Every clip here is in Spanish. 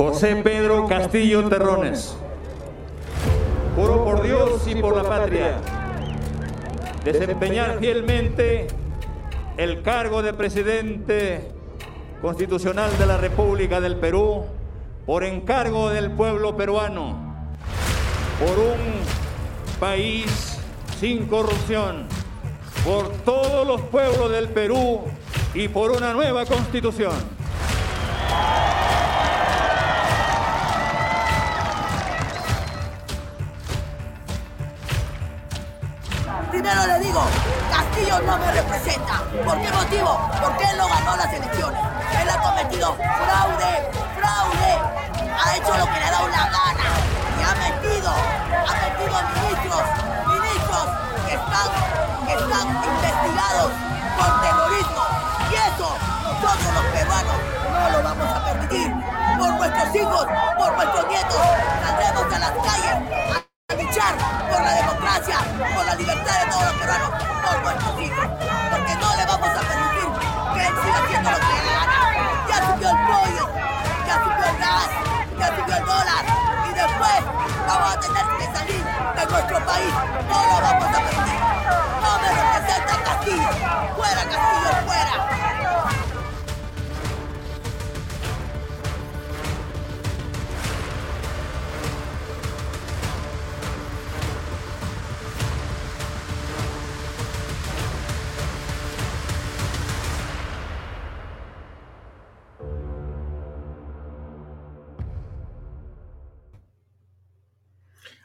José Pedro Castillo Terrones, juro por Dios y por la patria desempeñar fielmente el cargo de presidente constitucional de la República del Perú por encargo del pueblo peruano, por un país sin corrupción, por todos los pueblos del Perú y por una nueva constitución. Primero le digo, Castillo no me representa. ¿Por qué motivo? Porque él no ganó las elecciones. Él ha cometido fraude, fraude. Ha hecho lo que le ha dado la gana. Y ha metido, ha metido ministros, ministros que están, que están investigados por terrorismo. Y eso nosotros los peruanos no lo vamos a permitir. Por nuestros hijos, por nuestros nietos, saldremos a las calles por la democracia, por la libertad de todos los peruanos, por nuestros hijos. Porque no le vamos a permitir que él siga haciendo lo que le gana. Ya subió el pollo, ya subió el gas, ya subió el dólar. Y después vamos a tener que salir de nuestro país. No lo vamos a permitir. No me representa Castillo. Fuera Castillo, fuera.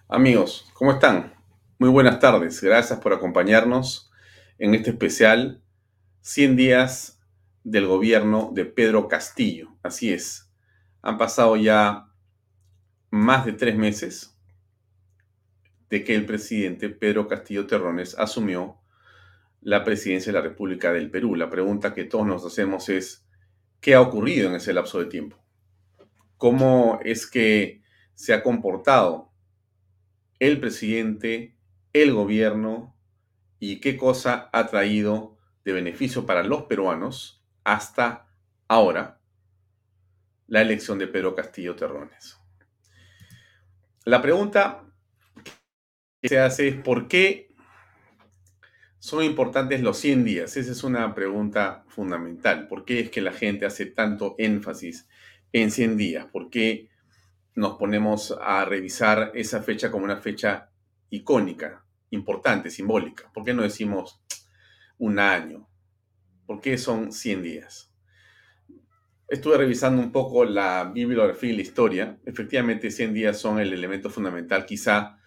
Amigos, ¿cómo están? Muy buenas tardes. Gracias por acompañarnos en este especial 100 días del gobierno de Pedro Castillo. Así es. Han pasado ya más de tres meses de que el presidente Pedro Castillo Terrones asumió la presidencia de la República del Perú. La pregunta que todos nos hacemos es, ¿qué ha ocurrido en ese lapso de tiempo? ¿Cómo es que se ha comportado el presidente, el gobierno y qué cosa ha traído de beneficio para los peruanos hasta ahora la elección de Pedro Castillo Terrones. La pregunta que se hace es ¿por qué son importantes los 100 días? Esa es una pregunta fundamental. ¿Por qué es que la gente hace tanto énfasis en 100 días? ¿Por qué nos ponemos a revisar esa fecha como una fecha icónica, importante, simbólica. ¿Por qué no decimos un año? ¿Por qué son 100 días? Estuve revisando un poco la bibliografía y la historia. Efectivamente, 100 días son el elemento fundamental. Quizá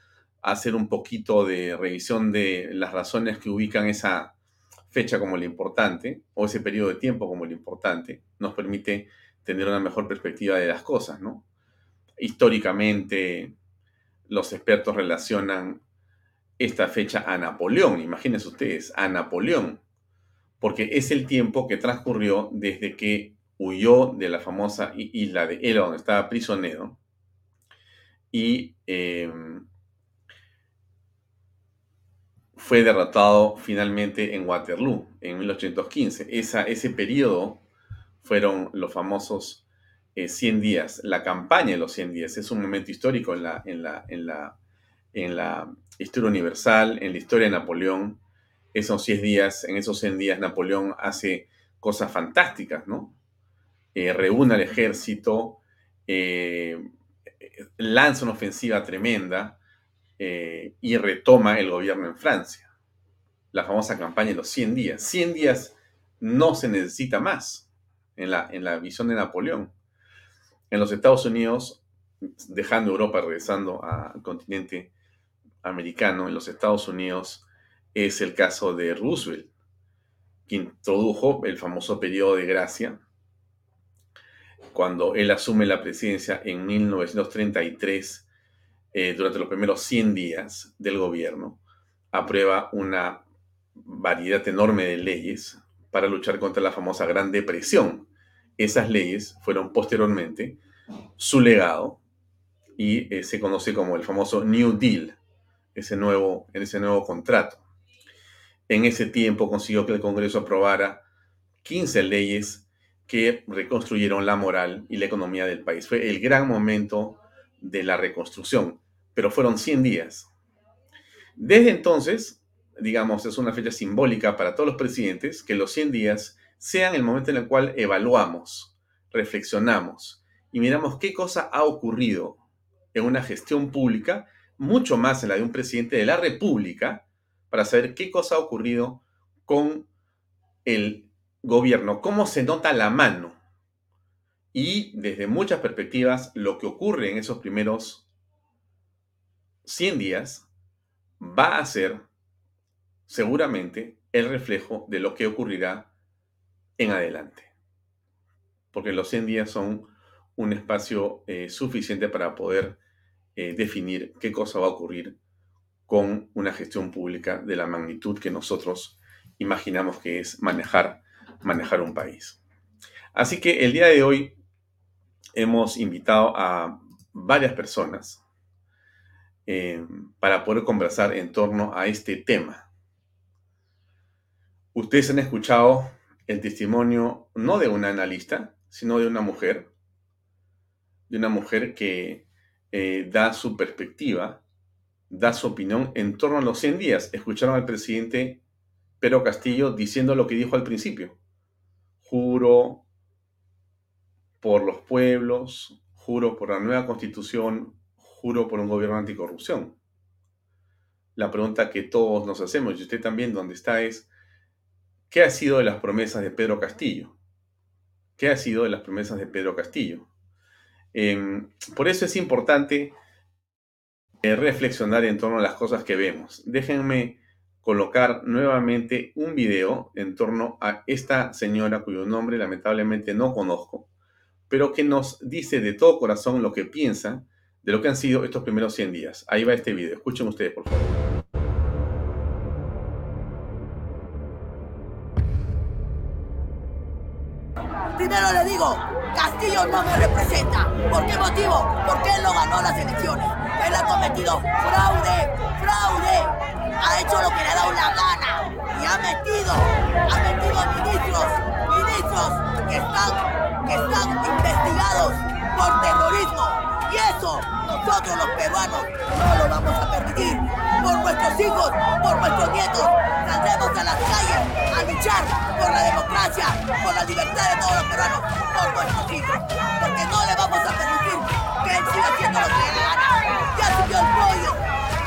hacer un poquito de revisión de las razones que ubican esa fecha como lo importante, o ese periodo de tiempo como lo importante, nos permite tener una mejor perspectiva de las cosas, ¿no? Históricamente los expertos relacionan esta fecha a Napoleón, imagínense ustedes, a Napoleón, porque es el tiempo que transcurrió desde que huyó de la famosa isla de Elba, donde estaba prisionero, y em, fue derrotado finalmente en Waterloo en 1815. Esa, ese periodo fueron los famosos 100 eh, días, la campaña de los 100 días. Es un momento histórico en la, en la, en la, en la historia universal, en la historia de Napoleón. Esos 100 días, en esos 100 días Napoleón hace cosas fantásticas, ¿no? Eh, reúne al ejército, eh, lanza una ofensiva tremenda y retoma el gobierno en Francia. La famosa campaña de los 100 días. 100 días no se necesita más en la, en la visión de Napoleón. En los Estados Unidos, dejando Europa, regresando al continente americano, en los Estados Unidos es el caso de Roosevelt, que introdujo el famoso periodo de gracia. Cuando él asume la presidencia en 1933, eh, durante los primeros 100 días del gobierno, aprueba una variedad enorme de leyes para luchar contra la famosa Gran Depresión, esas leyes fueron posteriormente su legado y eh, se conoce como el famoso New Deal, ese nuevo, ese nuevo contrato. En ese tiempo consiguió que el Congreso aprobara 15 leyes que reconstruyeron la moral y la economía del país. Fue el gran momento de la reconstrucción, pero fueron 100 días. Desde entonces, digamos, es una fecha simbólica para todos los presidentes que los 100 días sean el momento en el cual evaluamos, reflexionamos y miramos qué cosa ha ocurrido en una gestión pública, mucho más en la de un presidente de la República, para saber qué cosa ha ocurrido con el gobierno, cómo se nota la mano. Y desde muchas perspectivas, lo que ocurre en esos primeros 100 días va a ser seguramente el reflejo de lo que ocurrirá en adelante. Porque los 100 días son un espacio eh, suficiente para poder eh, definir qué cosa va a ocurrir con una gestión pública de la magnitud que nosotros imaginamos que es manejar, manejar un país. Así que el día de hoy hemos invitado a varias personas eh, para poder conversar en torno a este tema. Ustedes han escuchado el testimonio no de una analista, sino de una mujer, de una mujer que eh, da su perspectiva, da su opinión en torno a los 100 días. Escucharon al presidente Pedro Castillo diciendo lo que dijo al principio. Juro por los pueblos, juro por la nueva constitución, juro por un gobierno anticorrupción. La pregunta que todos nos hacemos, y usted también donde está, es, ¿qué ha sido de las promesas de Pedro Castillo? ¿Qué ha sido de las promesas de Pedro Castillo? Em, por eso es importante eh, reflexionar en torno a las cosas que vemos. Déjenme colocar nuevamente un video en torno a esta señora cuyo nombre lamentablemente no conozco, pero que nos dice de todo corazón lo que piensa de lo que han sido estos primeros 100 días. Ahí va este video. Escuchen ustedes, por favor. Castillo no me representa. ¿Por qué motivo? Porque él no ganó las elecciones. Él ha cometido fraude, fraude. Ha hecho lo que le ha dado la gana. Y ha metido, ha metido a ministros, ministros que están, que están investigados por terrorismo. Y eso nosotros los peruanos no lo vamos a permitir. Por nuestros hijos, por nuestros nietos, saldremos a las calles a luchar por la democracia, por la libertad de todos los peruanos, por nuestros hijos. Porque no le vamos a permitir que él siga haciendo lo que le gana. Ya subió el pollo,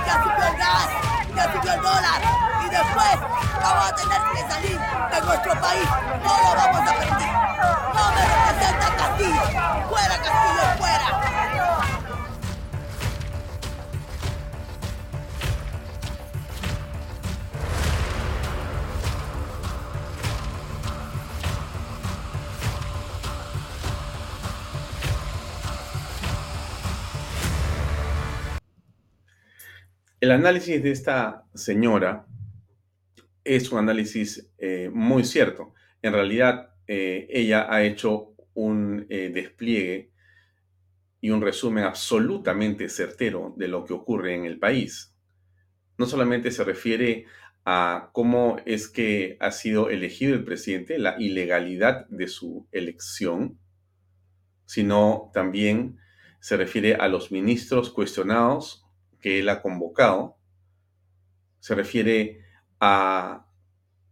ya subió el gas, ya subió el dólar. Y después vamos a tener que salir de nuestro país. No lo vamos a permitir. No me representa Castillo. Fuera Castillo, fuera. El análisis de esta señora es un análisis eh, muy cierto. En realidad, eh, ella ha hecho un eh, despliegue y un resumen absolutamente certero de lo que ocurre en el país. No solamente se refiere a cómo es que ha sido elegido el presidente, la ilegalidad de su elección, sino también se refiere a los ministros cuestionados que él ha convocado se refiere a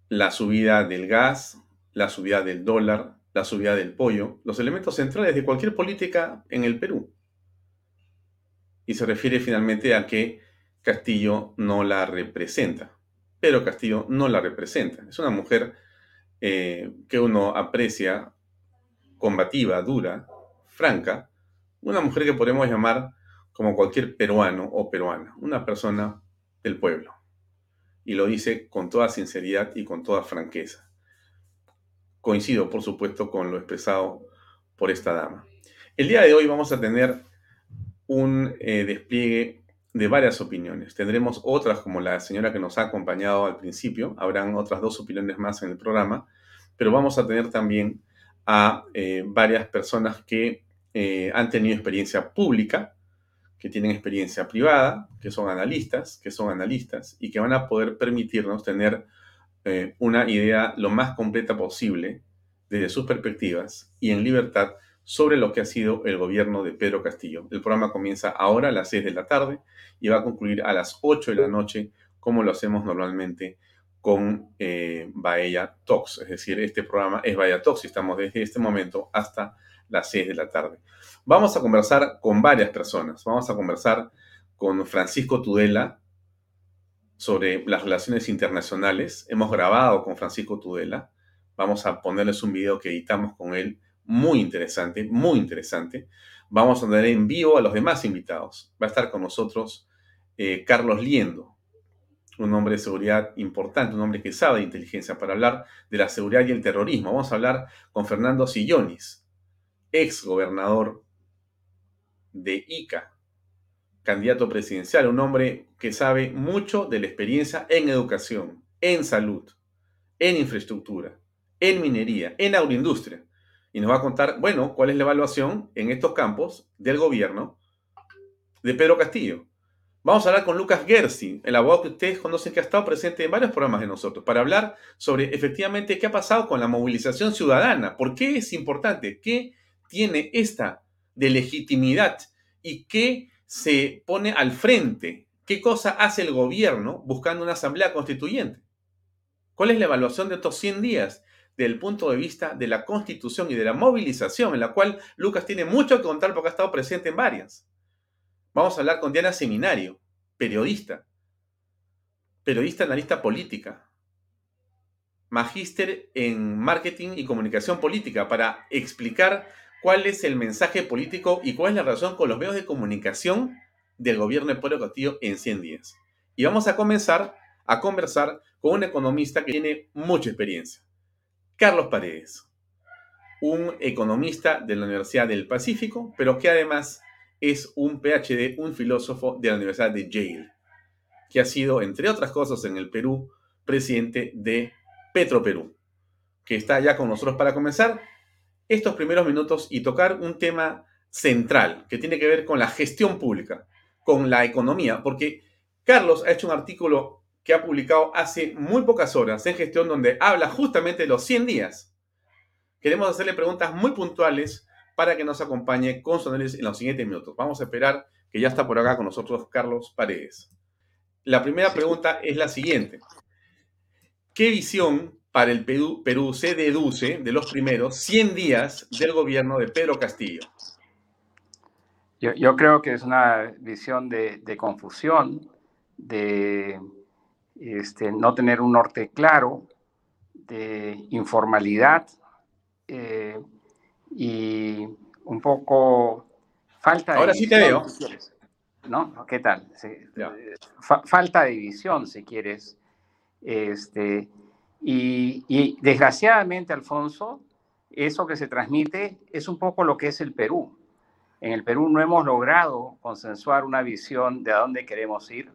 la subida del gas, la subida del dólar, la subida del pollo, los elementos centrales de cualquier política en el Perú. Y se refiere finalmente a que Castillo no la representa. Pero Castillo no la representa. Es una mujer eh, que uno aprecia, combativa, dura, franca, una mujer que podemos llamar como cualquier peruano o peruana, una persona del pueblo. Y lo dice con toda sinceridad y con toda franqueza. Coincido, por supuesto, con lo expresado por esta dama. El día de hoy vamos a tener un eh, despliegue de varias opiniones. Tendremos otras como la señora que nos ha acompañado al principio. Habrán otras dos opiniones más en el programa. Pero vamos a tener también a eh, varias personas que eh, han tenido experiencia pública que tienen experiencia privada, que son analistas, que son analistas y que van a poder permitirnos tener eh, una idea lo más completa posible desde sus perspectivas y en libertad sobre lo que ha sido el gobierno de Pedro Castillo. El programa comienza ahora a las 6 de la tarde y va a concluir a las 8 de la noche, como lo hacemos normalmente con eh, Talks. Es decir, este programa es Bahía Talks y estamos desde este momento hasta las 6 de la tarde. Vamos a conversar con varias personas. Vamos a conversar con Francisco Tudela sobre las relaciones internacionales. Hemos grabado con Francisco Tudela. Vamos a ponerles un video que editamos con él. Muy interesante, muy interesante. Vamos a tener en vivo a los demás invitados. Va a estar con nosotros eh, Carlos Liendo, un hombre de seguridad importante, un hombre que sabe de inteligencia para hablar de la seguridad y el terrorismo. Vamos a hablar con Fernando Sillonis, ex gobernador de Ica, candidato presidencial, un hombre que sabe mucho de la experiencia en educación, en salud, en infraestructura, en minería, en agroindustria. Y nos va a contar, bueno, cuál es la evaluación en estos campos del gobierno de Pedro Castillo. Vamos a hablar con Lucas Gersi, el abogado que ustedes conocen que ha estado presente en varios programas de nosotros, para hablar sobre efectivamente qué ha pasado con la movilización ciudadana, por qué es importante, qué tiene esta de legitimidad y qué se pone al frente, qué cosa hace el gobierno buscando una asamblea constituyente. ¿Cuál es la evaluación de estos 100 días desde el punto de vista de la constitución y de la movilización, en la cual Lucas tiene mucho que contar porque ha estado presente en varias? Vamos a hablar con Diana Seminario, periodista, periodista analista política, magíster en marketing y comunicación política, para explicar cuál es el mensaje político y cuál es la relación con los medios de comunicación del gobierno de Pedro Castillo en 100 días. Y vamos a comenzar a conversar con un economista que tiene mucha experiencia, Carlos Paredes, un economista de la Universidad del Pacífico, pero que además es un PhD, un filósofo de la Universidad de Yale, que ha sido, entre otras cosas, en el Perú, presidente de Petro Perú, que está ya con nosotros para comenzar estos primeros minutos y tocar un tema central que tiene que ver con la gestión pública, con la economía, porque Carlos ha hecho un artículo que ha publicado hace muy pocas horas en gestión donde habla justamente de los 100 días. Queremos hacerle preguntas muy puntuales para que nos acompañe con su análisis en los siguientes minutos. Vamos a esperar que ya está por acá con nosotros Carlos Paredes. La primera pregunta es la siguiente. ¿Qué visión para el Perú, Perú se deduce de los primeros 100 días del gobierno de Pedro Castillo? Yo, creo que es una visión de, confusión, de este, no tener un norte claro, de informalidad. Eh, y un poco falta de Ahora sí te veo. ¿No? ¿Qué tal? falta de visión, si quieres. Este, y, desgraciadamente, Alfonso, eso que se transmite es un poco lo que es el Perú. En el Perú no hemos logrado consensuar una visión de a dónde queremos ir,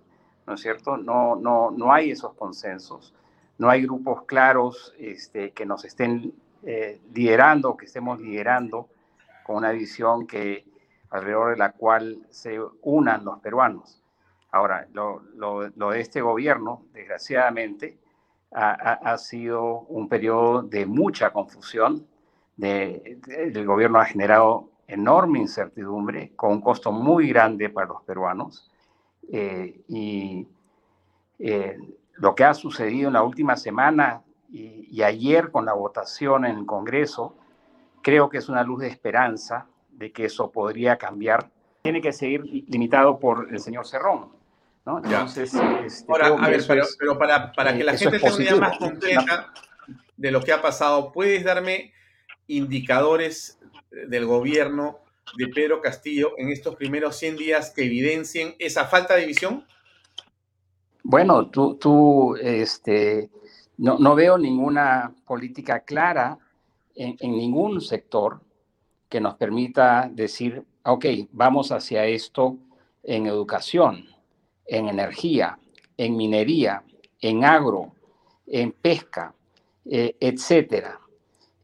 ¿no es cierto? No, no, no hay esos consensos, no hay grupos claros este, que nos estén eh, liderando, que estemos liderando con una visión que alrededor de la cual se unan los peruanos. Ahora, lo, de este gobierno, desgraciadamente, ha, sido un periodo de mucha confusión. el gobierno ha generado enorme incertidumbre con un costo muy grande para los peruanos. Eh, y eh, lo que ha sucedido en la última semana y, ayer con la votación en el Congreso, creo que es una luz de esperanza de que eso podría cambiar. Tiene que seguir limitado por el señor Cerrón. ¿No? Entonces, este, Ahora, a ver, pero, para, para, que la gente tenga una idea más completa de lo que ha pasado, ¿puedes darme indicadores del gobierno de Pedro Castillo en estos primeros 100 días que evidencien esa falta de visión? Bueno, tú, tú este, no, veo ninguna política clara en, ningún sector que nos permita decir, ok, vamos hacia esto en educación, en energía, en minería, en agro, en pesca, eh, etcétera.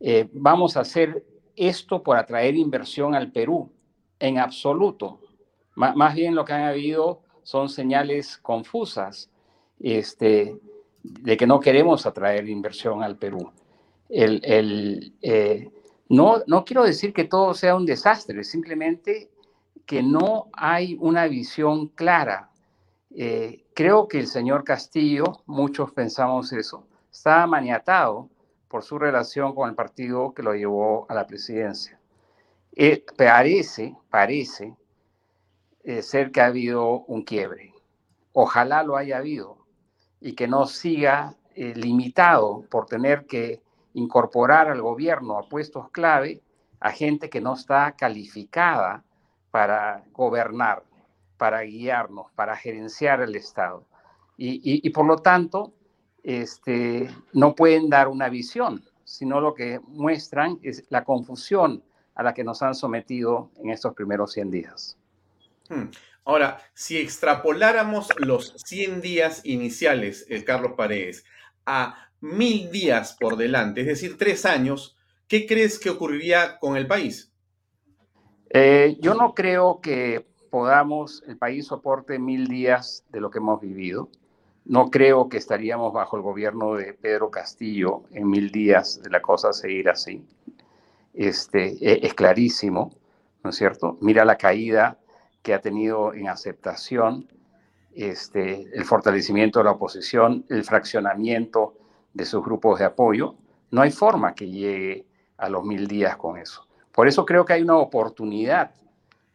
Eh, vamos a hacer esto por atraer inversión al Perú, en absoluto. más bien lo que han habido son señales confusas. Este, de que no queremos atraer inversión al Perú. eh, no quiero decir que todo sea un desastre, simplemente que no hay una visión clara. Eh, creo que el señor Castillo, muchos pensamos eso, está maniatado por su relación con el partido que lo llevó a la presidencia. Eh, parece, parece ser que ha habido un quiebre. Ojalá lo haya habido y que no siga limitado por tener que incorporar al gobierno a puestos clave a gente que no está calificada para gobernar, para guiarnos, para gerenciar el Estado. Y, por lo tanto, este, no pueden dar una visión, sino lo que muestran es la confusión a la que nos han sometido en estos primeros 100 días. Hmm. Ahora, si extrapoláramos los 100 días iniciales, el Carlos Paredes, a mil días por delante, es decir, tres años, ¿qué crees que ocurriría con el país? Eh, yo no creo que podamos, el país soporte mil días de lo que hemos vivido. No creo que estaríamos bajo el gobierno de Pedro Castillo en mil días de la cosa seguir así. Este, e, es clarísimo, ¿no es cierto? Mira la caída que ha tenido en aceptación, este, el fortalecimiento de la oposición, el fraccionamiento de sus grupos de apoyo, no hay forma que llegue a los mil días con eso. Por eso creo que hay una oportunidad,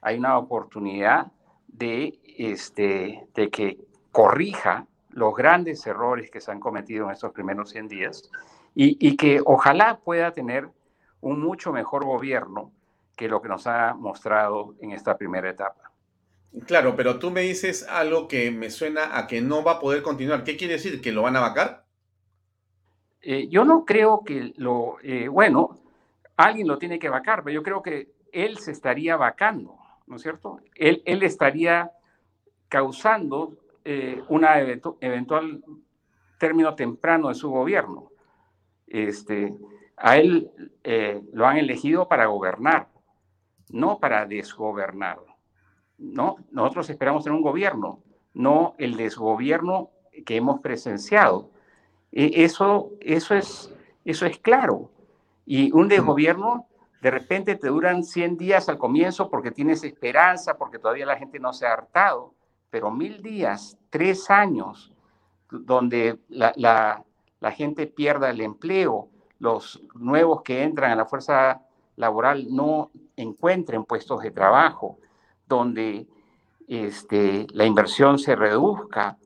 hay una oportunidad de, este, de que corrija los grandes errores que se han cometido en estos primeros 100 días y, y que ojalá pueda tener un mucho mejor gobierno que lo que nos ha mostrado en esta primera etapa. Claro, pero tú me dices algo que me suena a que no va a poder continuar. ¿Qué quiere decir? ¿Que lo van a vacar? Eh, yo no creo que lo, eh, bueno, alguien lo tiene que vacar, pero yo creo que él se estaría vacando, ¿no es cierto? Él, él estaría causando eh, un eventual término temprano de su gobierno. Este, a él lo han elegido para gobernar, no para desgobernar. ¿no? Nosotros esperamos tener un gobierno, no el desgobierno que hemos presenciado e, eso, eso, es, eso es claro. Y un desgobierno de repente te duran 100 días al comienzo porque tienes esperanza, porque todavía la gente no se ha hartado, pero mil días, tres años, donde la, la, gente pierda el empleo, los nuevos que entran a la fuerza laboral no encuentren puestos de trabajo, donde este, la inversión se reduzca,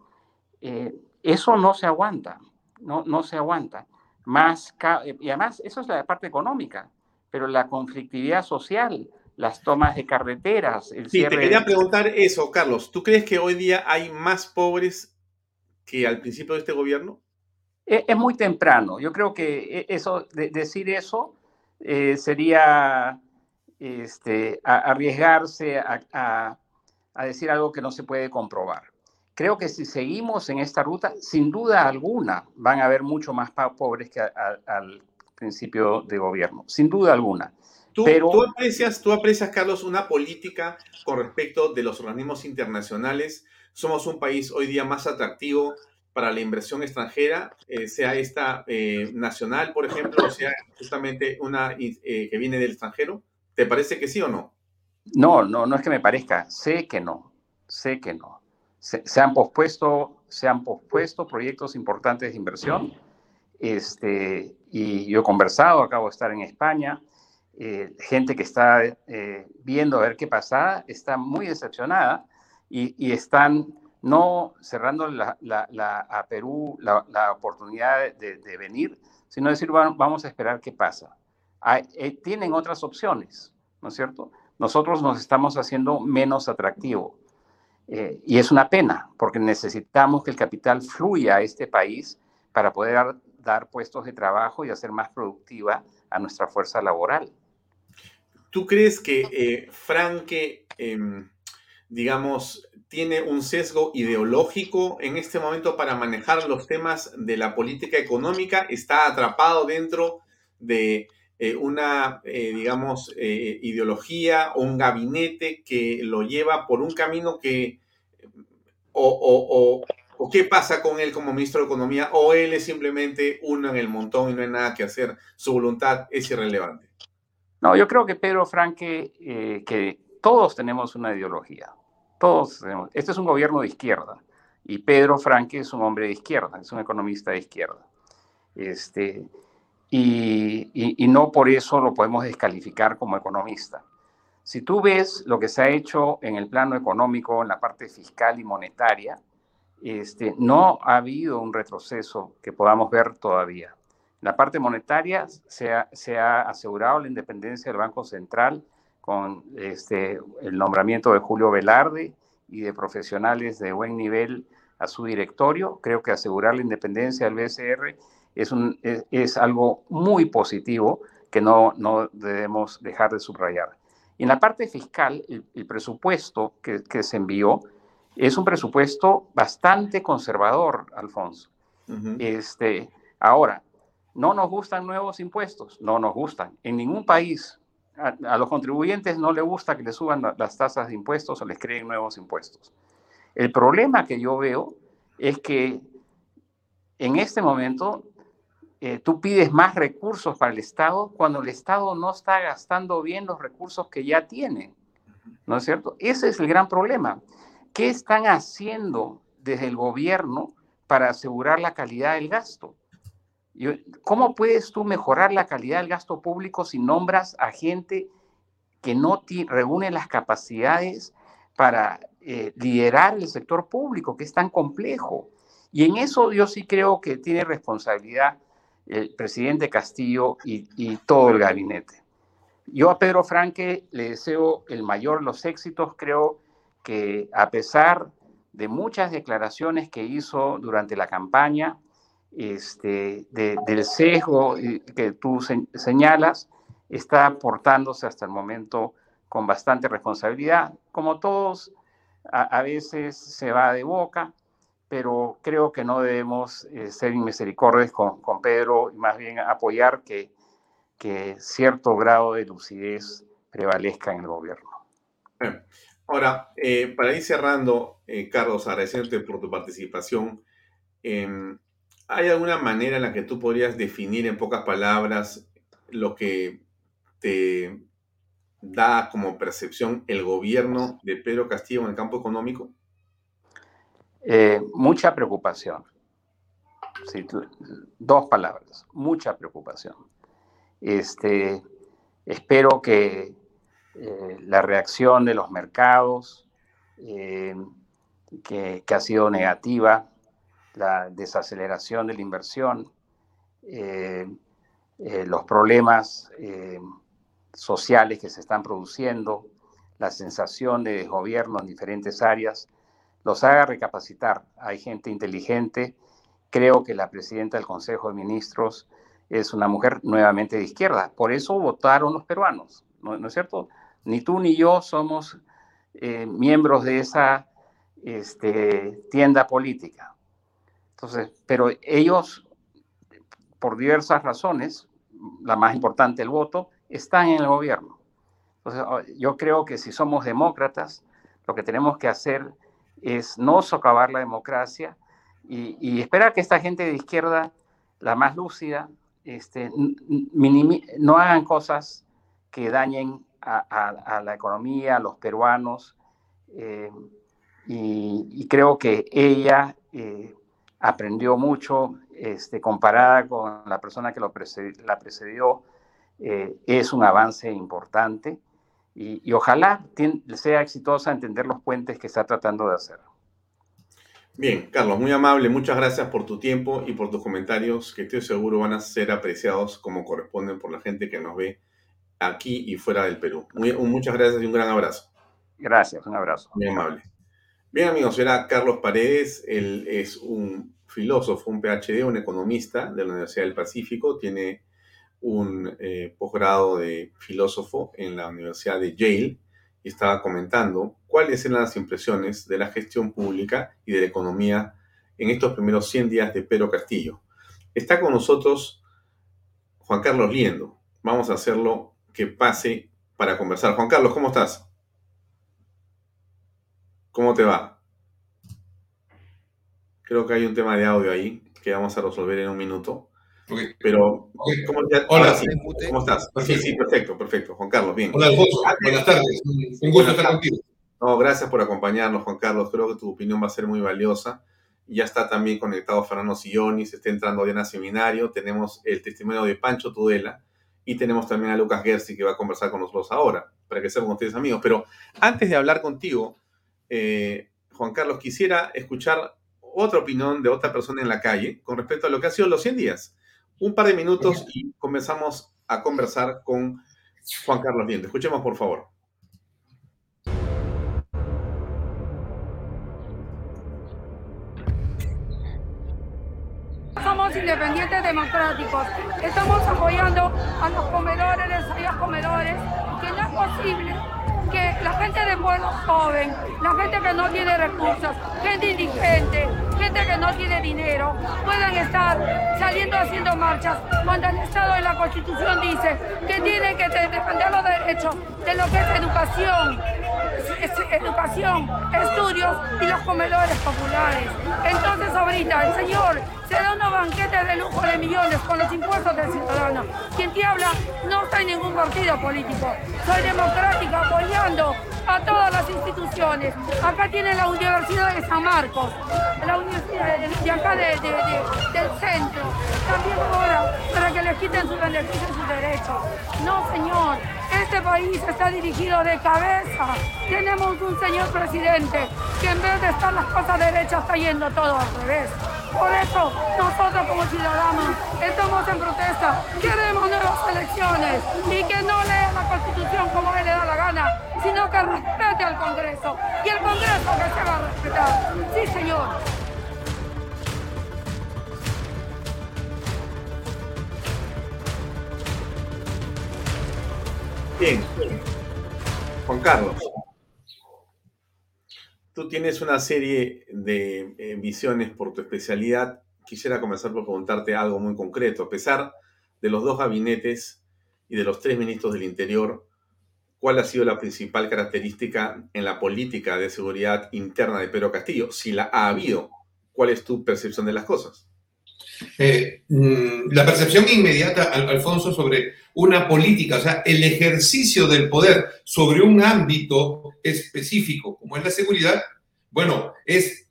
eh, eso no se aguanta no, no se aguanta. Más y además, eso es la parte económica, pero la conflictividad social, las tomas de carreteras, el sí, te quería preguntar eso, Carlos. ¿Tú crees que hoy día hay más pobres que al principio de este gobierno? E, es, muy temprano. Yo creo que e, eso, decir eso eh, sería este, arriesgarse a, decir algo que no se puede comprobar. Creo que si seguimos en esta ruta, sin duda alguna, van a haber mucho más pobres que al principio de gobierno, sin duda alguna. ¿Tú, Pero, ¿tú, aprecias, ¿Tú aprecias, Carlos, una política con respecto de los organismos internacionales? Somos un país hoy día más atractivo para la inversión extranjera, eh, sea esta eh, nacional, por ejemplo, o sea justamente una eh, que viene del extranjero. ¿Te parece que sí o no? No, no, no es que me parezca, sé que no, sé que no se, han pospuesto, se han pospuesto proyectos importantes de inversión. Este, y yo he conversado, acabo de estar en España, eh, gente que está eh, viendo a ver qué pasa, está muy decepcionada y, están no cerrando la, a Perú la, oportunidad de, venir, sino decir, vamos a esperar qué pasa. Eh, tienen otras opciones, ¿no es cierto? Nosotros nos estamos haciendo menos atractivo. Eh, y es una pena, porque necesitamos que el capital fluya a este país para poder dar puestos de trabajo y hacer más productiva a nuestra fuerza laboral. ¿Tú crees que eh, Franque, em, digamos, tiene un sesgo ideológico en este momento para manejar los temas de la política económica? ¿Está atrapado dentro de eh, una, digamos, ideología o un gabinete que lo lleva por un camino que o, ¿O qué pasa con él como ministro de Economía? ¿O él es simplemente uno en el montón y no hay nada que hacer? Su voluntad es irrelevante. No, yo creo que Pedro Franque, eh, que todos tenemos una ideología. Todos tenemos. Este es un gobierno de izquierda. Y Pedro Franque es un hombre de izquierda, es un economista de izquierda. Este, y, no por eso lo podemos descalificar como economista. Si tú ves lo que se ha hecho en el plano económico, en la parte fiscal y monetaria, este, no ha habido un retroceso que podamos ver todavía. La parte monetaria se ha, se ha asegurado la independencia del Banco Central con este, el nombramiento de Julio Velarde y de profesionales de buen nivel a su directorio. Creo que asegurar la independencia del BCR es, un, es, algo muy positivo que no, debemos dejar de subrayar. en la parte fiscal, el, presupuesto que, se envió es un presupuesto bastante conservador, Alfonso. este, ahora, no nos gustan nuevos impuestos, no nos gustan. En ningún país a, a los contribuyentes no les gusta que les suban las tasas de impuestos o les creen nuevos impuestos. El problema que yo veo es que en este momento eh, tú pides más recursos para el Estado cuando el Estado no está gastando bien los recursos que ya tiene. ¿No es cierto? Ese es el gran problema. ¿Qué están haciendo desde el gobierno para asegurar la calidad del gasto? ¿Cómo puedes tú mejorar la calidad del gasto público si nombras a gente que no reúne las capacidades para eh, liderar el sector público, que es tan complejo? Y en eso yo sí creo que tiene responsabilidad el presidente Castillo y, todo el gabinete. Yo a Pedro Franque le deseo el mayor los éxitos. Creo que a pesar de muchas declaraciones que hizo durante la campaña, este, del sesgo que tú señalas, está aportándose hasta el momento con bastante responsabilidad. Como todos, a veces se va de boca, pero creo que no debemos eh, ser inmisericordios con, con, Pedro y más bien apoyar que, que cierto grado de lucidez prevalezca en el gobierno. Ahora, eh, para ir cerrando, eh, Carlos, agradeciéndote por tu participación, em, ¿hay alguna manera en la que tú podrías definir en pocas palabras lo que te da como percepción el gobierno de Pedro Castillo en el campo económico? Eh, mucha preocupación. dos palabras, mucha preocupación. Este, espero que eh, la reacción de los mercados, eh, que, ha sido negativa, la desaceleración de la inversión, los problemas sociales que se están produciendo, la sensación de desgobierno en diferentes áreas, los haga recapacitar. Hay gente inteligente. Creo que la presidenta del Consejo de Ministros es una mujer nuevamente de izquierda. Por eso votaron los peruanos, ¿no, es cierto? Ni tú ni yo somos eh, miembros de esa este, tienda política. Entonces, pero ellos, por diversas razones, la más importante, el voto, están en el gobierno. Entonces, yo creo que si somos demócratas, lo que tenemos que hacer es no socavar la democracia y, esperar que esta gente de izquierda, la más lúcida, este, no hagan cosas que dañen a, la economía, a los peruanos. Eh, y, creo que ella eh, aprendió mucho este, comparada con la persona que lo la precedió. Eh, es un avance importante y, ojalá sea exitosa entender los puentes que está tratando de hacer. Bien, Carlos, muy amable, muchas gracias por tu tiempo y por tus comentarios que estoy seguro van a ser apreciados como corresponden por la gente que nos ve aquí y fuera del Perú. muchas gracias y un gran abrazo. Gracias, un abrazo. Muy amable. Bien amigos, era Carlos Paredes, él es un filósofo, un PhD, un economista de la Universidad del Pacífico, tiene un eh, posgrado de filósofo en la Universidad de Yale y estaba comentando cuáles eran las impresiones de la gestión pública y de la economía en estos primeros 100 días de Pedro Castillo. Está con nosotros Juan Carlos Liendo. Vamos a hacerlo que pase para conversar. Juan Carlos, ¿cómo estás? ¿Cómo te va? Creo que hay un tema de audio ahí que vamos a resolver en un minuto. Pero, ¿cómo, Hola, ¿cómo estás? Sí, sí, perfecto, perfecto. Juan Carlos, bien. Hola, Alfonso. Buenas tardes. Un gusto estar contigo. No, gracias por acompañarnos, Juan Carlos. Creo que tu opinión va a ser muy valiosa. Ya está también conectado Fernando Silloni, se está entrando Diana Seminario. Tenemos el testimonio de Pancho Tudela y tenemos también a Lucas Gersi que va a conversar con nosotros ahora, para que sean ustedes amigos. Pero antes de hablar contigo, eh, Juan Carlos, quisiera escuchar otra opinión de otra persona en la calle con respecto a lo que ha sido los 100 días. Un par de minutos y comenzamos a conversar con Juan Carlos Liente. Escuchemos, por favor. Independientes democráticos. Estamos apoyando a los comedores, a los comedores, que no es posible que la gente de pueblo joven, la gente que no tiene recursos, gente indigente, gente que no tiene dinero, puedan estar saliendo haciendo marchas cuando el Estado de la Constitución dice que tienen que defender los derechos de lo que es educación, educación, estudios y los comedores populares. Entonces ahorita el señor se da unos banquetes de lujo de millones con los impuestos del ciudadano. Quien te habla no está en ningún partido político. Soy democrática apoyando a todas las instituciones. Acá tiene la Universidad de San Marcos, la Universidad de acá del centro. También ahora para que les quiten sus beneficios y sus derechos. No, señor. Este país está dirigido de cabeza. Tenemos un señor presidente que en vez de estar las cosas derechas está yendo todo al revés. Por eso, nosotros como ciudadanos estamos en protesta. Queremos nuevas elecciones y que no lea la Constitución como él le da la gana, sino que respete al Congreso. Y el Congreso que se va a respetar. Sí, señor. Bien. Juan Carlos tú tienes una serie de eh, visiones por tu especialidad. Quisiera comenzar por preguntarte algo muy concreto. A pesar de los dos gabinetes y de los tres ministros del Interior, ¿cuál ha sido la principal característica en la política de seguridad interna de Pedro Castillo? Si la ha habido, ¿cuál es tu percepción de las cosas? Eh, mm, la percepción inmediata, Alfonso, sobre una política, o sea, el ejercicio del poder sobre un ámbito específico, como es la seguridad, bueno, es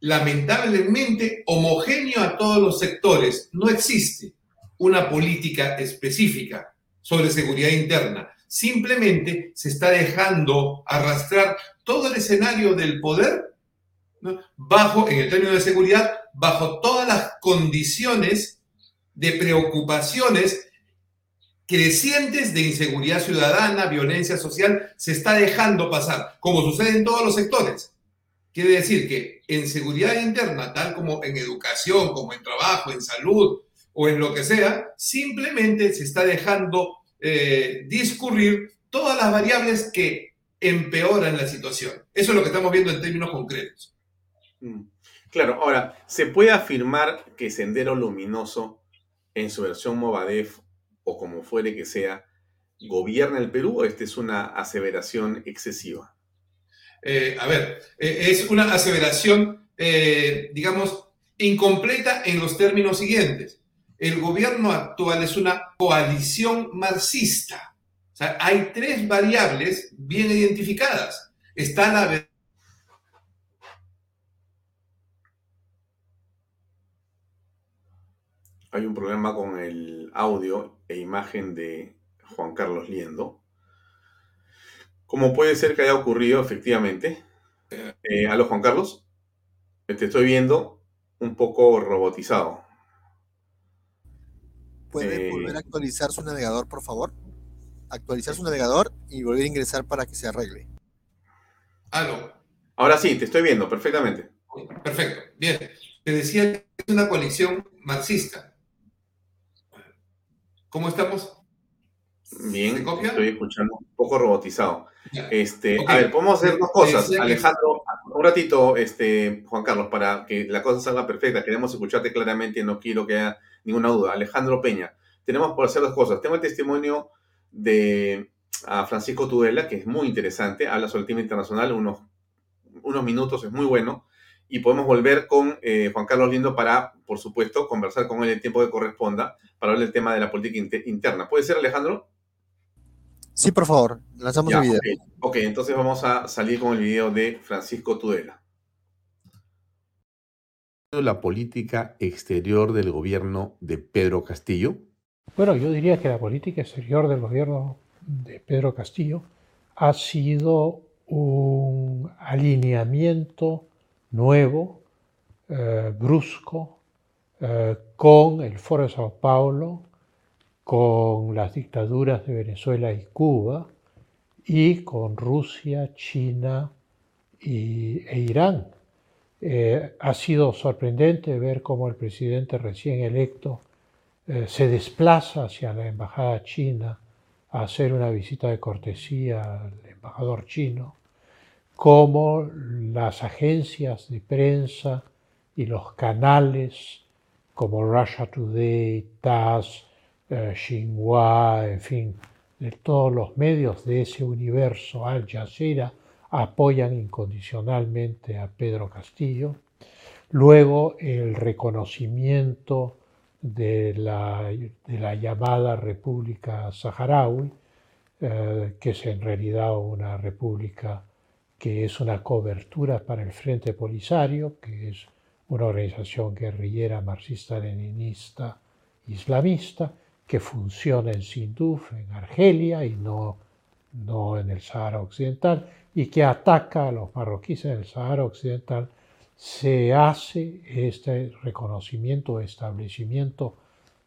lamentablemente homogéneo a todos los sectores. No existe una política específica sobre seguridad interna. Simplemente se está dejando arrastrar todo el escenario del poder bajo, en el término de seguridad, bajo todas las condiciones de preocupaciones crecientes de inseguridad ciudadana, violencia social, se está dejando pasar, como sucede en todos los sectores. Quiere decir que en seguridad interna, tal como en educación, como en trabajo, en salud o en lo que sea, simplemente se está dejando eh, discurrir todas las variables que empeoran la situación. Eso es lo que estamos viendo en términos concretos. Mm. Claro, ahora, ¿se puede afirmar que Sendero Luminoso, en su versión Movadef, o como fuere que sea, gobierna el Perú o esta es una aseveración excesiva? Eh, a ver, eh, es una aseveración, eh, digamos, incompleta en los términos siguientes. El gobierno actual es una coalición marxista. O sea, hay tres variables bien identificadas. Está la hay un problema con el audio e imagen de Juan Carlos Liendo. Como puede ser que haya ocurrido efectivamente. Eh, ¿Aló, Juan Carlos? Te estoy viendo un poco robotizado. ¿Puede eh, volver a actualizar su navegador, por favor? Actualizar su navegador y volver a ingresar para que se arregle. ¿Aló? Ahora sí, te estoy viendo perfectamente. Perfecto, bien. Te decía que es una coalición marxista. ¿Cómo estamos? Bien, estoy escuchando un poco robotizado. Este, A ver, podemos hacer dos cosas. Alejandro, un ratito, este, Juan Carlos, para que la cosa salga perfecta. Queremos escucharte claramente y no quiero que haya ninguna duda. Alejandro Peña, tenemos por hacer dos cosas. Tengo el testimonio de Francisco Tudela, que es muy interesante. Habla sobre el tema internacional, unos, unos minutos, es muy bueno. Y podemos volver con eh, Juan Carlos Lindo para, por supuesto, conversar con él el tiempo que corresponda para hablar del tema de la política interna. ¿Puede ser, Alejandro? Sí, por favor, lanzamos el video. ok, entonces vamos a salir con el video de Francisco Tudela. La política exterior del gobierno de Pedro Castillo. Bueno, yo diría que la política exterior del gobierno de Pedro Castillo ha sido un alineamiento nuevo, eh, brusco, eh, con el Foro de Sao Paulo, con las dictaduras de Venezuela y Cuba, y con Rusia, China y, e Irán. Eh, ha sido sorprendente ver cómo el presidente recién electo se desplaza hacia la embajada china a hacer una visita de cortesía al embajador chino cómo las agencias de prensa y los canales como Russia Today, TASS, eh, Xinhua, en fin, de todos los medios de ese universo, Al Jazeera, apoyan incondicionalmente a Pedro Castillo. Luego el reconocimiento de la, llamada República Saharaui, eh, que es en realidad una república que es una cobertura para el Frente Polisario, que es una organización guerrillera marxista-leninista islamista que funciona en Sinduf, en Argelia y no, no en el Sahara Occidental, y que ataca a los marroquíes en el Sahara Occidental, se hace este reconocimiento, establecimiento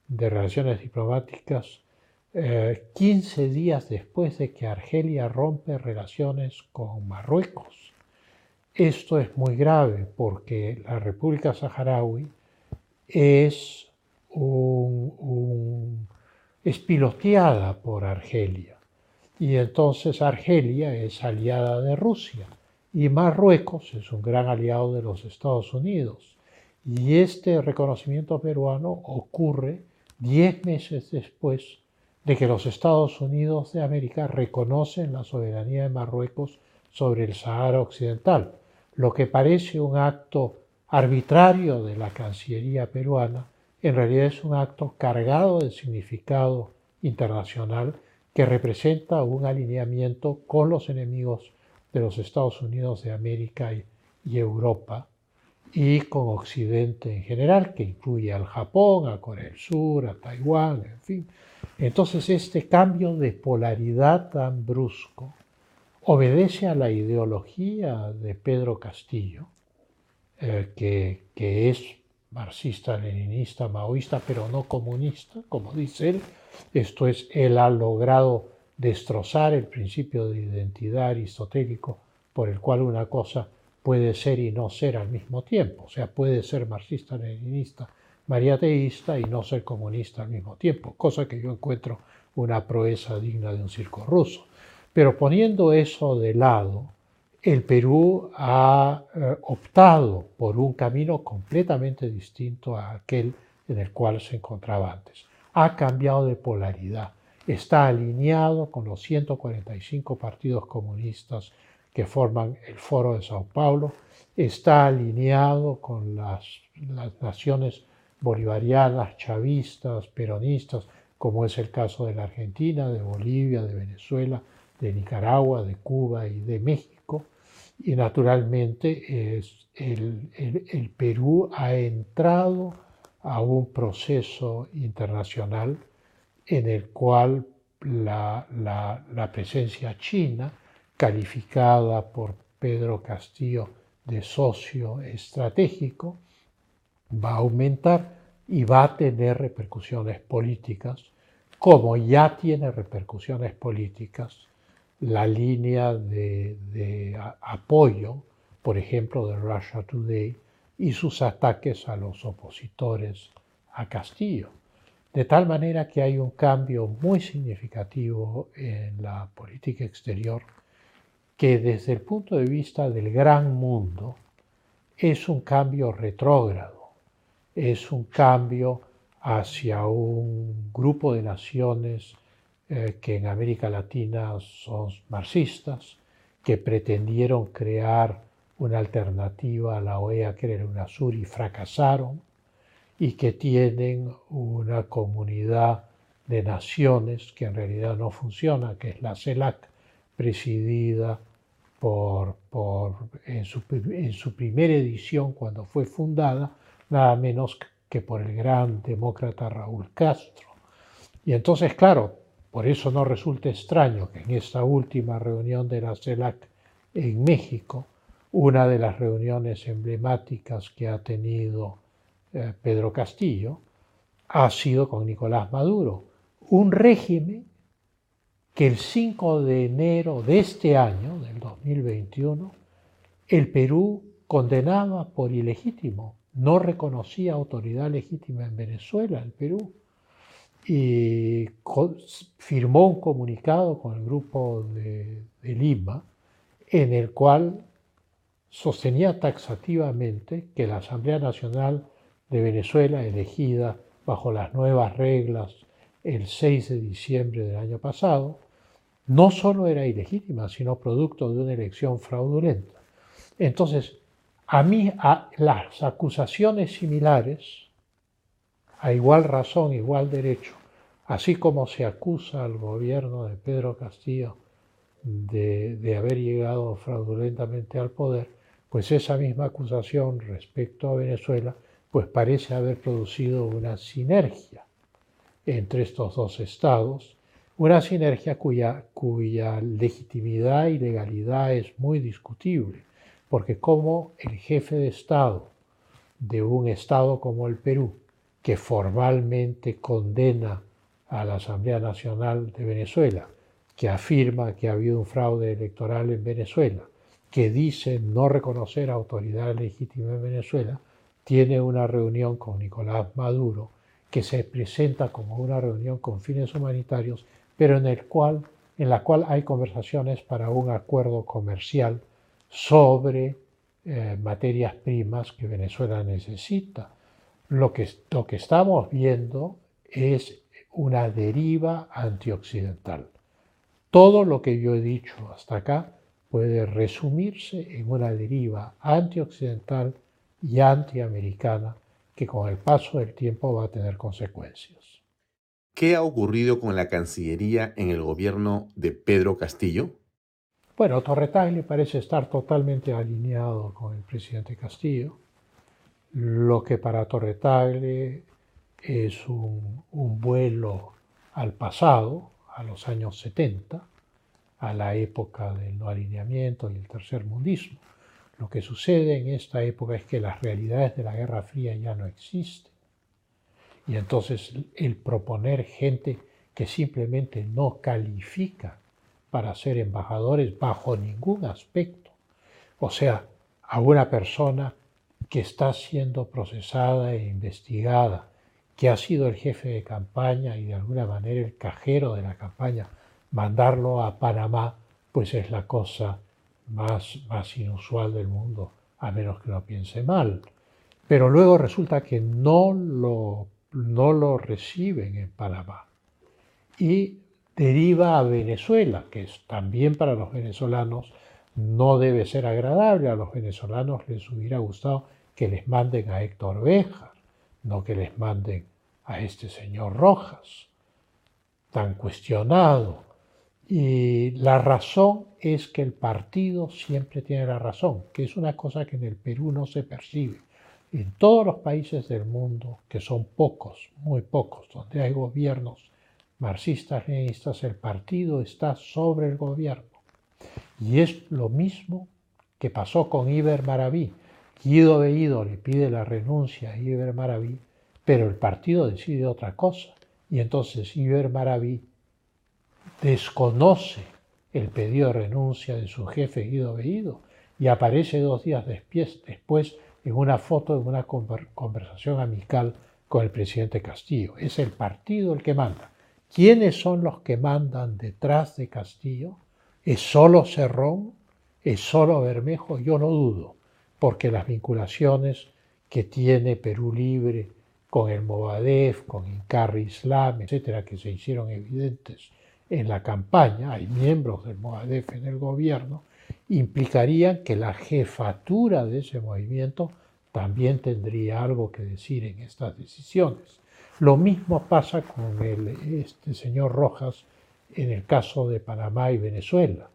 de relaciones diplomáticas 15 eh, días después de que Argelia rompe relaciones con Marruecos. Esto es muy grave porque la República Saharaui es, es piloteada por Argelia y entonces Argelia es aliada de Rusia y Marruecos es un gran aliado de los Estados Unidos. Y este reconocimiento peruano ocurre 10 meses después de que los Estados Unidos de América reconocen la soberanía de Marruecos sobre el Sahara Occidental, lo que parece un acto arbitrario de la Cancillería peruana, en realidad es un acto cargado de significado internacional que representa un alineamiento con los enemigos de los Estados Unidos de América y, Europa y con Occidente en general, que incluye al Japón, a Corea del Sur, a Taiwán, en fin, entonces este cambio de polaridad tan brusco obedece a la ideología de Pedro Castillo, eh, que, que, es marxista, leninista, maoísta, pero no comunista, como dice él. Esto es, él ha logrado destrozar el principio de identidad aristotélico por el cual una cosa puede ser y no ser al mismo tiempo. O sea, puede ser marxista, leninista mariateísta y no ser comunista al mismo tiempo, cosa que yo encuentro una proeza digna de un circo ruso. Pero poniendo eso de lado, el Perú ha eh, optado por un camino completamente distinto a aquel en el cual se encontraba antes. Ha cambiado de polaridad, está alineado con los 145 partidos comunistas que forman el Foro de Sao Paulo, está alineado con las, las naciones bolivarianas, chavistas, peronistas, como es el caso de la Argentina, de Bolivia, de Venezuela, de Nicaragua, de Cuba y de México. Y naturalmente el, Perú ha entrado a un proceso internacional en el cual la, la, presencia china, calificada por Pedro Castillo de socio estratégico, va a aumentar y va a tener repercusiones políticas, como ya tiene repercusiones políticas la línea de, apoyo, por ejemplo, de Russia Today y sus ataques a los opositores a Castillo. De tal manera que hay un cambio muy significativo en la política exterior que desde el punto de vista del gran mundo es un cambio retrógrado es un cambio hacia un grupo de naciones eh, que en América Latina son marxistas, que pretendieron crear una alternativa a la OEA que era UNASUR y fracasaron y que tienen una comunidad de naciones que en realidad no funciona, que es la CELAC, presidida por, en, su, en su primera edición, cuando fue fundada, nada menos que por el gran demócrata Raúl Castro. Y entonces, claro, por eso no resulta extraño que en esta última reunión de la CELAC en México, una de las reuniones emblemáticas que ha tenido eh, Pedro Castillo ha sido con Nicolás Maduro, un régimen que el 5 de enero de este año, del 2021, el Perú condenaba por ilegítimo, no reconocía autoridad legítima en Venezuela, el Perú, y firmó un comunicado con el grupo de, de Lima en el cual sostenía taxativamente que la Asamblea Nacional de Venezuela, elegida bajo las nuevas reglas el 6 de diciembre del año pasado, no solo era ilegítima, sino producto de una elección fraudulenta. Entonces, a mí a las acusaciones similares, a igual razón, igual derecho, así como se acusa al gobierno de Pedro Castillo de, de haber llegado fraudulentamente al poder, pues esa misma acusación respecto a Venezuela, pues parece haber producido una sinergia entre estos dos estados, una sinergia cuya, cuya legitimidad y legalidad es muy discutible, porque como el jefe de Estado de un Estado como el Perú, que formalmente condena a la Asamblea Nacional de Venezuela, que afirma que ha habido un fraude electoral en Venezuela, que dice no reconocer autoridad legítima en Venezuela, tiene una reunión con Nicolás Maduro que se presenta como una reunión con fines humanitarios, pero en, el cual, en la cual hay conversaciones para un acuerdo comercial sobre eh, materias primas que Venezuela necesita. Lo que, lo que estamos viendo es una deriva antioccidental. Todo lo que yo he dicho hasta acá puede resumirse en una deriva antioccidental y antiamericana que con el paso del tiempo va a tener consecuencias. ¿Qué ha ocurrido con la Cancillería en el gobierno de Pedro Castillo? Bueno, Torretagli parece estar totalmente alineado con el presidente Castillo. Lo que para Torretagli es un, un vuelo al pasado, a los años 70, a la época del no alineamiento y el tercer mundismo. Lo que sucede en esta época es que las realidades de la Guerra Fría ya no existen. Y entonces el proponer gente que simplemente no califica para ser embajadores bajo ningún aspecto, o sea, a una persona que está siendo procesada e investigada, que ha sido el jefe de campaña y de alguna manera el cajero de la campaña, mandarlo a Panamá, pues es la cosa más, más inusual del mundo, a menos que lo piense mal. Pero luego resulta que no lo, no lo reciben en Panamá y deriva a Venezuela, que es, también para los venezolanos no debe ser agradable. A los venezolanos les hubiera gustado que les manden a Héctor Béjar, no que les manden a este señor Rojas, tan cuestionado, y la razón es que el partido siempre tiene la razón, que es una cosa que en el Perú no se percibe. En todos los países del mundo, que son pocos, muy pocos, donde hay gobiernos marxistas, leninistas, el partido está sobre el gobierno. Y es lo mismo que pasó con Iber Maraví. Guido Bellido le pide la renuncia a Iber Maraví, pero el partido decide otra cosa. Y entonces Iber Maraví desconoce el pedido de renuncia de su jefe Guido Bellido y aparece dos días después en una foto de una conversación amical con el presidente Castillo. Es el partido el que manda. ¿Quiénes son los que mandan detrás de Castillo? ¿Es solo Cerrón? ¿Es solo Bermejo? Yo no dudo, porque las vinculaciones que tiene Perú Libre con el Movadef, con Incarri Islam, etcétera, que se hicieron evidentes en la campaña, hay miembros del Moadef en el gobierno, implicarían que la jefatura de ese movimiento también tendría algo que decir en estas decisiones. Lo mismo pasa con el, este señor Rojas en el caso de Panamá y Venezuela.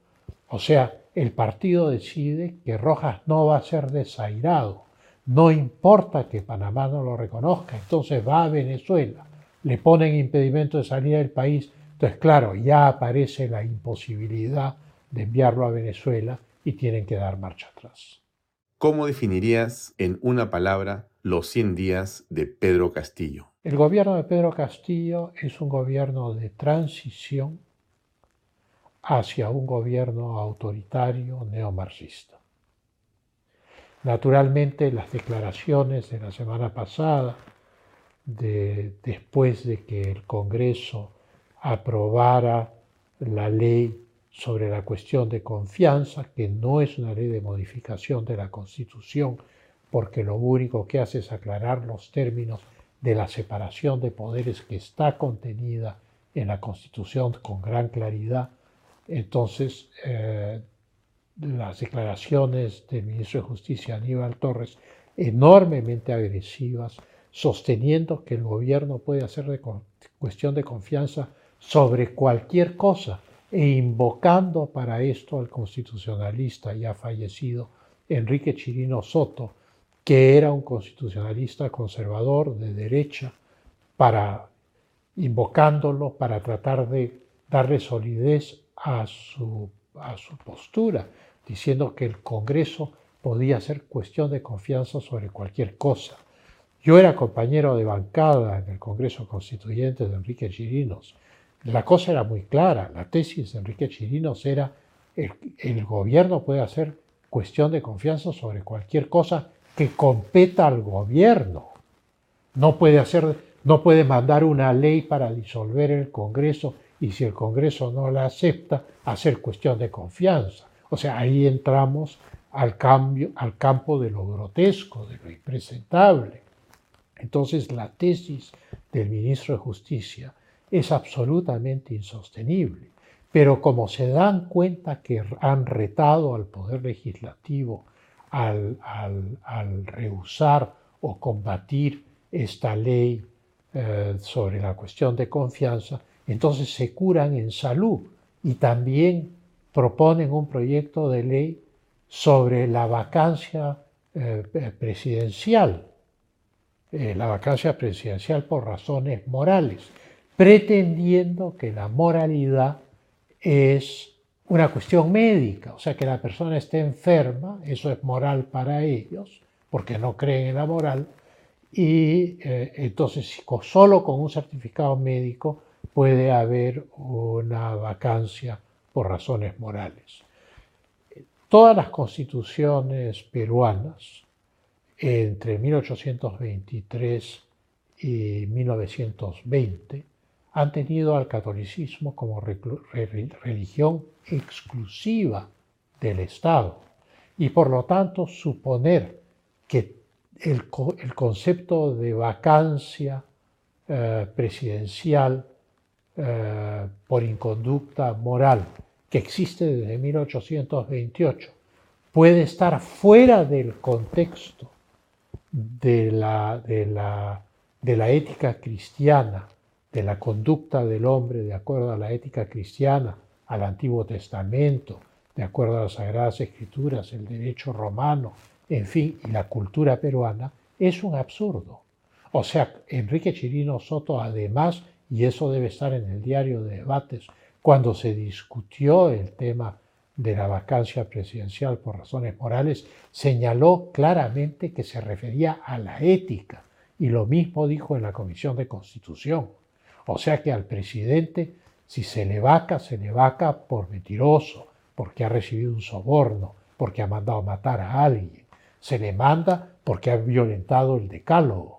O sea, el partido decide que Rojas no va a ser desairado. No importa que Panamá no lo reconozca, entonces va a Venezuela, le ponen impedimento de salida del país, entonces claro, ya aparece la imposibilidad de enviarlo a Venezuela y tienen que dar marcha atrás. ¿Cómo definirías en una palabra los 100 días de Pedro Castillo? El gobierno de Pedro Castillo es un gobierno de transición hacia un gobierno autoritario neomarxista. Naturalmente, las declaraciones de la semana pasada, después de que el Congreso aprobara la ley sobre la cuestión de confianza, que no es una ley de modificación de la Constitución, porque lo único que hace es aclarar los términos de la separación de poderes que está contenida en la Constitución con gran claridad. Entonces, eh, las declaraciones del ministro de Justicia Aníbal Torres, enormemente agresivas, sosteniendo que el gobierno puede hacer cuestión de confianza sobre cualquier cosa e invocando para esto al constitucionalista ya fallecido Enrique Chirino Soto, que era un constitucionalista conservador de derecha, para invocándolo para tratar de darle solidez a su, a su postura, diciendo que el Congreso podía ser cuestión de confianza sobre cualquier cosa. Yo era compañero de bancada en el Congreso Constituyente de Enrique Chirinos. La cosa era muy clara. La tesis de Enrique Chirinos era el, el gobierno puede hacer cuestión de confianza sobre cualquier cosa que competa al gobierno. No puede hacer, no puede mandar una ley para disolver el Congreso y si el Congreso no la acepta, hacer cuestión de confianza. O sea, ahí entramos al, cambio, al campo de lo grotesco, de lo impresentable. Entonces la tesis del ministro de Justicia es absolutamente insostenible. Pero como se dan cuenta que han retado al Poder Legislativo al, rehusar o combatir esta ley eh, sobre la cuestión de confianza, entonces se curan en salud y también proponen un proyecto de ley sobre la vacancia eh, presidencial, eh, la vacancia presidencial por razones morales, pretendiendo que la moralidad es una cuestión médica, o sea que la persona esté enferma, eso es moral para ellos, porque no creen en la moral, y eh, entonces solo con un certificado médico puede haber una vacancia por razones morales. Todas las constituciones peruanas entre 1823 y 1920 han tenido al catolicismo como religión exclusiva del Estado. Y por lo tanto suponer que el, concepto de vacancia eh, presidencial eh, por inconducta moral que existe desde 1828 puede estar fuera del contexto de la, de la, de la ética cristiana, de la conducta del hombre de acuerdo a la ética cristiana, al Antiguo Testamento, de acuerdo a las Sagradas Escrituras, el derecho romano, en fin, y la cultura peruana, es un absurdo. O sea, Enrique Chirino Soto además y eso debe estar en el diario de debates, cuando se discutió el tema de la vacancia presidencial por razones morales, señaló claramente que se refería a la ética y lo mismo dijo en la Comisión de Constitución. O sea que al presidente, si se le vaca, se le vaca por mentiroso, porque ha recibido un soborno, porque ha mandado matar a alguien. Se le manda porque ha violentado el decálogo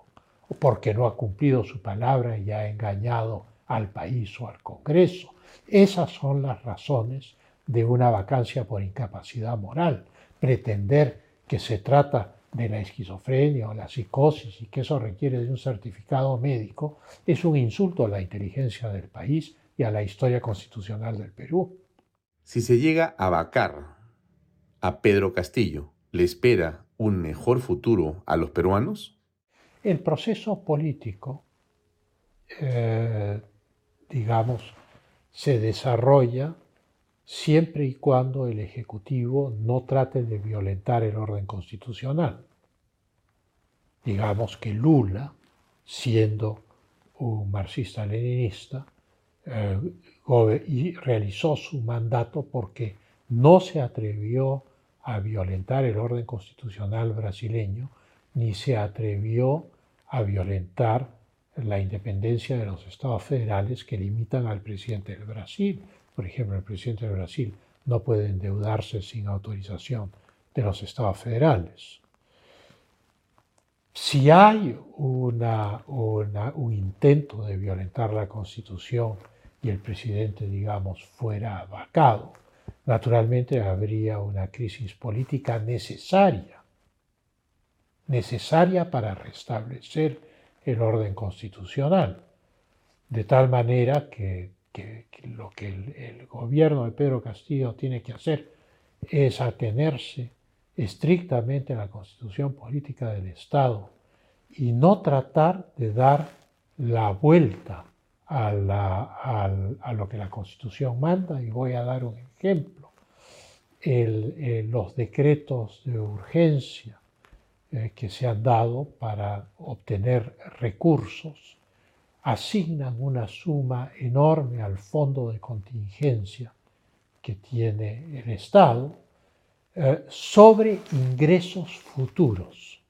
porque no ha cumplido su palabra y ha engañado al país o al Congreso. Esas son las razones de una vacancia por incapacidad moral. Pretender que se trata de la esquizofrenia o la psicosis y que eso requiere de un certificado médico es un insulto a la inteligencia del país y a la historia constitucional del Perú. Si se llega a vacar a Pedro Castillo? ¿Le espera un mejor futuro a los peruanos? El proceso político, eh, digamos, se desarrolla siempre y cuando el Ejecutivo no trate de violentar el orden constitucional. Digamos que Lula, siendo un marxista-leninista, eh, realizó su mandato porque no se atrevió a violentar el orden constitucional brasileño, ni se atrevió a violentar la independencia de los estados federales que limitan al presidente del Brasil. Por ejemplo, el presidente del Brasil no puede endeudarse sin autorización de los estados federales. Si hay una, un intento de violentar la constitución y el presidente, digamos, fuera vacado, naturalmente habría una crisis política necesaria, necesaria para restablecer el orden constitucional, de tal manera que, lo que el, el gobierno de Pedro Castillo tiene que hacer es atenerse estrictamente a la constitución política del Estado y no tratar de dar la vuelta a, lo que la constitución manda. Y voy a dar un ejemplo. los decretos de urgencia eh, que se han dado para obtener recursos asignan una suma enorme al fondo de contingencia que tiene el Estado eh, sobre ingresos futuros.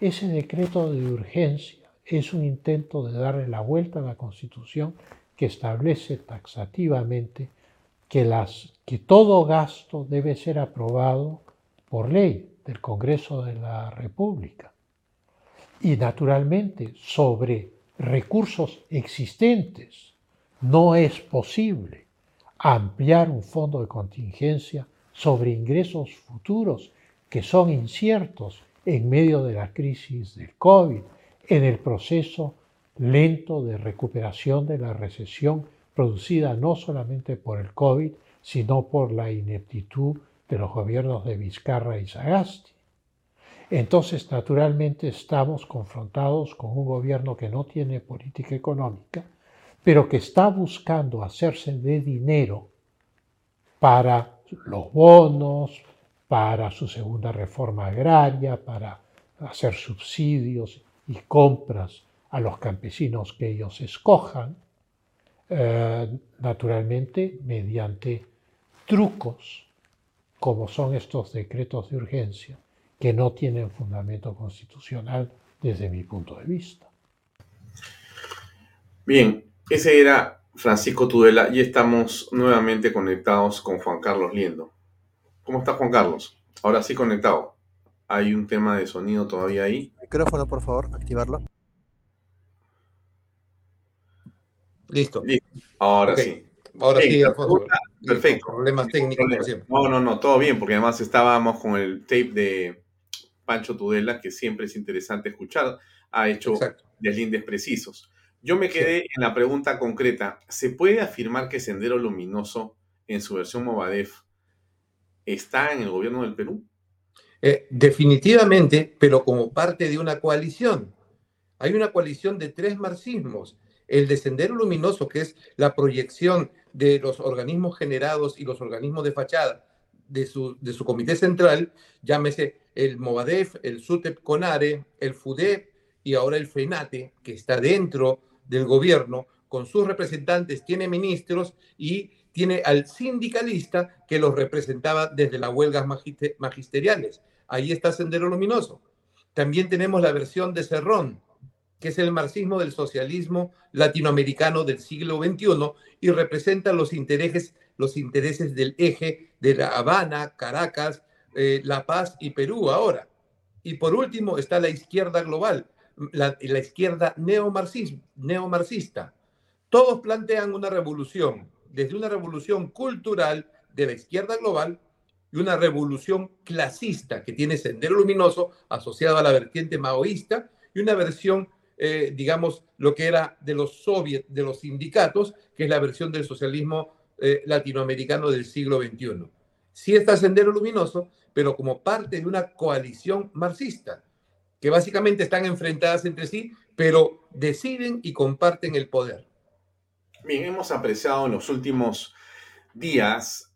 Ese decreto de urgencia es un intento de darle la vuelta a la Constitución que establece taxativamente que, todo gasto debe ser aprobado por ley del Congreso de la República. Y naturalmente sobre recursos existentes no es posible ampliar un fondo de contingencia sobre ingresos futuros que son inciertos en medio de la crisis del COVID, en el proceso lento de recuperación de la recesión producida no solamente por el COVID, sino por la ineptitud de los gobiernos de Vizcarra y Sagasti. Entonces, naturalmente, estamos confrontados con un gobierno que no tiene política económica, pero que está buscando hacerse de dinero para los bonos, para su segunda reforma agraria, para hacer subsidios y compras a los campesinos que ellos escojan, eh, naturalmente mediante trucos como son estos decretos de urgencia que no tienen fundamento constitucional desde mi punto de vista. Bien, ese era Francisco Tudela y estamos nuevamente conectados con Juan Carlos Liendo. ¿Cómo está Juan Carlos? Ahora sí conectado. Hay un tema de sonido todavía ahí. Micrófono, por favor, activarlo. Listo. Ahora sí. Ahora sí, Alfonso. Perfecto. Problemas técnicos, No, no, no, todo bien, porque además estábamos con el tape de Pancho Tudela, que siempre es interesante escuchar. Ha hecho deslindes precisos. Yo me quedé en la pregunta concreta. ¿Se puede afirmar que Sendero Luminoso, en su versión Movadef, está en el gobierno del Perú? Eh, definitivamente, pero como parte de una coalición. Hay una coalición de tres marxismos. El de Sendero Luminoso, que es la proyección de los organismos generados y los organismos de fachada de su, de su comité central, llámese el Movadef, el SUTEP CONARE, el FUDEP y ahora el FENATE, que está dentro del gobierno, con sus representantes, tiene ministros y tiene al sindicalista que los representaba desde las huelgas magisteriales. Ahí está Sendero Luminoso. También tenemos la versión de Cerrón, que es el marxismo del socialismo latinoamericano del siglo XXI y representa los intereses, los intereses del eje de La Habana, Caracas, eh, La Paz y Perú ahora. Y por último está la izquierda global, la, izquierda neomarxista. Todos plantean una revolución desde una revolución cultural de la izquierda global y una revolución clasista que tiene Sendero Luminoso asociado a la vertiente maoísta y una versión, eh, digamos, lo que era de los soviets, de los sindicatos, que es la versión del socialismo eh, latinoamericano del siglo XXI. Sí está Sendero Luminoso, pero como parte de una coalición marxista, que básicamente están enfrentadas entre sí, pero deciden y comparten el poder. Bien, hemos apreciado en los últimos días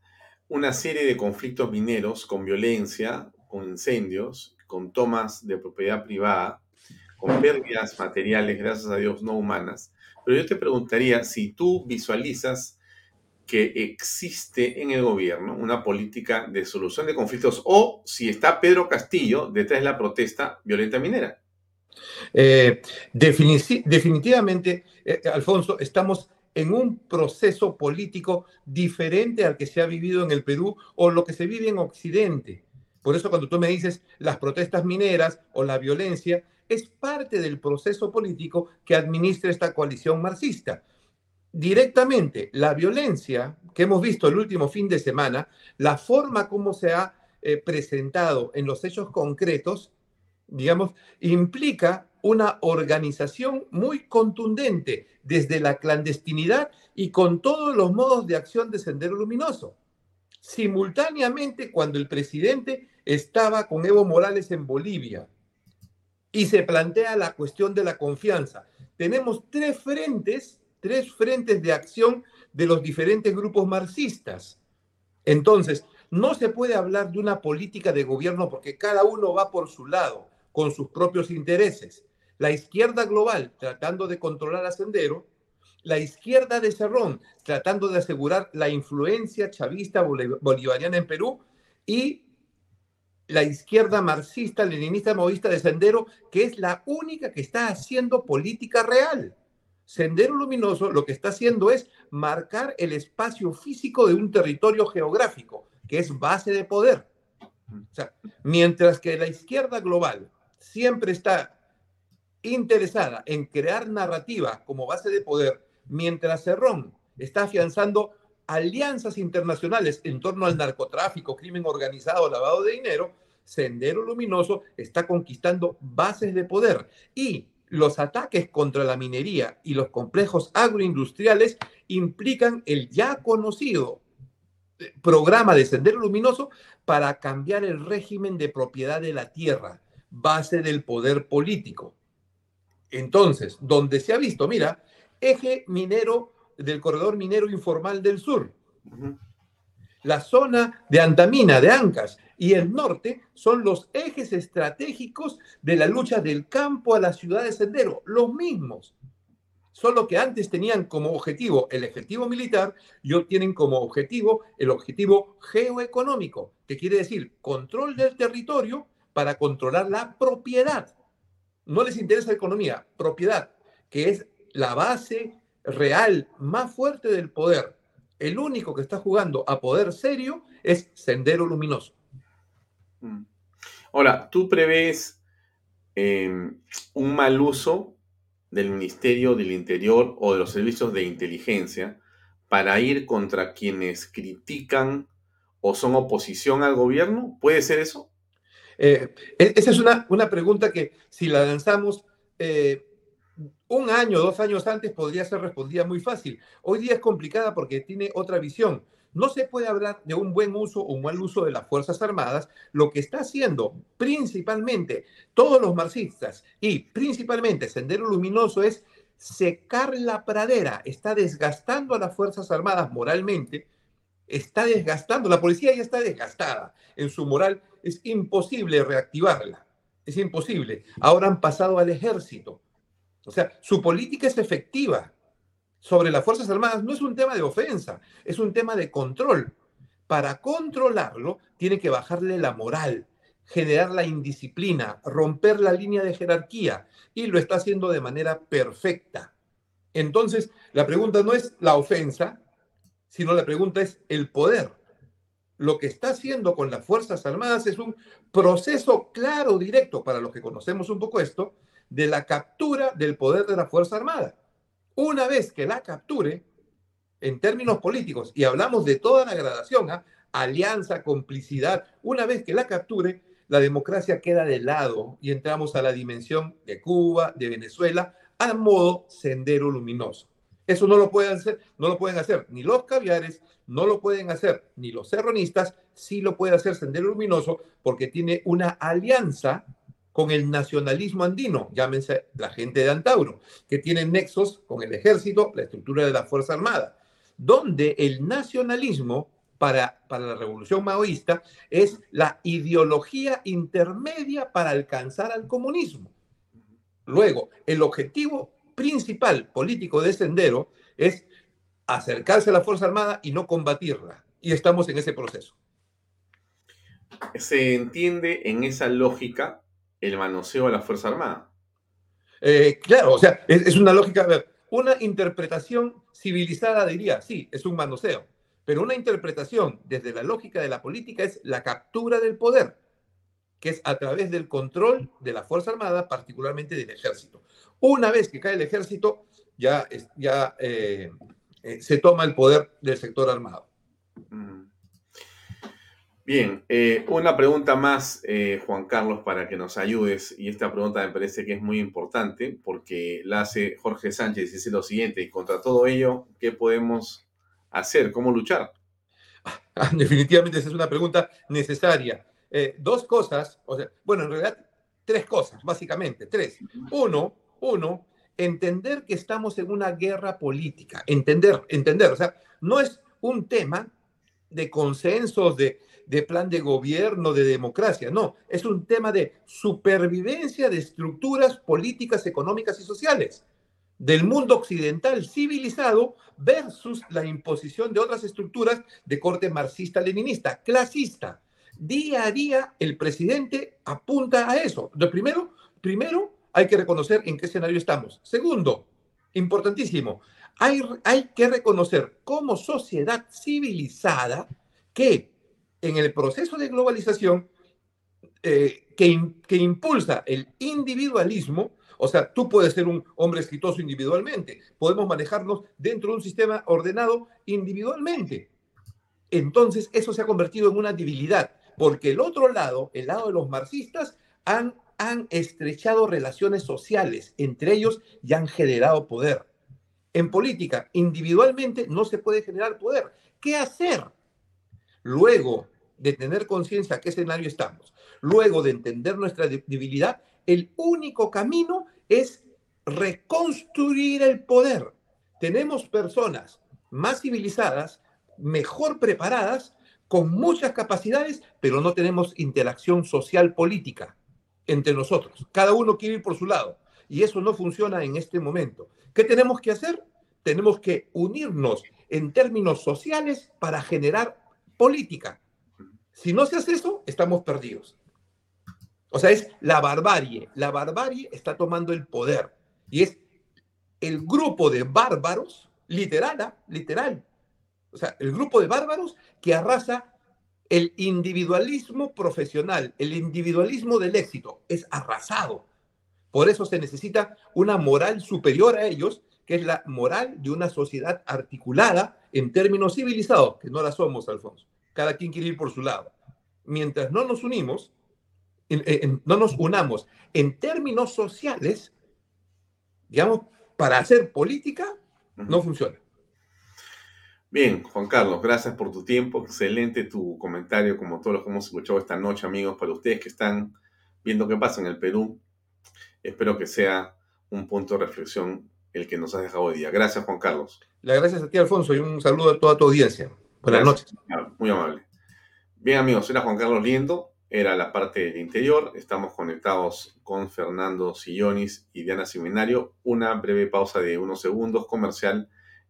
una serie de conflictos mineros con violencia, con incendios, con tomas de propiedad privada, con pérdidas materiales, gracias a Dios, no humanas. Pero yo te preguntaría si tú visualizas que existe en el gobierno una política de solución de conflictos o si está Pedro Castillo detrás de la protesta violenta minera. Eh, definitivamente, eh, Alfonso, estamos en un proceso político diferente al que se ha vivido en el Perú o lo que se vive en Occidente. Por eso cuando tú me dices las protestas mineras o la violencia, es parte del proceso político que administra esta coalición marxista directamente la violencia que hemos visto el último fin de semana, la forma como se ha eh, presentado en los hechos concretos, digamos, implica una organización muy contundente desde la clandestinidad y con todos los modos de acción de Sendero Luminoso. Simultáneamente, cuando el presidente estaba con Evo Morales en Bolivia y se plantea la cuestión de la confianza, tenemos tres frentes tres frentes de acción de los diferentes grupos marxistas. Entonces, no se puede hablar de una política de gobierno porque cada uno va por su lado, con sus propios intereses. La izquierda global tratando de controlar a Sendero, la izquierda de Cerrón tratando de asegurar la influencia chavista bolivariana en Perú y la izquierda marxista, leninista, maoísta de Sendero, que es la única que está haciendo política real. Sendero Luminoso lo que está haciendo es marcar el espacio físico de un territorio geográfico, que es base de poder. Mientras que la izquierda global siempre está interesada en crear narrativa como base de poder, mientras Cerrón está afianzando alianzas internacionales en torno al narcotráfico, crimen organizado, lavado de dinero, Sendero Luminoso está conquistando bases de poder y los ataques contra la minería y los complejos agroindustriales implican el ya conocido eh, programa de Sendero Luminoso para cambiar el régimen de propiedad de la tierra, base del poder político. Entonces, donde se ha visto, mira, eje minero del corredor minero informal del sur, la zona de Antamina, de Ancas, y el norte son los ejes estratégicos de la lucha del campo a la ciudad de Sendero, los mismos. Solo que antes tenían como objetivo el objetivo militar y hoy tienen como objetivo el objetivo geoeconómico, que quiere decir control del territorio para controlar la propiedad. No les interesa economía, propiedad, que es la base real más fuerte del poder. El único que está jugando a poder serio es Sendero Luminoso. Mm. Ahora, ¿tú prevés em, un mal uso del Ministerio del Interior o de los servicios de inteligencia para ir contra quienes critican o son oposición al gobierno? ¿Puede ser eso? Eh, e, esa es una, una, pregunta que si la lanzamos eh, un año, dos años antes, podría ser respondida muy fácil. Hoy día es complicada porque tiene otra visión. No se puede hablar de un buen uso o un mal uso de las Fuerzas Armadas. Lo que está haciendo principalmente todos los marxistas y principalmente Sendero Luminoso es secar la pradera. Está desgastando a las Fuerzas Armadas moralmente. Está desgastando. La policía ya está desgastada en su moral. Es imposible reactivarla. Es imposible. Ahora han pasado al ejército. O sea, su política es efectiva sobre las Fuerzas Armadas no es un tema de ofensa, es un tema de control. Para controlarlo, tiene que bajarle la moral, generar la indisciplina, romper la línea de jerarquía, y lo está haciendo de manera perfecta. Entonces, la pregunta no es la ofensa, sino la pregunta es el poder. Lo que está haciendo con las Fuerzas Armadas es un proceso claro, directo, para los que conocemos un poco esto, de la captura del poder de la Fuerza Armada. Una vez que la capture, en términos políticos, y hablamos de toda la gradación, ¿ah? alianza, complicidad, una vez que la capture, la democracia queda de lado y entramos a la dimensión de Cuba, de Venezuela, a modo sendero luminoso. Eso no lo pueden hacer, no lo pueden hacer ni los caviares, no lo pueden hacer ni los serronistas, sí lo puede hacer Sendero Luminoso porque tiene una alianza con el nacionalismo andino, llámense la gente de Antauro, que tiene nexos con el ejército, la estructura de la Fuerza Armada, donde el nacionalismo para, para la revolución maoísta es la ideología intermedia para alcanzar al comunismo. Luego, el objetivo principal político de Sendero es acercarse a la Fuerza Armada y no combatirla. Y estamos en ese proceso. Se entiende en esa lógica el manoseo a la Fuerza Armada. Eh, claro, o sea, es, una lógica, una interpretación civilizada diría, sí, es un manoseo, pero una interpretación desde la lógica de la política es la captura del poder, que es a través del control de la Fuerza Armada, particularmente del ejército. Una vez que cae el ejército, ya, ya eh, eh, se toma el poder del sector armado. Mm. Bien, eh, una pregunta más, eh, Juan Carlos, para que nos ayudes. Y esta pregunta me parece que es muy importante porque la hace Jorge Sánchez y dice lo siguiente, y contra todo ello, ¿qué podemos hacer? ¿Cómo luchar? Ah, definitivamente esa es una pregunta necesaria. Eh, dos cosas, o sea, bueno, en realidad tres cosas, básicamente, tres. Uno, uno, entender que estamos en una guerra política, entender, entender, o sea, no es un tema de consensos, de, de plan de gobierno, de democracia. No, es un tema de supervivencia de estructuras políticas, económicas y sociales del mundo occidental civilizado versus la imposición de otras estructuras de corte marxista-leninista, clasista. Día a día el presidente apunta a eso. Lo primero, primero hay que reconocer en qué escenario estamos. Segundo, importantísimo, hay, hay que reconocer como sociedad civilizada que en el proceso de globalización eh, que, que impulsa el individualismo, o sea, tú puedes ser un hombre exitoso individualmente, podemos manejarnos dentro de un sistema ordenado individualmente. Entonces, eso se ha convertido en una debilidad, porque el otro lado, el lado de los marxistas, han, han estrechado relaciones sociales entre ellos y han generado poder. En política, individualmente no se puede generar poder. ¿Qué hacer? Luego de tener conciencia a qué escenario estamos, luego de entender nuestra debilidad, el único camino es reconstruir el poder. Tenemos personas más civilizadas, mejor preparadas, con muchas capacidades, pero no tenemos interacción social política entre nosotros. Cada uno quiere ir por su lado y eso no funciona en este momento. ¿Qué tenemos que hacer? Tenemos que unirnos en términos sociales para generar política. Si no se hace eso, estamos perdidos. O sea, es la barbarie. La barbarie está tomando el poder. Y es el grupo de bárbaros, literal, ¿ah? literal. O sea, el grupo de bárbaros que arrasa el individualismo profesional, el individualismo del éxito. Es arrasado. Por eso se necesita una moral superior a ellos, que es la moral de una sociedad articulada en términos civilizados, que no la somos, Alfonso cada quien quiere ir por su lado. Mientras no nos unimos, no nos unamos en términos sociales, digamos, para hacer política, no funciona. Bien, Juan Carlos, gracias por tu tiempo. Excelente tu comentario, como todos los que hemos escuchado esta noche, amigos. Para ustedes que están viendo qué pasa en el Perú, espero que sea un punto de reflexión el que nos has dejado hoy día. Gracias, Juan Carlos. Le gracias a ti, Alfonso, y un saludo a toda tu audiencia. Buenas noches. Muy amable. Bien, amigos, era Juan Carlos Liendo, era la parte del interior. Estamos conectados con Fernando Sillonis y Diana Seminario. Una breve pausa de unos segundos comercial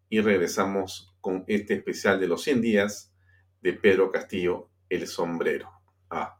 y regresamos con este especial de los 100 días de Pedro Castillo, el sombrero. Ah.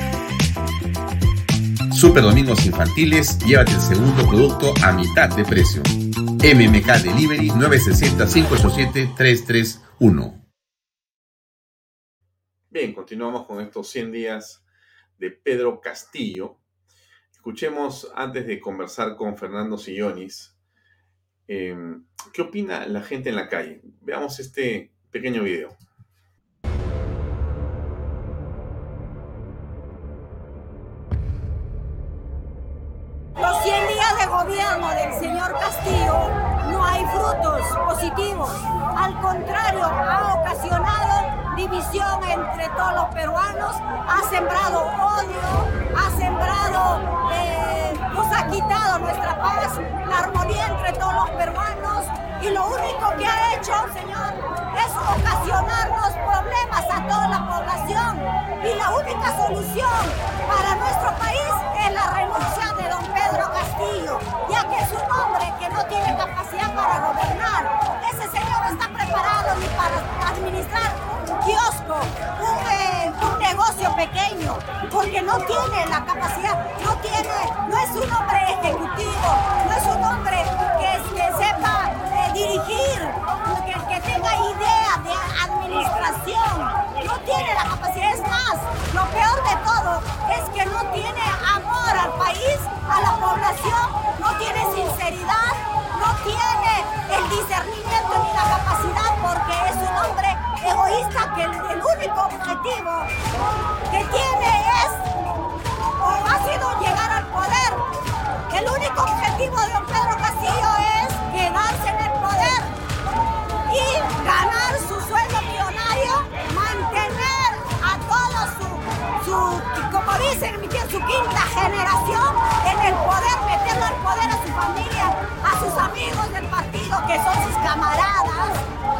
Super domingos infantiles, llévate el segundo producto a mitad de precio. MMK Delivery 960 587 331. Bien, continuamos con estos 100 días de Pedro Castillo. Escuchemos, antes de conversar con Fernando Sillonis, em, ¿qué opina la gente en la calle? Veamos este pequeño video. Gobierno del señor Castillo no hay frutos positivos. Al contrario, ha ocasionado división entre todos los peruanos, ha sembrado odio, ha sembrado, eh, nos ha quitado nuestra paz, la armonía entre todos los peruanos y lo único que ha hecho, Señor, es ocasionarnos problemas a toda la población y la única solución para nuestro país es la renuncia de don Pedro Ya que es un hombre que no tiene capacidad para gobernar. Ese señor no está preparado ni para administrar kiosco, eh, un, negocio pequeño, porque no tiene la capacidad, no tiene, no es un hombre ejecutivo, no es un hombre que, sepa eh, dirigir, que, que tenga idea de administración, no tiene la capacidad, es más, lo peor de todo es que no tiene amor al país, a la población, no tiene sinceridad, no tiene el discernimiento ni la capacidad porque es un hombre egoísta que el, único objetivo que tiene es o ha sido llegar al poder. El único objetivo de don Pedro Castillo es quedarse en el poder y su como dicen, su quinta generación en el poder, meterlo al poder a su familia, a sus amigos del partido que son sus camaradas,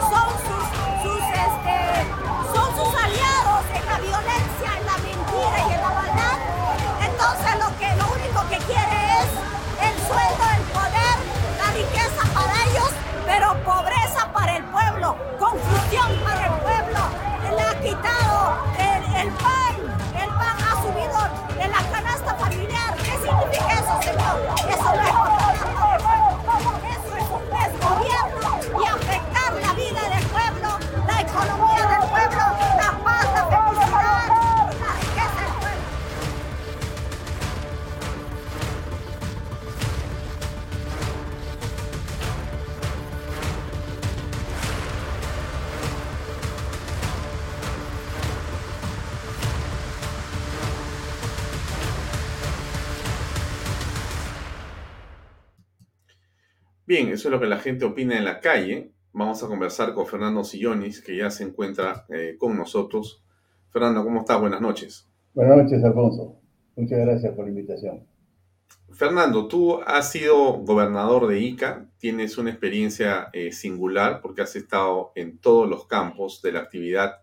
son aliados en la violencia, en la mentira y en la maldad. Entonces lo que lo único que quiere es el sueldo, el poder, la riqueza para ellos, pero pobreza para el pueblo, confusión para el pueblo. Le ha quitado Bien, eso es lo que la gente opina en la calle. Vamos a conversar con Fernando Sillonis, que ya se encuentra eh, con nosotros. Fernando, ¿cómo estás? Buenas noches. Buenas noches, Alfonso. Muchas gracias por la invitación. Fernando, tú has sido gobernador de Ica, tienes una experiencia eh, singular porque has estado en todos los campos de la actividad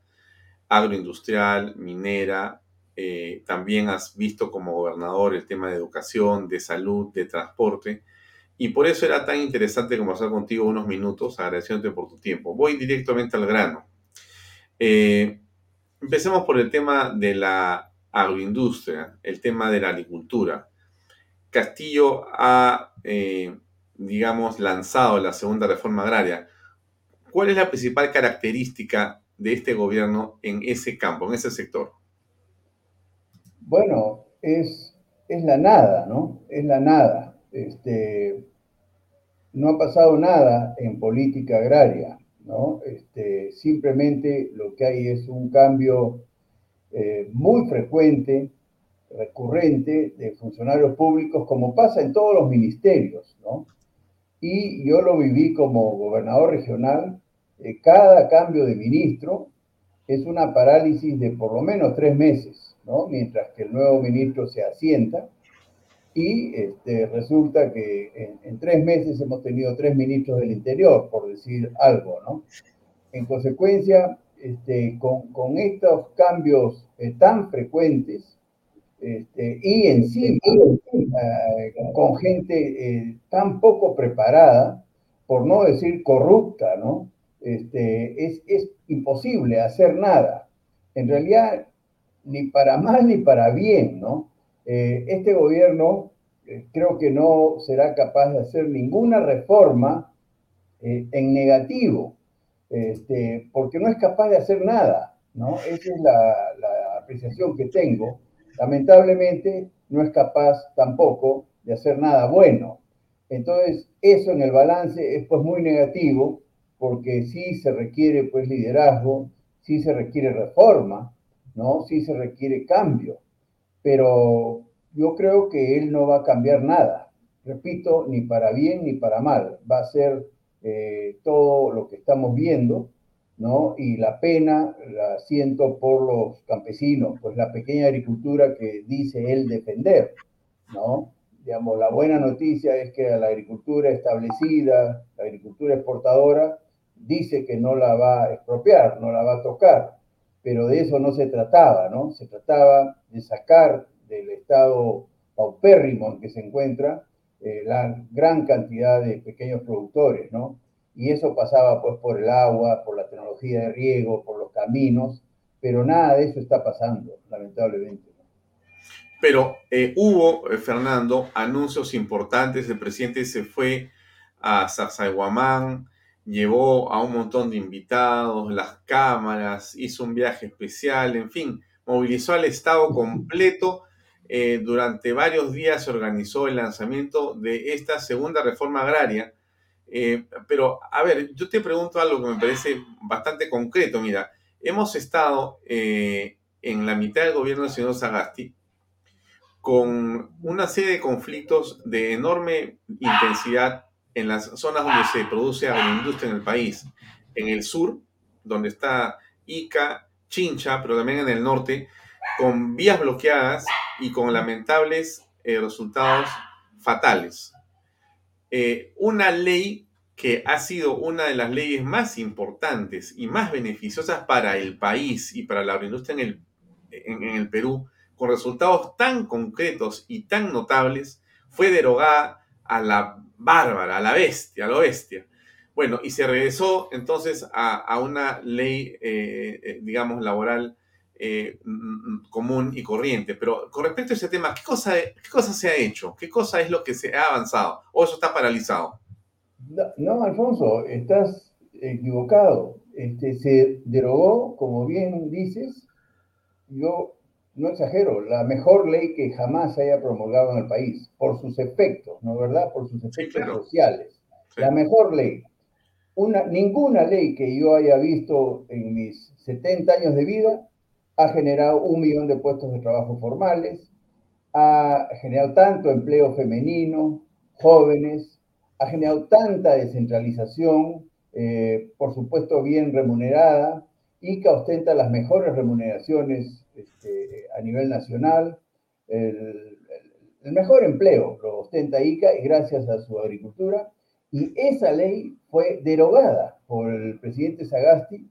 agroindustrial, minera, eh, también has visto como gobernador el tema de educación, de salud, de transporte. Y por eso era tan interesante conversar contigo unos minutos, agradeciéndote por tu tiempo. Voy directamente al grano. Eh, empecemos por el tema de la agroindustria, el tema de la agricultura. Castillo ha, eh, digamos, lanzado la segunda reforma agraria. ¿Cuál es la principal característica de este gobierno en ese campo, en ese sector? Bueno, es, es la nada, ¿no? Es la nada. Este, no ha pasado nada en política agraria, ¿no? Este, simplemente lo que hay es un cambio eh, muy frecuente, recurrente de funcionarios públicos, como pasa en todos los ministerios, ¿no? Y yo lo viví como gobernador regional, eh, cada cambio de ministro es una parálisis de por lo menos tres meses. Mientras que el nuevo ministro se asienta y este, resulta que en, tres meses hemos tenido tres ministros del Interior, por decir algo, ¿no? En consecuencia, este, con, estos cambios eh, tan frecuentes este, y encima eh, con gente eh, tan poco preparada, por no decir corrupta, ¿no? Este, es, es imposible hacer nada. En realidad, ni para mal ni para bien, ¿no? Eh, este gobierno eh, creo que no será capaz de hacer ninguna reforma eh, en negativo, este, porque no es capaz de hacer nada. ¿no? Esa es la, la apreciación que tengo. Lamentablemente no es capaz tampoco de hacer nada bueno. Entonces, eso en el balance es pues muy negativo porque sí se requiere pues liderazgo, sí se requiere reforma, ¿no? Sí se requiere cambio, pero yo creo que él no va a cambiar nada, repito, ni para bien ni para mal, va a ser eh, todo lo que estamos viendo, ¿no? Y la pena la siento por los campesinos, pues la pequeña agricultura que dice él defender, ¿no? Digamos, la buena noticia es que la agricultura establecida, la agricultura exportadora, dice que no la va a expropiar, no la va a tocar, pero de eso no se trataba, ¿no? Se trataba de sacar del estado paupérrimo en que se encuentra eh, la gran cantidad de pequeños productores, ¿no? Y eso pasaba pues por el agua, por la tecnología de riego, por los caminos, pero nada de eso está pasando, lamentablemente. Pero eh, hubo, eh, Fernando, anuncios importantes. El presidente se fue a Sacsayhuamán, llevó a un montón de invitados, las cámaras, hizo un viaje especial, en fin, movilizó al Estado completo. Eh, durante varios días se organizó el lanzamiento de esta segunda reforma agraria. Eh, pero, a ver, yo te pregunto algo que me parece bastante concreto. Mira, hemos estado eh, en la mitad del gobierno del señor Sagasti con una serie de conflictos de enorme intensidad en las zonas donde se produce agroindustria en el país. En el sur, donde está Ica, Chincha, pero también en el norte, con vías bloqueadas y con lamentables eh, resultados fatales. Eh, una ley que ha sido una de las leyes más importantes y más beneficiosas para el país y para la agroindustria en el, en el Perú, con resultados tan concretos y tan notables, fue derogada a la bárbara, a la bestia, a lo bestia. Bueno, y se regresó entonces a, una ley, eh, eh, digamos, laboral eh, común y corriente. Pero con respecto a ese tema, ¿qué cosa, ¿qué cosa se ha hecho? ¿Qué cosa es lo que se ha avanzado? ¿O eso está paralizado? No, Alfonso, estás equivocado. Este, se derogó, como bien dices, yo no exagero, la mejor ley que jamás se haya promulgado en el país, por sus efectos, ¿no es verdad? Por sus efectos sociales. La mejor ley. Una, ninguna ley que yo haya visto en mis 70 años de vida ha generado un millón de puestos de trabajo formales, ha generado tanto empleo femenino, jóvenes, ha generado tanta descentralización, eh, por supuesto bien remunerada, y que ostenta las mejores remuneraciones este, a nivel nacional. El, mejor empleo lo ostenta ICA y gracias a su agricultura. Y esa ley fue derogada por el presidente Sagasti,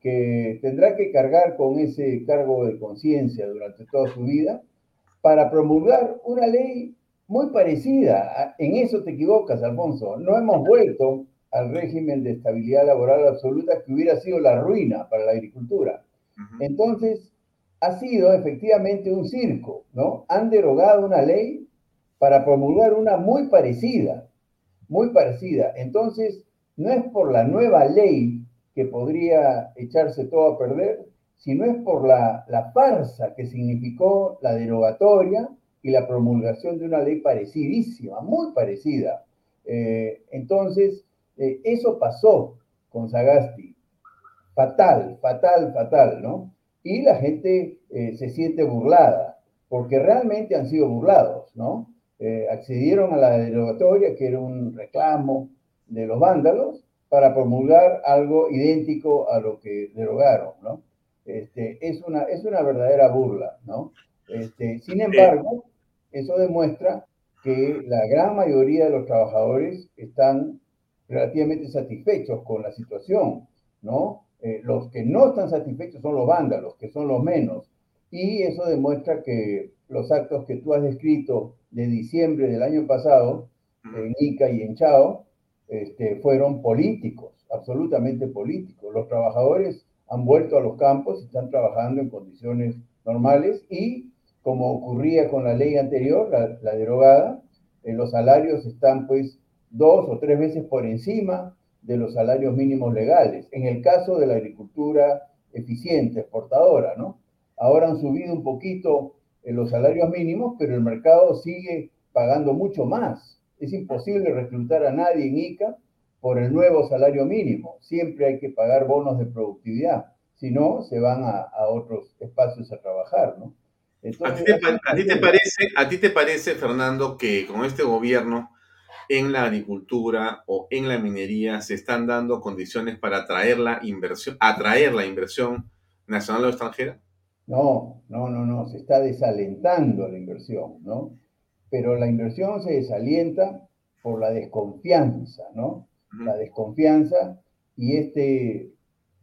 que tendrá que cargar con ese cargo de conciencia durante toda su vida para promulgar una ley muy parecida. En eso te equivocas, Alfonso. No hemos vuelto al régimen de estabilidad laboral absoluta que hubiera sido la ruina para la agricultura. Entonces, ha sido efectivamente un circo, ¿no? Han derogado una ley para promulgar una muy parecida, muy parecida. Entonces, no es por la nueva ley que podría echarse todo a perder, sino es por la, la farsa que significó la derogatoria y la promulgación de una ley parecidísima, muy parecida. Eh, entonces, eh, eso pasó con Sagasti. Fatal, fatal, fatal, ¿no? Y la gente eh, se siente burlada, porque realmente han sido burlados, ¿no? Eh, accedieron a la derogatoria, que era un reclamo de los vándalos, para promulgar algo idéntico a lo que derogaron, ¿no? Este, es, una, es una verdadera burla, ¿no? Este, sin embargo, eso demuestra que la gran mayoría de los trabajadores están relativamente satisfechos con la situación, ¿no? Eh, los que no están satisfechos son los vándalos, que son los menos. Y eso demuestra que los actos que tú has descrito de diciembre del año pasado, en Ica y en Chao, este, fueron políticos, absolutamente políticos. Los trabajadores han vuelto a los campos y están trabajando en condiciones normales y, como ocurría con la ley anterior, la, derogada, eh, los salarios están pues dos o tres veces por encima de los salarios mínimos legales. En el caso de la agricultura eficiente, exportadora, ¿no? Ahora han subido un poquito en los salarios mínimos, pero el mercado sigue pagando mucho más. Es imposible reclutar a nadie en ICA por el nuevo salario mínimo. Siempre hay que pagar bonos de productividad. Si no, se van a, otros espacios a trabajar, ¿no? ¿A, ti te, parece, ¿A ti te parece, Fernando, que con este gobierno en la agricultura o en la minería se están dando condiciones para atraer la inversión, atraer la inversión nacional o extranjera? No, no, no, no, se está desalentando la inversión, ¿no? Pero la inversión se desalienta por la desconfianza, ¿no? La desconfianza y este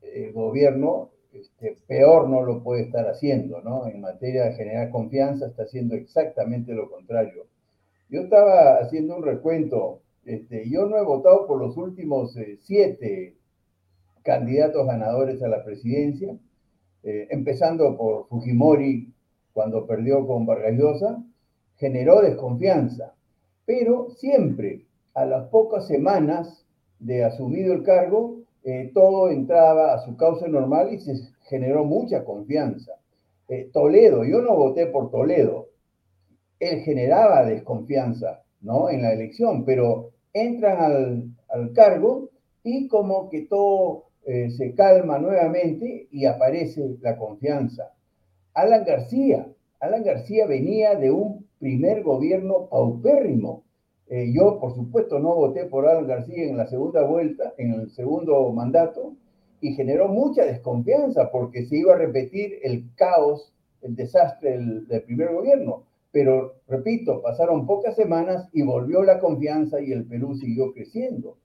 eh, gobierno este, peor no lo puede estar haciendo, ¿no? En materia de generar confianza está haciendo exactamente lo contrario. Yo estaba haciendo un recuento, este, yo no he votado por los últimos eh, siete candidatos ganadores a la presidencia, eh, empezando por Fujimori cuando perdió con Vargas Llosa, generó desconfianza, pero siempre a las pocas semanas de asumido el cargo, eh, todo entraba a su causa normal y se generó mucha confianza. Toledo, yo no voté por Toledo, él generaba desconfianza ¿no? en la elección, pero entran al, cargo y como que todo eh, se calma nuevamente y aparece la confianza. Alan García, Alan García venía de un primer gobierno paupérrimo. Eh, yo, por supuesto, no voté por Alan García en la segunda vuelta, en el segundo mandato, y generó mucha desconfianza porque se iba a repetir el caos, el desastre del primer gobierno. Pero, repito, pasaron pocas semanas y volvió la confianza y el Perú siguió creciendo.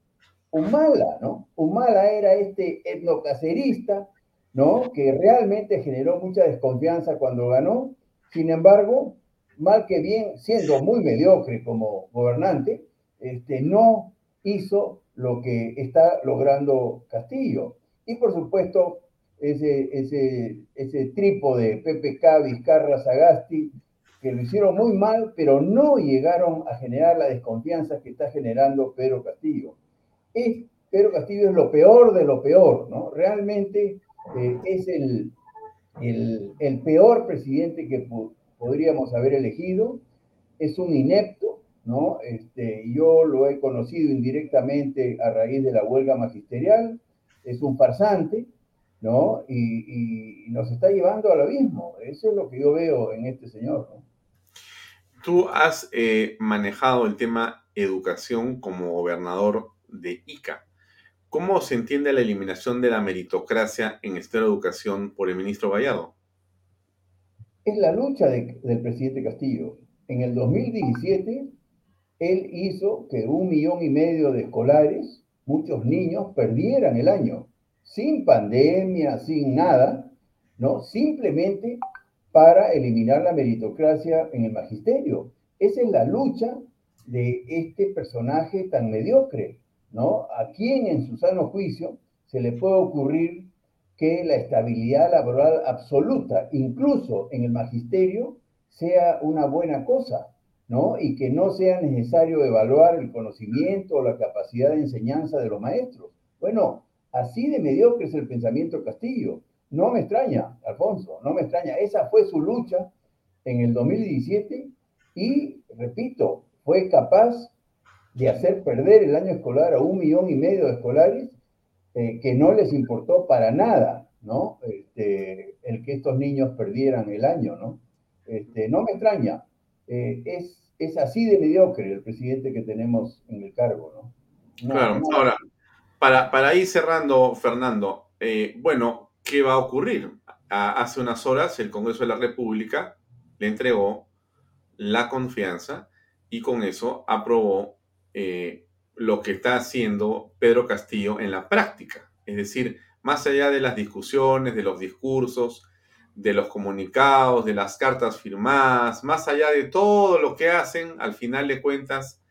Humala, ¿no? Humala era este etnocacerista, ¿no? Que realmente generó mucha desconfianza cuando ganó. Sin embargo, mal que bien, siendo muy mediocre como gobernante, este, no hizo lo que está logrando Castillo. Y por supuesto, ese, ese, ese trípode PPK, Vizcarra, Sagasti, que lo hicieron muy mal, pero no llegaron a generar la desconfianza que está generando Pedro Castillo Pedro Castillo es lo peor de lo peor, ¿no? Realmente eh, es el, peor presidente que podríamos haber elegido, es un inepto, ¿no? Este, yo lo he conocido indirectamente a raíz de la huelga magisterial, es un farsante, ¿no? Y, nos está llevando al abismo. Eso es lo que yo veo en este señor, ¿no? Tú has eh, manejado el tema educación como gobernador de ICA. ¿Cómo se entiende la eliminación de la meritocracia en esta educación por el ministro Vallado? Es la lucha del presidente Castillo. En el 2017, él hizo que un millón y medio de escolares, muchos niños, perdieran el año, sin pandemia, sin nada, ¿no? Simplemente para eliminar la meritocracia en el magisterio. Esa es la lucha de este personaje tan mediocre. ¿no? ¿A quién en su sano juicio se le puede ocurrir que la estabilidad laboral absoluta, incluso en el magisterio, sea una buena cosa, ¿no? Y que no sea necesario evaluar el conocimiento o la capacidad de enseñanza de los maestros. Bueno, así de mediocre es el pensamiento Castillo. No me extraña, Alfonso, no me extraña. Esa fue su lucha en el 2017 y, repito, fue capaz de hacer perder el año escolar a un millón y medio de escolares eh, que no les importó para nada, ¿no? Este, el que estos niños perdieran el año, ¿no? Este, no me extraña, eh, es, es así de mediocre el presidente que tenemos en el cargo, ¿no? claro, ahora, para, para, ir cerrando, Fernando, eh, bueno, ¿qué va a ocurrir? hace unas horas el Congreso de la República le entregó la confianza y con eso aprobó eh, lo que está haciendo Pedro Castillo en la práctica. Es decir, más allá de las discusiones, de los discursos, de los comunicados, de las cartas firmadas, más allá de todo lo que hacen, al final de cuentas,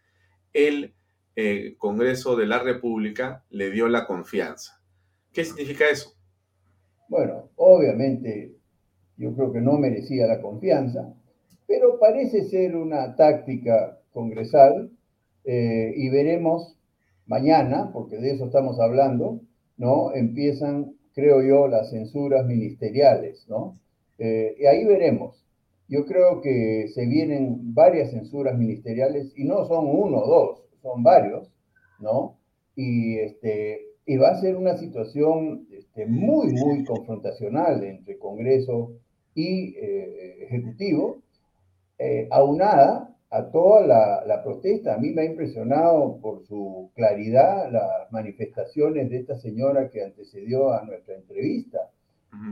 el eh, Congreso de la República le dio la confianza. ¿Qué significa eso? Bueno, obviamente yo creo que no merecía la confianza, pero parece ser una táctica congresal eh, y veremos mañana, porque de eso estamos hablando, ¿no? Empiezan creo yo, las censuras ministeriales, ¿no? Eh, y ahí veremos. Yo creo que se vienen varias censuras ministeriales y no son uno o dos, son varios, ¿no? Y, este, y va a ser una situación este, muy, muy confrontacional entre Congreso y eh, Ejecutivo, eh, aunada a toda la, protesta. A mí me ha impresionado por su claridad las manifestaciones de esta señora que antecedió a nuestra entrevista.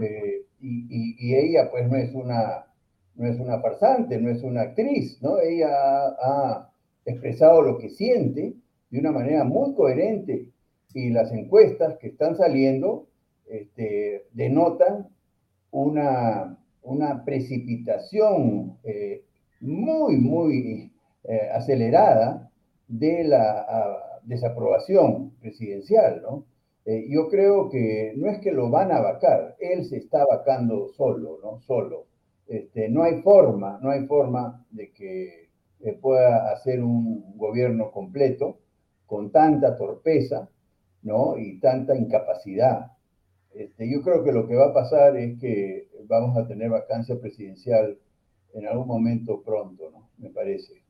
Eh, y, ella pues no es una no es una farsante, no es una actriz, ¿no? Ella ha, expresado lo que siente de una manera muy coherente y las encuestas que están saliendo este, denotan una, una precipitación eh, muy, muy eh, acelerada de la desaprobación presidencial, ¿no? Eh, yo creo que no es que lo van a vacar, él se está vacando solo, ¿no? Solo. Este, no hay forma, no hay forma de que pueda hacer un gobierno completo con tanta torpeza, ¿no? Y tanta incapacidad. Este, yo creo que lo que va a pasar es que vamos a tener vacancia presidencial en algún momento pronto, ¿no? Me parece.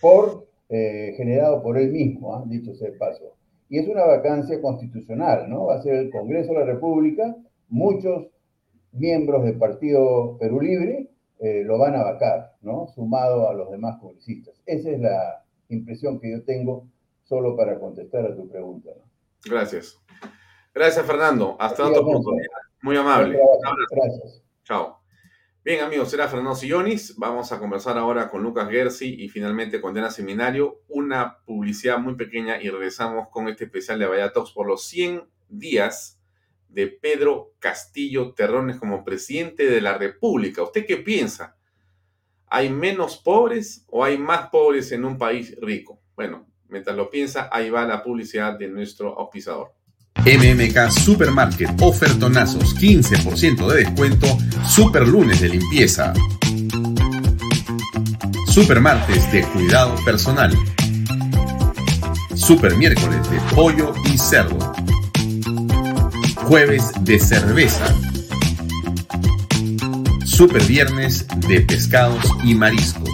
Por, eh, generado por él mismo, ¿ah? dicho sea de paso. Y es una vacancia constitucional, ¿no? Va a ser el Congreso de la República, muchos miembros del Partido Perú Libre eh, lo van a vacar, ¿no? Sumado a los demás congresistas. Esa es la impresión que yo tengo solo para contestar a tu pregunta, ¿no? Gracias. Gracias, Fernando. Hasta otro punto. Muy amable. Gracias. Chao. Bien, amigos, será Fernando Sillonis. Vamos a conversar ahora con Lucas Gersi y finalmente con Diana Seminario. Una publicidad muy pequeña y regresamos con este especial de Vaya Talks por los 100 días de Pedro Castillo Terrones como presidente de la República. ¿Usted qué piensa? ¿Hay menos pobres o hay más pobres en un país rico? Bueno, mientras lo piensa, ahí va la publicidad de nuestro auspiciador. MMK Supermarket, ofertonazos, 15% de descuento, super lunes de limpieza, super martes de cuidado personal, super miércoles de pollo y cerdo, jueves de cerveza, super viernes de pescados y mariscos,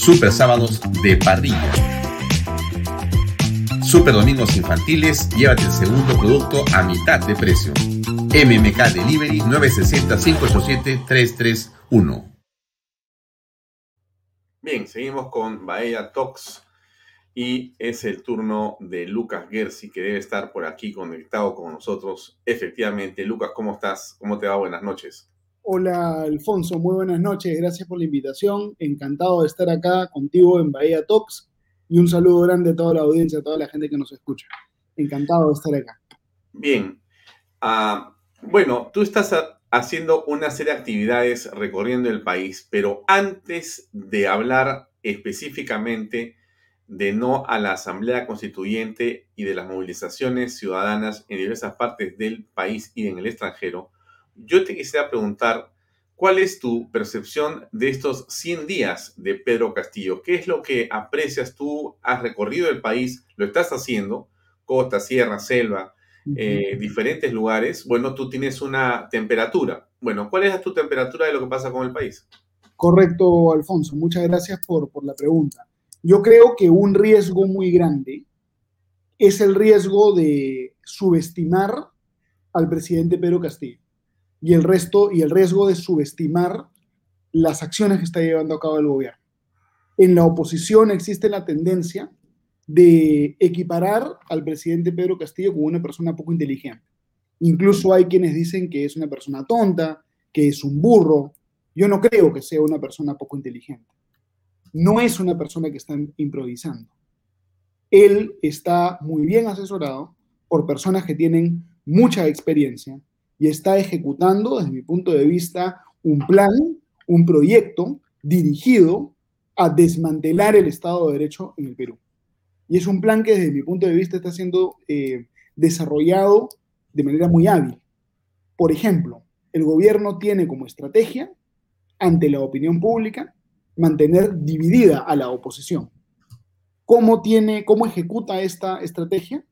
super sábados de parrilla Super Domingos Infantiles, llévate el segundo producto a mitad de precio. MMK Delivery 960-587-331. Bien, seguimos con Bahía Talks y es el turno de Lucas Gersi que debe estar por aquí conectado con nosotros. Efectivamente, Lucas, ¿cómo estás? ¿Cómo te va? Buenas noches. Hola Alfonso, muy buenas noches, gracias por la invitación, encantado de estar acá contigo en Bahía Talks y un saludo grande a toda la audiencia, a toda la gente que nos escucha. Encantado de estar acá. Bien. Ah, bueno, tú estás haciendo una serie de actividades recorriendo el país, pero antes de hablar específicamente de no a la Asamblea Constituyente y de las movilizaciones ciudadanas en diversas partes del país y en el extranjero, yo te quisiera preguntar ¿Cuál es tu percepción de estos 100 días de Pedro Castillo? ¿Qué es lo que aprecias tú? Has recorrido el país, lo estás haciendo, costa, sierra, selva, eh, diferentes lugares. Bueno, tú tienes una temperatura. Bueno, ¿cuál es tu temperatura de lo que pasa con el país? Correcto, Alfonso. Muchas gracias por, por la pregunta. Yo creo que un riesgo muy grande es el riesgo de subestimar al presidente Pedro Castillo y el resto y el riesgo de subestimar las acciones que está llevando a cabo el gobierno. En la oposición existe la tendencia de equiparar al presidente Pedro Castillo como una persona poco inteligente. Incluso hay quienes dicen que es una persona tonta, que es un burro. Yo no creo que sea una persona poco inteligente. No es una persona que está improvisando. Él está muy bien asesorado por personas que tienen mucha experiencia, y está ejecutando, desde mi punto de vista, un plan, un proyecto dirigido a desmantelar el Estado de Derecho en el Perú. Y es un plan que desde mi punto de vista está siendo eh, desarrollado de manera muy hábil. Por ejemplo, el gobierno tiene como estrategia ante la opinión pública mantener dividida a la oposición. ¿Cómo, tiene, cómo ejecuta esta estrategia?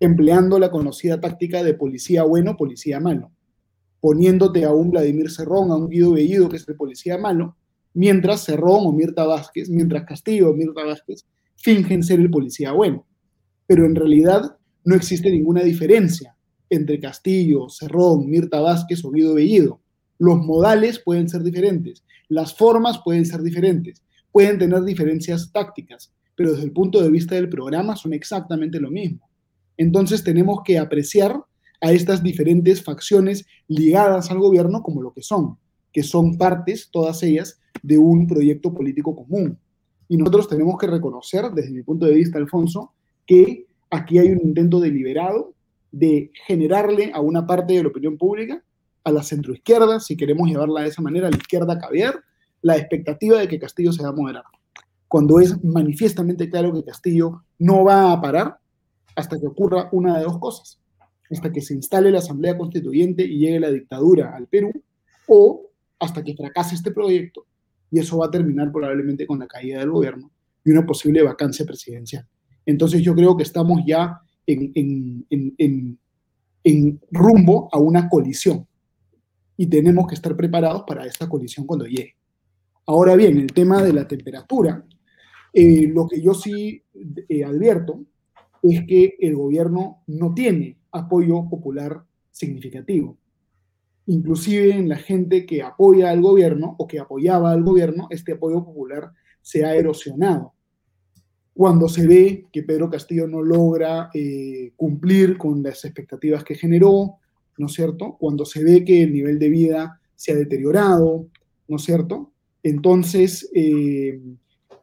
Empleando la conocida táctica de policía bueno, policía malo, poniéndote a un Vladimir Cerrón, a un Guido Bellido, que es el policía malo, mientras Cerrón o Mirta Vázquez, mientras Castillo o Mirta Vázquez fingen ser el policía bueno. Pero en realidad no existe ninguna diferencia entre Castillo, Cerrón, Mirta Vázquez o Guido Bellido. Los modales pueden ser diferentes, las formas pueden ser diferentes, pueden tener diferencias tácticas, pero desde el punto de vista del programa son exactamente lo mismo. Entonces tenemos que apreciar a estas diferentes facciones ligadas al gobierno como lo que son, que son partes, todas ellas, de un proyecto político común. Y nosotros tenemos que reconocer, desde mi punto de vista, Alfonso, que aquí hay un intento deliberado de generarle a una parte de la opinión pública, a la centroizquierda, si queremos llevarla de esa manera, a la izquierda caviar, la expectativa de que Castillo se va a moderar. Cuando es manifiestamente claro que Castillo no va a parar hasta que ocurra una de dos cosas. Hasta que se instale la Asamblea Constituyente y llegue la dictadura al Perú, o hasta que fracase este proyecto y eso va a terminar probablemente con la caída del gobierno y una posible vacancia presidencial. Entonces yo creo que estamos ya en, en, rumbo a una colisión y tenemos que estar preparados para esta colisión cuando llegue. Ahora bien, el tema de la temperatura, eh, lo que yo sí eh, advierto es que el gobierno no tiene apoyo popular significativo inclusive en la gente que apoya al gobierno o que apoyaba al gobierno, este apoyo popular se ha erosionado. Cuando se ve que Pedro Castillo no logra eh, cumplir con las expectativas que generó, ¿no es cierto? Cuando se ve que el nivel de vida se ha deteriorado, ¿no es cierto? Entonces, eh,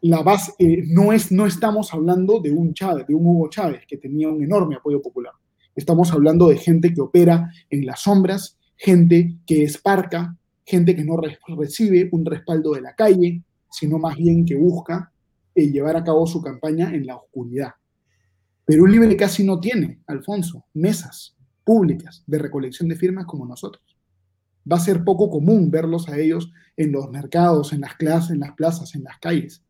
la base, eh, no, es, no estamos hablando de un Chávez, de un Hugo Chávez, que tenía un enorme apoyo popular. Estamos hablando de gente que opera en las sombras, gente que es parca, gente que no recibe un respaldo de la calle, sino más bien que busca eh, llevar a cabo su campaña en la oscuridad. Perú Libre casi no tiene, Alfonso, mesas públicas de recolección de firmas como nosotros. Va a ser poco común verlos a ellos en los mercados, en las clases, en las plazas, en las calles.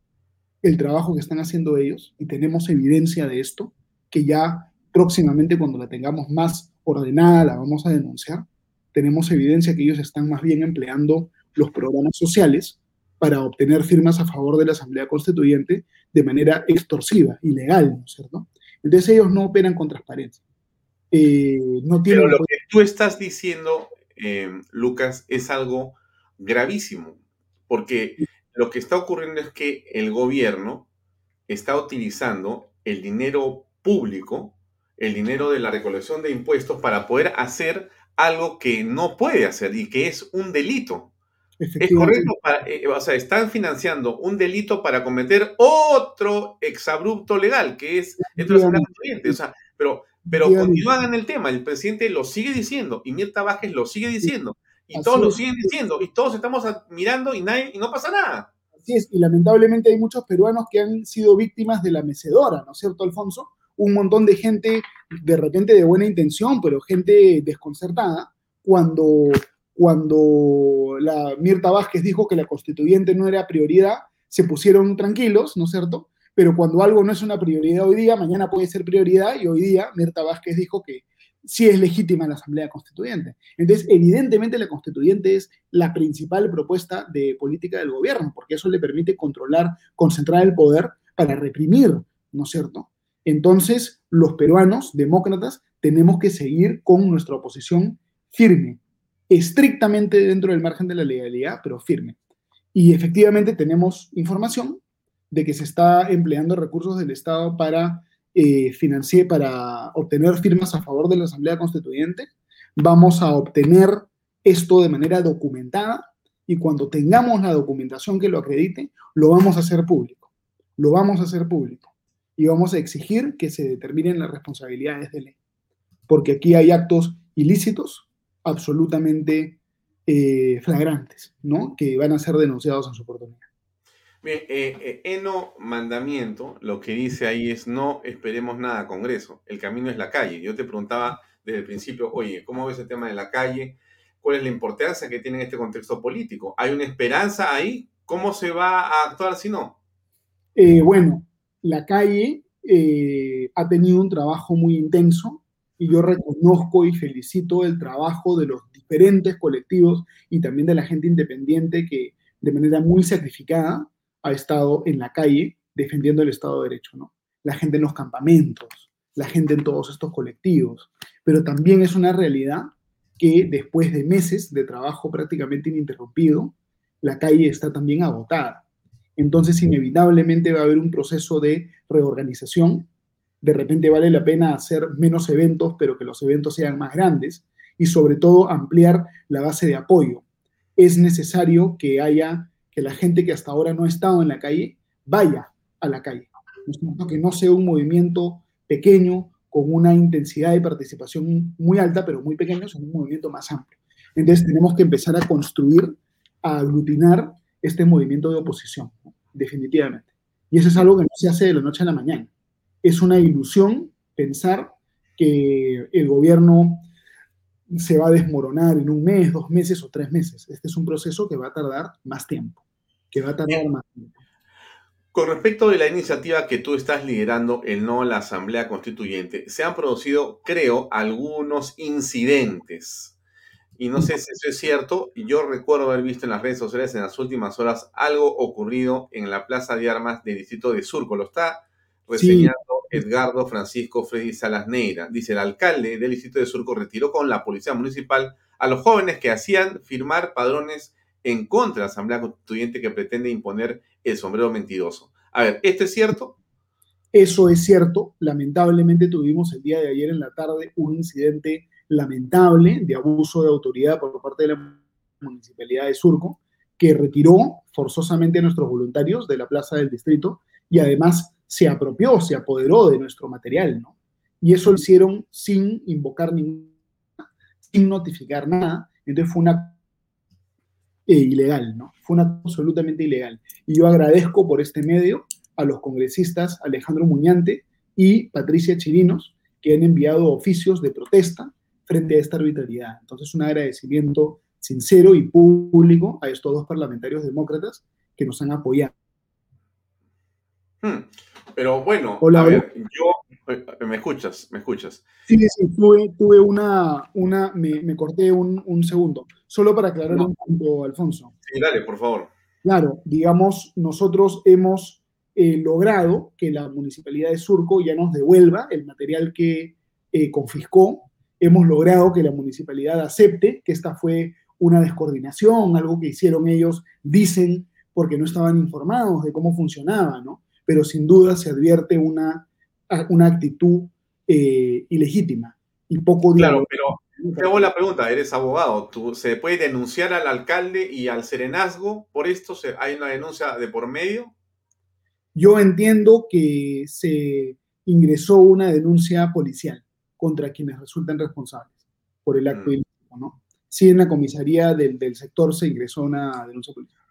El trabajo que están haciendo ellos, y tenemos evidencia de esto, que ya próximamente cuando la tengamos más ordenada la vamos a denunciar, tenemos evidencia que ellos están más bien empleando los programas sociales para obtener firmas a favor de la Asamblea Constituyente de manera extorsiva, ilegal, ¿no es cierto? Entonces ellos no operan con transparencia. Eh, no tienen Pero lo que tú estás diciendo, eh, Lucas, es algo gravísimo, porque lo que está ocurriendo es que el gobierno está utilizando el dinero público, el dinero de la recolección de impuestos para poder hacer algo que no puede hacer y que es un delito. Es correcto, eh, o sea, están financiando un delito para cometer otro exabrupto legal, que es o sea, pero, pero continúan en el tema, el presidente lo sigue diciendo, y Mirta Vázquez lo sigue diciendo, y todos lo siguen diciendo, y todos estamos mirando y, nadie, y no pasa nada. Así es, y lamentablemente hay muchos peruanos que han sido víctimas de la mecedora, ¿no es cierto, Alfonso? un montón de gente de repente de buena intención, pero gente desconcertada, cuando, cuando la Mirta Vázquez dijo que la constituyente no era prioridad, se pusieron tranquilos, ¿no es cierto? Pero cuando algo no es una prioridad hoy día, mañana puede ser prioridad y hoy día Mirta Vázquez dijo que sí es legítima la Asamblea Constituyente. Entonces, evidentemente la Constituyente es la principal propuesta de política del gobierno, porque eso le permite controlar, concentrar el poder para reprimir, ¿no es cierto? Entonces, los peruanos demócratas tenemos que seguir con nuestra oposición firme, estrictamente dentro del margen de la legalidad, pero firme. Y efectivamente tenemos información de que se está empleando recursos del Estado para eh, financiar, para obtener firmas a favor de la Asamblea Constituyente. Vamos a obtener esto de manera documentada y cuando tengamos la documentación que lo acredite, lo vamos a hacer público. Lo vamos a hacer público y vamos a exigir que se determinen las responsabilidades de ley. Porque aquí hay actos ilícitos absolutamente eh, flagrantes, ¿no? Que van a ser denunciados en su oportunidad. Bien, eh, eh, Eno Mandamiento, lo que dice ahí es no esperemos nada Congreso, el camino es la calle. Yo te preguntaba desde el principio, oye, ¿cómo ves el tema de la calle? ¿Cuál es la importancia que tiene en este contexto político? ¿Hay una esperanza ahí? ¿Cómo se va a actuar si no? bueno, la calle, eh, ha tenido un trabajo muy intenso y yo reconozco y felicito el trabajo de los diferentes colectivos y también de la gente independiente que de manera muy sacrificada ha estado en la calle defendiendo el Estado de Derecho, ¿no? La gente en los campamentos, la gente en todos estos colectivos, pero también es una realidad que después de meses de trabajo prácticamente ininterrumpido, la calle está también agotada. Entonces, inevitablemente va a haber un proceso de reorganización. De repente vale la pena hacer menos eventos, pero que los eventos sean más grandes y sobre todo ampliar la base de apoyo. Es necesario que haya, que la gente que hasta ahora no ha estado en la calle, vaya a la calle. Que no sea un movimiento pequeño, con una intensidad de participación muy alta, pero muy pequeño, sino un movimiento más amplio. Entonces tenemos que empezar a construir, a aglutinar este movimiento de oposición, definitivamente. Y eso es algo que no se hace de la noche a la mañana. Es una ilusión pensar que el gobierno se va a desmoronar en un mes, dos meses o tres meses. Este es un proceso que va a tardar más tiempo, que va a tardar más. Con respecto de la iniciativa que tú estás liderando, el no a la Asamblea Constituyente, se han producido, creo, algunos incidentes y no sé si eso es cierto. Yo recuerdo haber visto en las redes sociales en las últimas horas algo ocurrido en la Plaza de Armas del distrito de Surco. Lo está reseñando Edgardo Francisco Freddy Salas Neira. Dice, el alcalde del distrito de Surco retiró con la policía municipal a los jóvenes que hacían firmar padrones en contra de la Asamblea Constituyente que pretende imponer el sombrero mentiroso. A ver, ¿esto es cierto? Eso es cierto. Lamentablemente tuvimos el día de ayer en la tarde un incidente lamentable de abuso de autoridad por parte de la Municipalidad de Surco, que retiró forzosamente a nuestros voluntarios de la plaza del distrito y además se apropió, se apoderó de nuestro material, ¿no? Y eso lo hicieron sin invocar ningún, sin notificar nada, entonces fue una eh, ilegal, ¿no? Fue una absolutamente ilegal. Y yo agradezco por este medio a los congresistas Alejandro Muñante y Patricia Chirinos, que han enviado oficios de protesta frente a esta arbitrariedad. Entonces, un agradecimiento sincero y público a estos dos parlamentarios demócratas que nos han apoyado. Hmm. Pero bueno, a ver, yo, eh, ¿me escuchas? ¿Me escuchas? Sí, sí, tuve, tuve una, una me, corté un, un, segundo, solo para aclarar un punto, Alfonso. Sí, dale, por favor. Claro, digamos, nosotros hemos eh, logrado que la Municipalidad de Surco ya nos devuelva el material que eh, confiscó hemos logrado que la municipalidad acepte que esta fue una descoordinación, algo que hicieron ellos, dicen, porque no estaban informados de cómo funcionaba, ¿no? Pero sin duda se advierte una, una actitud eh, ilegítima y poco... Claro, pero te hago la pregunta, eres abogado, ¿tú, ¿se puede denunciar al alcalde y al serenazgo por esto? ¿Hay una denuncia de por medio? Yo entiendo que se ingresó una denuncia policial contra quienes resultan responsables por el acto mm. ilícito, ¿no? Sí, en la comisaría del, sector se ingresó una denuncia policial.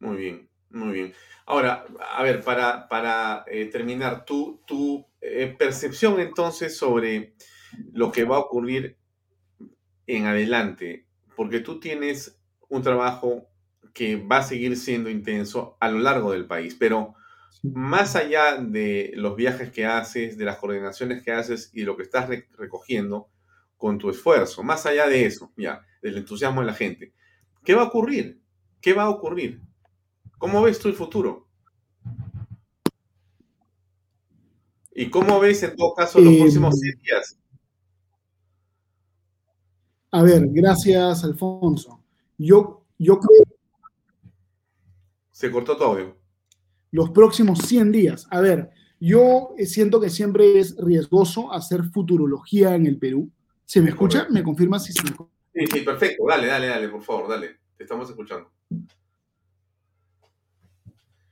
Muy bien, muy bien. Ahora, a ver, para, para eh, terminar, tu, tu eh, percepción entonces sobre lo que va a ocurrir en adelante, porque tú tienes un trabajo que va a seguir siendo intenso a lo largo del país, pero más allá de los viajes que haces, de las coordinaciones que haces y lo que estás recogiendo con tu esfuerzo, más allá de eso, ya, del entusiasmo de la gente, ¿qué va a ocurrir? ¿Qué va a ocurrir? ¿Cómo ves tú el futuro? ¿Y cómo ves en todo caso los próximos 100 días? A ver, gracias, Alfonso. Yo, yo creo. Se cortó tu audio los próximos 100 días. A ver, yo siento que siempre es riesgoso hacer futurología en el Perú. ¿Se me escucha? ¿Me confirma si se me escucha? Sí, sí, perfecto. Dale, dale, dale, por favor, dale. Te estamos escuchando.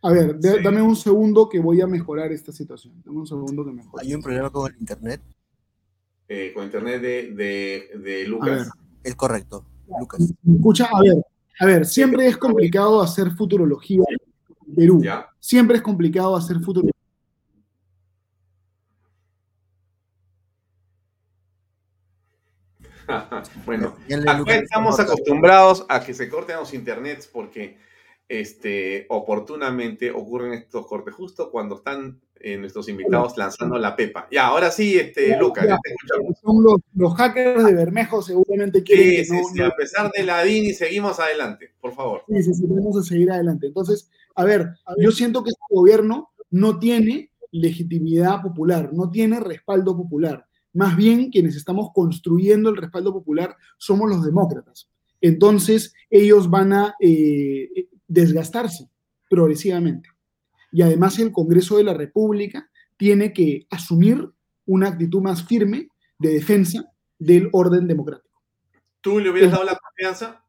A ver, dame un segundo que voy a mejorar esta situación. Dame un segundo que mejore. ¿Hay un problema con el internet? Eh, con internet de, de, Lucas. es correcto. Lucas. ¿Me escucha? A ver, a ver, siempre es complicado hacer futurología Perú. Siempre es complicado hacer futuro. bueno, acá estamos acostumbrados a que se corten los internets porque este, oportunamente ocurren estos cortes justo cuando están eh, nuestros invitados lanzando la pepa. Ya, ahora sí, este, Lucas. son los, hackers de Bermejo, seguramente quieren. Sí, sí, a pesar de la DINI, seguimos adelante, por favor. Sí, sí, sí, vamos a seguir adelante. Entonces, a ver, yo siento que este gobierno no tiene legitimidad popular, no tiene respaldo popular. Más bien, quienes estamos construyendo el respaldo popular somos los demócratas. Entonces, ellos van a eh, desgastarse progresivamente. Y además el Congreso de la República tiene que asumir una actitud más firme de defensa del orden democrático. ¿Tú le hubieras dado la confianza?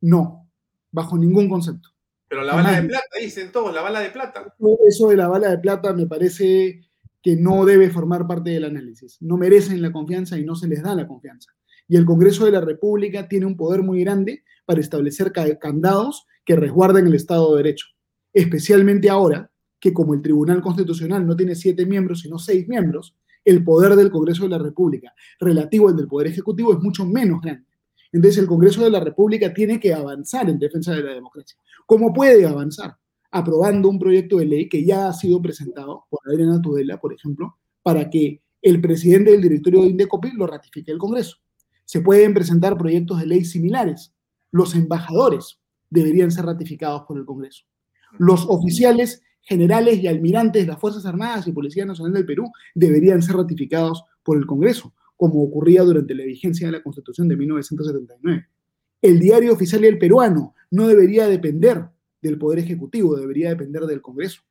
No, bajo ningún concepto. Pero la bala de plata, dicen todos, la bala de plata. Eso de la bala de plata me parece que no debe formar parte del análisis. No merecen la confianza y no se les da la confianza. Y el Congreso de la República tiene un poder muy grande para establecer candados que resguarden el Estado de Derecho. Especialmente ahora que como el Tribunal Constitucional no tiene siete miembros, sino seis miembros, el poder del Congreso de la República relativo al del Poder Ejecutivo es mucho menos grande. Entonces el Congreso de la República tiene que avanzar en defensa de la democracia. ¿Cómo puede avanzar? Aprobando un proyecto de ley que ya ha sido presentado por Adriana Tudela, por ejemplo, para que el presidente del directorio de Indecopi lo ratifique el Congreso. Se pueden presentar proyectos de ley similares. Los embajadores deberían ser ratificados por el Congreso. Los oficiales generales y almirantes de las Fuerzas Armadas y Policía Nacional del Perú deberían ser ratificados por el Congreso, como ocurría durante la vigencia de la Constitución de 1979. El diario oficial del peruano no debería depender del Poder Ejecutivo, debería depender del Congreso,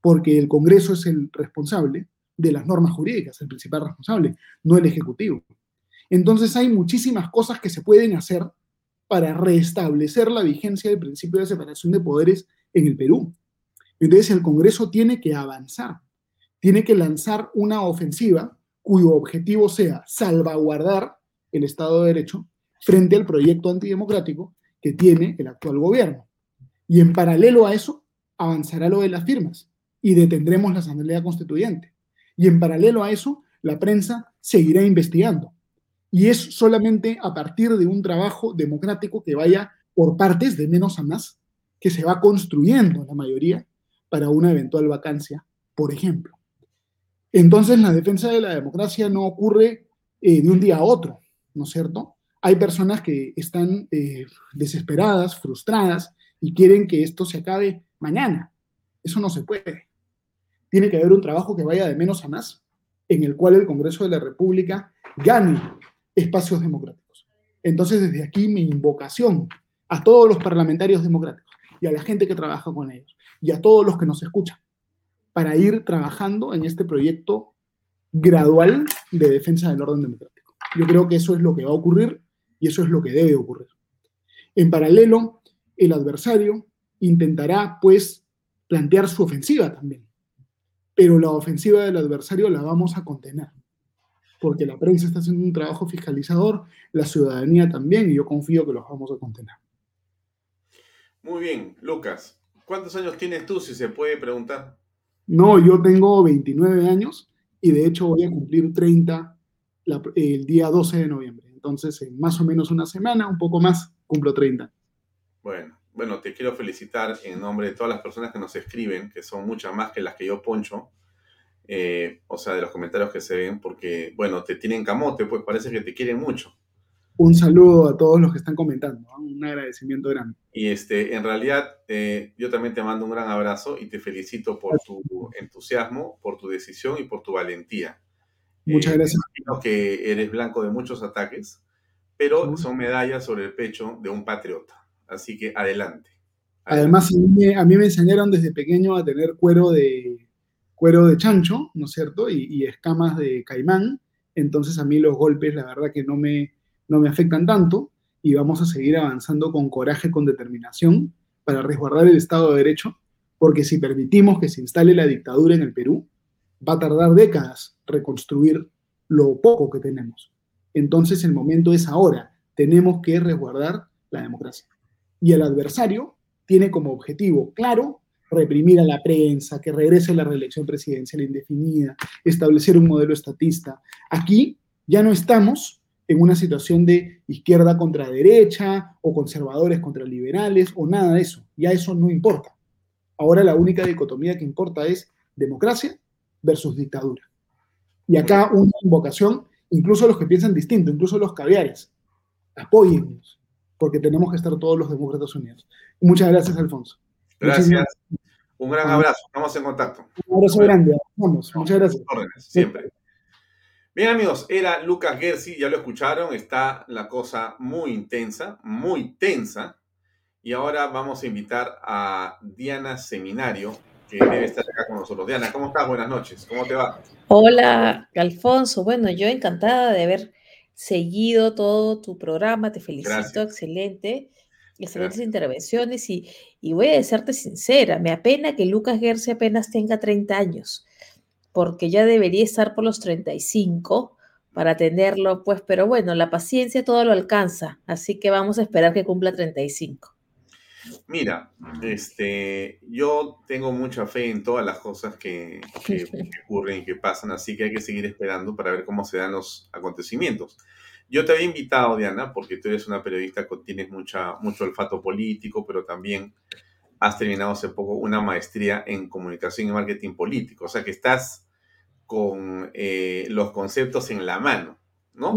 porque el Congreso es el responsable de las normas jurídicas, el principal responsable, no el Ejecutivo. Entonces hay muchísimas cosas que se pueden hacer para restablecer la vigencia del principio de separación de poderes en el Perú. Entonces el Congreso tiene que avanzar, tiene que lanzar una ofensiva cuyo objetivo sea salvaguardar el Estado de Derecho frente al proyecto antidemocrático que tiene el actual gobierno. Y en paralelo a eso, avanzará lo de las firmas y detendremos la Asamblea Constituyente. Y en paralelo a eso, la prensa seguirá investigando. Y es solamente a partir de un trabajo democrático que vaya por partes de menos a más que se va construyendo la mayoría para una eventual vacancia, por ejemplo. Entonces, la defensa de la democracia no ocurre eh, de un día a otro, ¿no es cierto? Hay personas que están eh, desesperadas, frustradas y quieren que esto se acabe mañana. Eso no se puede. Tiene que haber un trabajo que vaya de menos a más, en el cual el Congreso de la República gane espacios democráticos. Entonces, desde aquí mi invocación a todos los parlamentarios democráticos y a la gente que trabaja con ellos y a todos los que nos escuchan para ir trabajando en este proyecto gradual de defensa del orden democrático. Yo creo que eso es lo que va a ocurrir y eso es lo que debe ocurrir. En paralelo, el adversario intentará, pues, plantear su ofensiva también. Pero la ofensiva del adversario la vamos a contener, porque la prensa está haciendo un trabajo fiscalizador, la ciudadanía también, y yo confío que los vamos a contener. Muy bien, Lucas. ¿Cuántos años tienes tú, si se puede preguntar? No, yo tengo 29 años y de hecho voy a cumplir 30 el día 12 de noviembre. Entonces, en más o menos una semana, un poco más, cumplo 30. Bueno, bueno, te quiero felicitar en nombre de todas las personas que nos escriben, que son muchas más que las que yo poncho, eh, o sea, de los comentarios que se ven, porque, bueno, te tienen camote, pues parece que te quieren mucho un saludo a todos los que están comentando, un agradecimiento grande. Y este, en realidad, eh, yo también te mando un gran abrazo y te felicito por tu entusiasmo, por tu decisión y por tu valentía. Muchas eh, gracias. Imagino que eres blanco de muchos ataques, pero son medallas sobre el pecho de un patriota. Así que adelante. Además, a mí, me enseñaron desde pequeño a tener cuero de, cuero de chancho, ¿no es cierto? Y, escamas de caimán. Entonces a mí los golpes, la verdad que no me, no me afectan tanto y vamos a seguir avanzando con coraje, con determinación para resguardar el Estado de Derecho, porque si permitimos que se instale la dictadura en el Perú, va a tardar décadas reconstruir lo poco que tenemos. Entonces el momento es ahora, tenemos que resguardar la democracia. Y el adversario tiene como objetivo claro reprimir a la prensa, que regrese la reelección presidencial indefinida, establecer un modelo estatista. Aquí ya no estamos en una situación de izquierda contra derecha o conservadores contra liberales o nada de eso. Ya eso no importa. Ahora la única dicotomía que importa es democracia versus dictadura. Y acá una invocación, incluso los que piensan distinto, incluso los caviares, apóyennos, porque tenemos que estar todos los demócratas unidos. Muchas gracias, Alfonso. Gracias. Un gran abrazo. Estamos en contacto. Un abrazo grande. Vamos. Muchas gracias. siempre. Bien amigos, era Lucas Gersi, ya lo escucharon, está la cosa muy intensa, muy tensa. Y ahora vamos a invitar a Diana Seminario, que debe estar acá con nosotros. Diana, ¿cómo estás? Buenas noches, ¿cómo te va? Hola, Alfonso. Bueno, yo encantada de haber seguido todo tu programa, te felicito, excelente. Excelentes intervenciones y, y, voy a serte sincera, me apena que Lucas Gersi apenas tenga 30 años porque ya debería estar por los 35 para tenerlo, pues, pero bueno, la paciencia todo lo alcanza, así que vamos a esperar que cumpla 35. Mira, este, yo tengo mucha fe en todas las cosas que, que, ocurren y que pasan, así que hay que seguir esperando para ver cómo se dan los acontecimientos. Yo te había invitado, Diana, porque tú eres una periodista que tienes mucha, mucho olfato político, pero también has terminado hace poco una maestría en comunicación y marketing político, o sea que estás con eh, los conceptos en la mano, ¿no?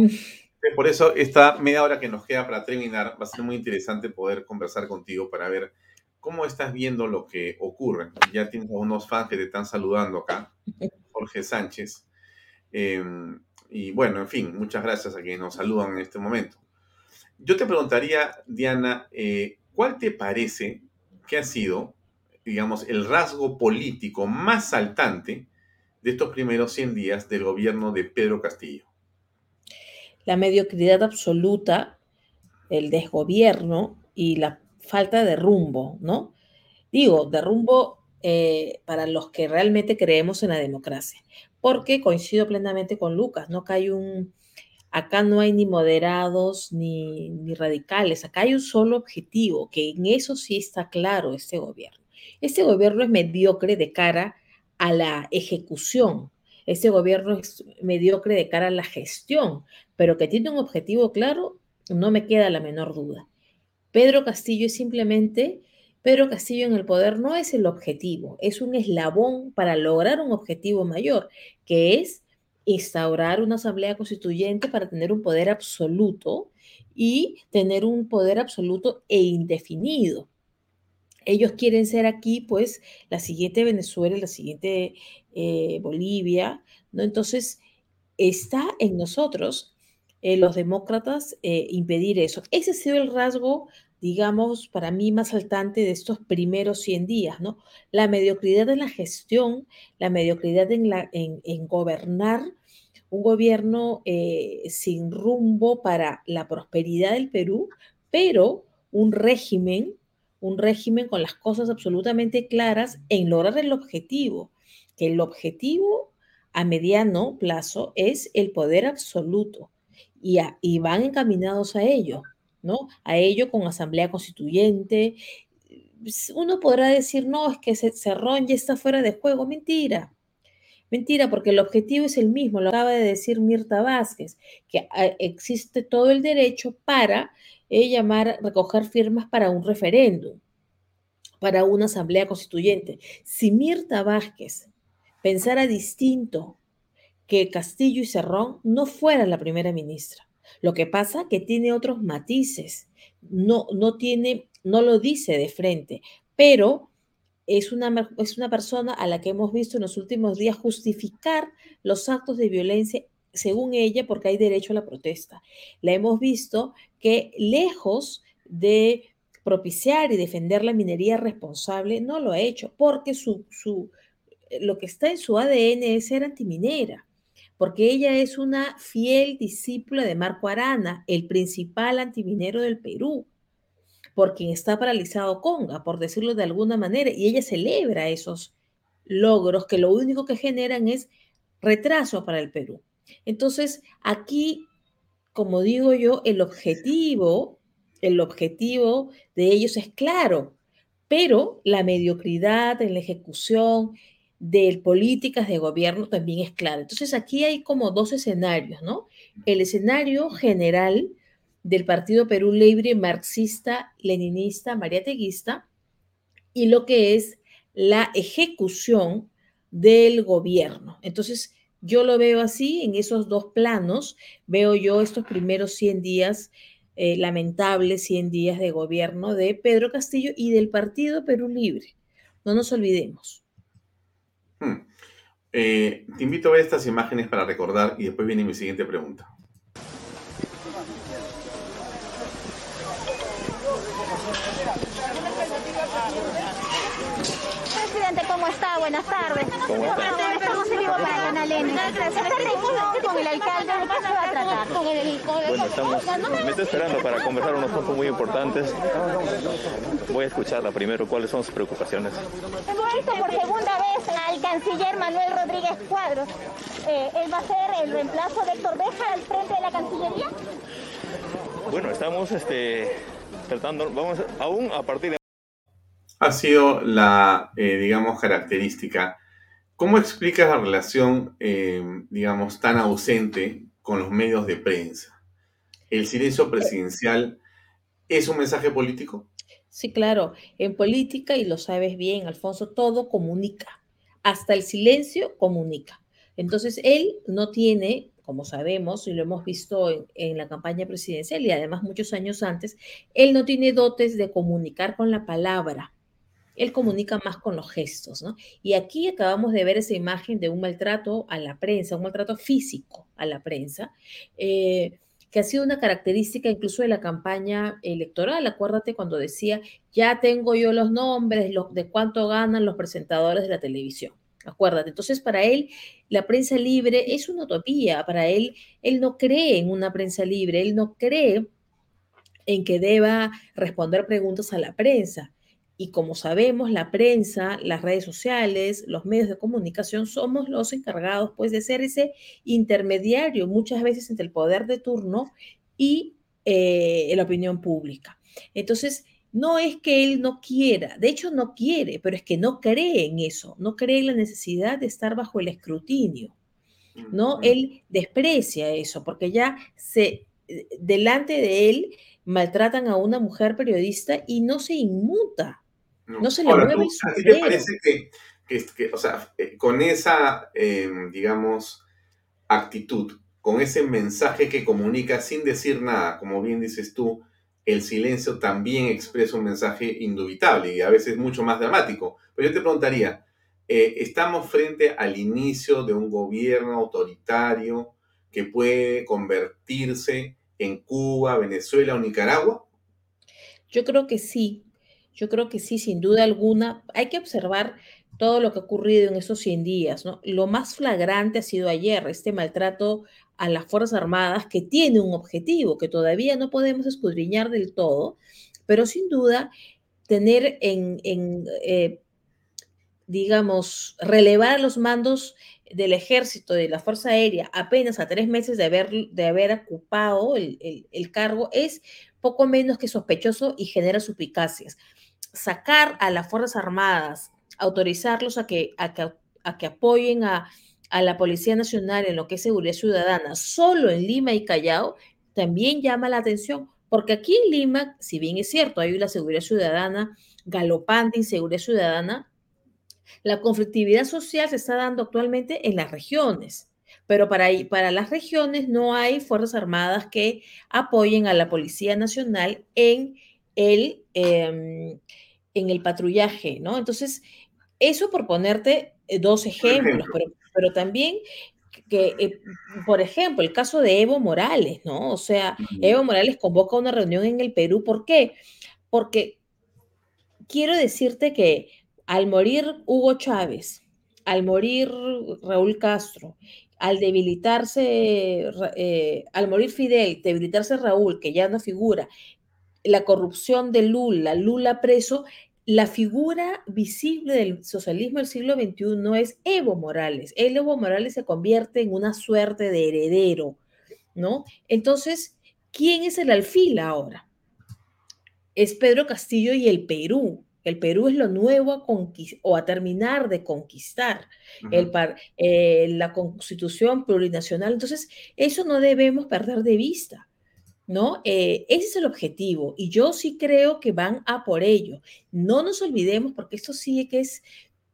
Por eso esta media hora que nos queda para terminar va a ser muy interesante poder conversar contigo para ver cómo estás viendo lo que ocurre. Ya tienes unos fans que te están saludando acá, Jorge Sánchez. Em, y bueno, en fin, muchas gracias a quienes nos saludan en este momento. Yo te preguntaría, Diana, eh, ¿cuál te parece que ha sido, digamos, el rasgo político más saltante de estos primeros 100 días del gobierno de Pedro Castillo? La mediocridad absoluta, el desgobierno y la falta de rumbo, ¿no? Digo, de rumbo eh, para los que realmente creemos en la democracia, porque coincido plenamente con Lucas, ¿no? Acá hay un, acá no hay ni moderados ni, ni radicales, acá hay un solo objetivo, que en eso sí está claro este gobierno. Este gobierno es mediocre de cara a la ejecución. Este gobierno es mediocre de cara a la gestión, pero que tiene un objetivo claro, no me queda la menor duda. Pedro Castillo es simplemente, Pedro Castillo en el poder no es el objetivo, es un eslabón para lograr un objetivo mayor, que es instaurar una asamblea constituyente para tener un poder absoluto y tener un poder absoluto e indefinido ellos quieren ser aquí, pues, la siguiente Venezuela, la siguiente eh, Bolivia, ¿no? Entonces, está en nosotros, eh, los demócratas, eh, impedir eso. Ese ha sido el rasgo, digamos, para mí más saltante de estos primeros 100 días, ¿no? La mediocridad en la gestión, la mediocridad en, gobernar un gobierno sin rumbo para la prosperidad del Perú, pero un régimen un régimen con las cosas absolutamente claras en lograr el objetivo, que el objetivo a mediano plazo es el poder absoluto y, y van encaminados a ello, A ello con asamblea constituyente. Uno podrá decir, no, es que Cerrón ya está fuera de juego. Mentira. Mentira, porque el objetivo es el mismo, lo acaba de decir Mirta Vázquez, que ah, existe todo el derecho para es llamar, recoger firmas para un referéndum, para una asamblea constituyente. Si Mirta Vázquez pensara distinto que Castillo y Cerrón, no fuera la primera ministra. Lo que pasa que tiene otros matices, no, no tiene, no lo dice de frente, pero es una, es una persona a la que hemos visto en los últimos días justificar los actos de violencia según ella, porque hay derecho a la protesta. La hemos visto que lejos de propiciar y defender la minería responsable, no lo ha hecho, porque su, su, lo que está en su ADN es ser antiminera, porque ella es una fiel discípula de Marco Arana, el principal antiminero del Perú, por quien está paralizado Conga, por decirlo de alguna manera, y ella celebra esos logros que lo único que generan es retraso para el Perú. Entonces, aquí, como digo yo, el objetivo, el objetivo de ellos es claro, pero la mediocridad en la ejecución de políticas de gobierno también es clara. Entonces, aquí hay como dos escenarios, ¿no? el escenario general del Partido Perú Libre marxista, leninista, mariateguista y lo que es la ejecución del gobierno. Entonces, yo lo veo así, en esos dos planos, veo yo estos primeros 100 días, eh, lamentables 100 días de gobierno de Pedro Castillo y del Partido Perú Libre. No nos olvidemos. Hmm. Eh, te invito a ver estas imágenes para recordar y después viene mi siguiente pregunta. ¿cómo está? Buenas tardes. ¿Cómo está? Estamos en vivo para Canal N. Con el alcalde, ¿de qué se va a tratar? Bueno, estamos, me estoy esperando para conversar unos puntos muy importantes. Voy a escucharla primero, cuáles son sus preocupaciones. Hemos visto por segunda vez al canciller Manuel Rodríguez Cuadros. Eh, ¿Él va a ser el reemplazo de Héctor Beja al frente de la Cancillería? Bueno, estamos este, tratando, vamos aún a partir de ha sido la, eh, digamos, característica. ¿Cómo explicas la relación, eh, digamos, tan ausente con los medios de prensa? ¿El silencio presidencial es un mensaje político? Sí, claro. En política, y lo sabes bien, Alfonso, todo comunica. Hasta el silencio comunica. Entonces, él no tiene, como sabemos y lo hemos visto en, en, la campaña presidencial y además muchos años antes, él no tiene dotes de comunicar con la palabra él comunica más con los gestos, ¿no? Y aquí acabamos de ver esa imagen de un maltrato a la prensa, un maltrato físico a la prensa, eh, que ha sido una característica incluso de la campaña electoral. Acuérdate cuando decía, ya tengo yo los nombres de cuánto ganan los presentadores de la televisión. Acuérdate. Entonces, para él, la prensa libre es una utopía. Para él, él no cree en una prensa libre, él no cree en que deba responder preguntas a la prensa. Y como sabemos, la prensa, las redes sociales, los medios de comunicación somos los encargados pues de ser ese intermediario muchas veces entre el poder de turno y eh, la opinión pública. Entonces, no es que él no quiera, de hecho no quiere, pero es que no cree en eso, no cree en la necesidad de estar bajo el escrutinio, ¿no? Él desprecia eso porque ya se, eh, delante de él maltratan a una mujer periodista y no se inmuta no, se le mueve ¿A ti te parece que, o sea, eh, con esa, em, digamos, actitud, con ese mensaje que comunica sin decir nada, como bien dices tú, el silencio también expresa un mensaje indubitable y a veces mucho más dramático. Pero yo te preguntaría, eh, ¿estamos frente al inicio de un gobierno autoritario que puede convertirse en Cuba, Venezuela o Nicaragua? Yo creo que sí, yo creo que sí, sin duda alguna. Hay que observar todo lo que ha ocurrido en esos 100 días. ¿no? Lo más flagrante ha sido ayer, este maltrato a las Fuerzas Armadas que tiene un objetivo que todavía no podemos escudriñar del todo, pero sin duda tener en, eh, digamos, relevar a los mandos del ejército, de la Fuerza Aérea, apenas a tres meses de haber, de haber ocupado el, el cargo, es poco menos que sospechoso y genera suplicacias sacar a las Fuerzas Armadas, autorizarlos a que, a que, apoyen a, la Policía Nacional en lo que es seguridad ciudadana, solo en Lima y Callao, también llama la atención, porque aquí en Lima, si bien es cierto, hay la seguridad ciudadana, galopante inseguridad ciudadana, la conflictividad social se está dando actualmente en las regiones, pero para, para las regiones no hay Fuerzas Armadas que apoyen a la Policía Nacional en el, em, en el patrullaje, ¿no? Entonces, eso por ponerte eh, dos ejemplos, pero, pero también que, eh, por ejemplo, el caso de Evo Morales, ¿no? O sea, Evo Morales convoca una reunión en el Perú. ¿Por qué? Porque quiero decirte que al morir Hugo Chávez, al morir Raúl Castro, al debilitarse, eh, al morir Fidel, debilitarse Raúl, que ya no figura, la corrupción de Lula, Lula preso, la figura visible del socialismo del siglo XXI es Evo Morales. El Evo Morales se convierte en una suerte de heredero, ¿no? Entonces, ¿quién es el alfil ahora? Es Pedro Castillo y el Perú. El Perú es lo nuevo a o a terminar de conquistar, el eh, la constitución plurinacional. Entonces, eso no debemos perder de vista. ¿No? Eh, ese es el objetivo y yo sí creo que van a por ello. No nos olvidemos, porque esto sí que es,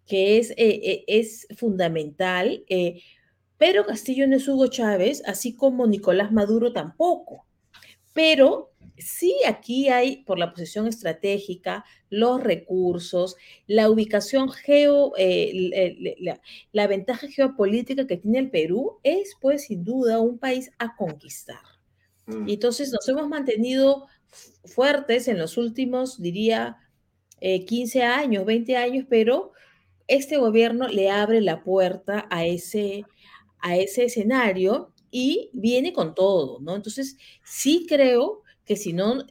que es, eh, es fundamental. Pedro Castillo no es Hugo Chávez, así como Nicolás Maduro tampoco. Pero sí aquí hay, por la posición estratégica, los recursos, la ubicación geo, eh, la, ventaja geopolítica que tiene el Perú es, pues, sin duda, un país a conquistar. Mm. Y entonces nos hemos mantenido fuertes en los últimos, diría, 15 eh, años, 20 años, pero este gobierno le abre la puerta a ese, a ese escenario y viene con todo, ¿no? Entonces, sí creo que si no,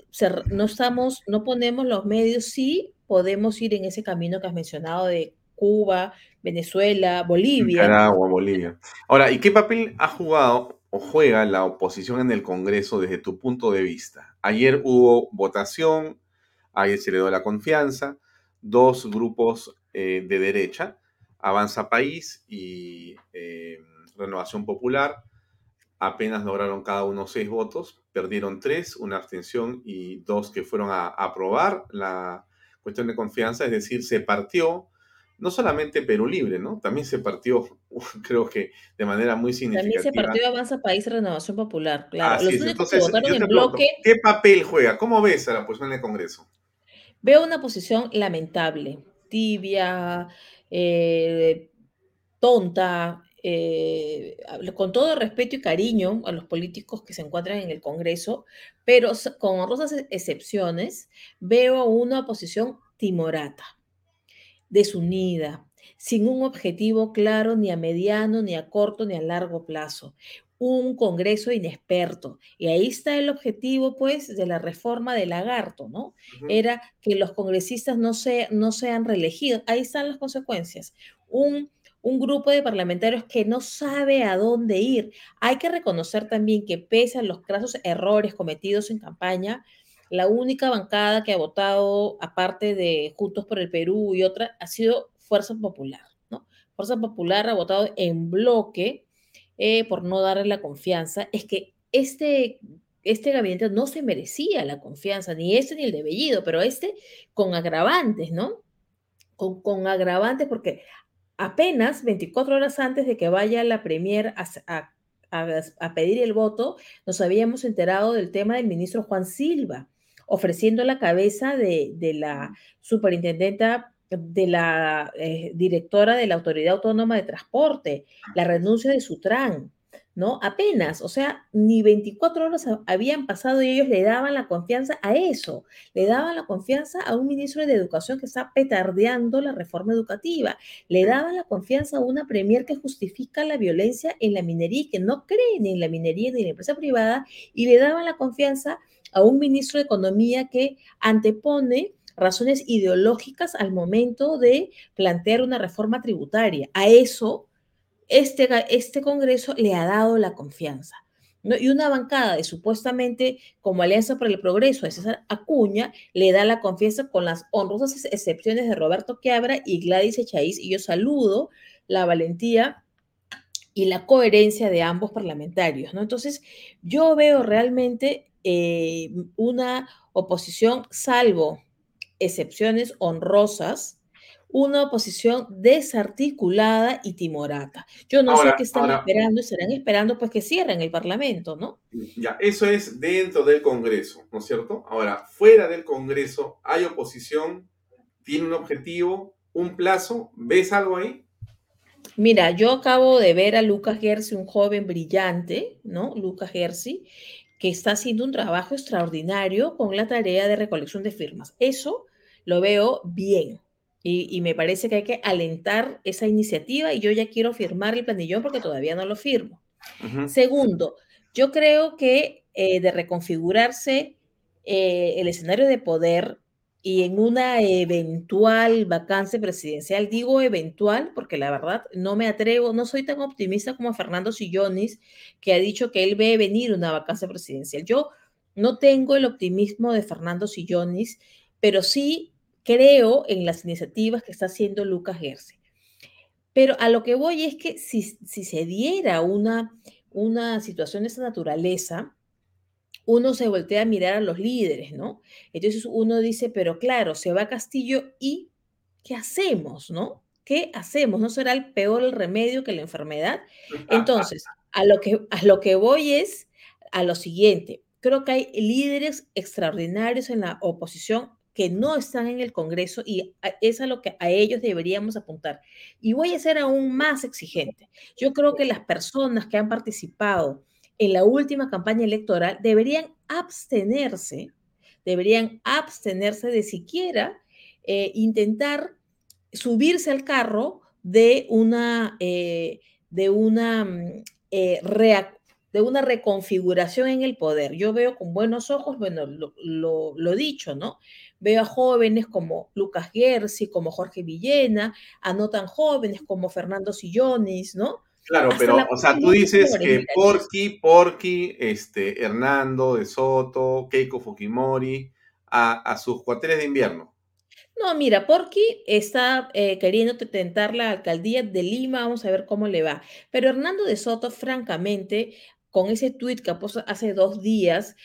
no estamos, no ponemos los medios, sí podemos ir en ese camino que has mencionado de Cuba, Venezuela, Bolivia. Nicaragua, Bolivia. Ahora, ¿y qué papel ha jugado o juega la oposición en el Congreso desde tu punto de vista? Ayer hubo votación, ayer se le dio la confianza, dos grupos eh, de derecha, Avanza País y eh, Renovación Popular, apenas lograron cada uno seis votos, perdieron tres, una abstención y dos que fueron a, aprobar la cuestión de confianza, es decir, se partió no solamente Perú Libre, ¿no? También se partió, creo que de manera muy significativa. También se partió Avanza País Renovación Popular, claro. Los únicos que votaron en bloque. ¿Qué papel juega? ¿Cómo ves a la posición en el Congreso? Veo una posición lamentable, tibia, eh, tonta, eh, con todo respeto y cariño a los políticos que se encuentran en el Congreso, pero con honrosas excepciones, veo una oposición timorata, desunida, sin un objetivo claro ni a mediano, ni a corto, ni a largo plazo. Un Congreso inexperto. Y ahí está el objetivo, pues, de la reforma de Lagarto, ¿no? Era que los congresistas no, se, no sean reelegidos. Ahí están las consecuencias. Un un grupo de parlamentarios que no sabe a dónde ir. Hay que reconocer también que pese a los grasos errores cometidos en campaña, la única bancada que ha votado, aparte de Juntos por el Perú y otra, ha sido Fuerza Popular. ¿no? Fuerza Popular ha votado en bloque eh, por no darle la confianza. Es que este, este gabinete no se merecía la confianza, ni este ni el de Bellido, pero este con agravantes, ¿no? Con, con agravantes porque apenas 24 horas antes de que vaya la Premier a, pedir el voto, nos habíamos enterado del tema del ministro Juan Silva, ofreciendo la cabeza de, la superintendenta, de la eh, directora de la Autoridad Autónoma de Transporte, la renuncia de Sutran. ¿no? Apenas, o sea, ni 24 horas habían pasado y ellos le daban la confianza a eso, le daban la confianza a un ministro de Educación que está petardeando la reforma educativa, le daban la confianza a una premier que justifica la violencia en la minería y que no cree ni en la minería ni en la empresa privada, y le daban la confianza a un ministro de Economía que antepone razones ideológicas al momento de plantear una reforma tributaria. A eso este, este Congreso le ha dado la confianza. ¿no? Y una bancada de supuestamente como Alianza para el Progreso de César Acuña le da la confianza con las honrosas excepciones de Roberto Quiabra y Gladys Echaíz. Y yo saludo la valentía y la coherencia de ambos parlamentarios. ¿no? Entonces, yo veo realmente eh, una oposición, salvo excepciones honrosas, una oposición desarticulada y timorata. Yo no sé qué están esperando, estarán esperando pues que cierren el Parlamento, ¿no? Ya, eso es dentro del Congreso, ¿no es cierto? Ahora, fuera del Congreso, ¿hay oposición? ¿Tiene un objetivo? ¿Un plazo? ¿Ves algo ahí? Mira, yo acabo de ver a Lucas Gersi, un joven brillante, ¿no? Lucas Gersi, que está haciendo un trabajo extraordinario con la tarea de recolección de firmas. Eso lo veo bien, y, me parece que hay que alentar esa iniciativa y yo ya quiero firmar el planillón porque todavía no lo firmo. Segundo, yo creo que eh, de reconfigurarse eh, el escenario de poder y en una eventual vacancia presidencial, digo eventual porque la verdad no me atrevo, no soy tan optimista como Fernando Sillonis, que ha dicho que él ve venir una vacancia presidencial. Yo no tengo el optimismo de Fernando Sillonis, pero sí creo en las iniciativas que está haciendo Lucas Gerse. Pero a lo que voy es que si, si se diera una, una situación de esa naturaleza, uno se voltea a mirar a los líderes, ¿no? Entonces uno dice, pero claro, se va a Castillo y ¿qué hacemos, no? ¿Qué hacemos? ¿No será el peor el remedio que la enfermedad? Entonces, a lo que, a lo que voy es a lo siguiente. Creo que hay líderes extraordinarios en la oposición que no están en el Congreso y es a lo que a ellos deberíamos apuntar. Y voy a ser aún más exigente. Yo creo que las personas que han participado en la última campaña electoral deberían abstenerse, deberían abstenerse de siquiera eh, intentar subirse al carro de una, eh, de una mm, eh, de una reconfiguración en el poder. Yo veo con buenos ojos, bueno, lo, dicho, ¿no? Veo a jóvenes como Lucas Gersi, como Jorge Villena, a no tan jóvenes como Fernando Sillones, ¿no? Claro, pero, o sea, tú dices que Porky, Porky, este, Hernando de Soto, Keiko Fujimori, a, a sus cuateres de invierno. No, mira, Porky está eh, queriendo tentar la alcaldía de Lima, vamos a ver cómo le va. Pero Hernando de Soto, francamente, con ese tuit que puso hace dos días,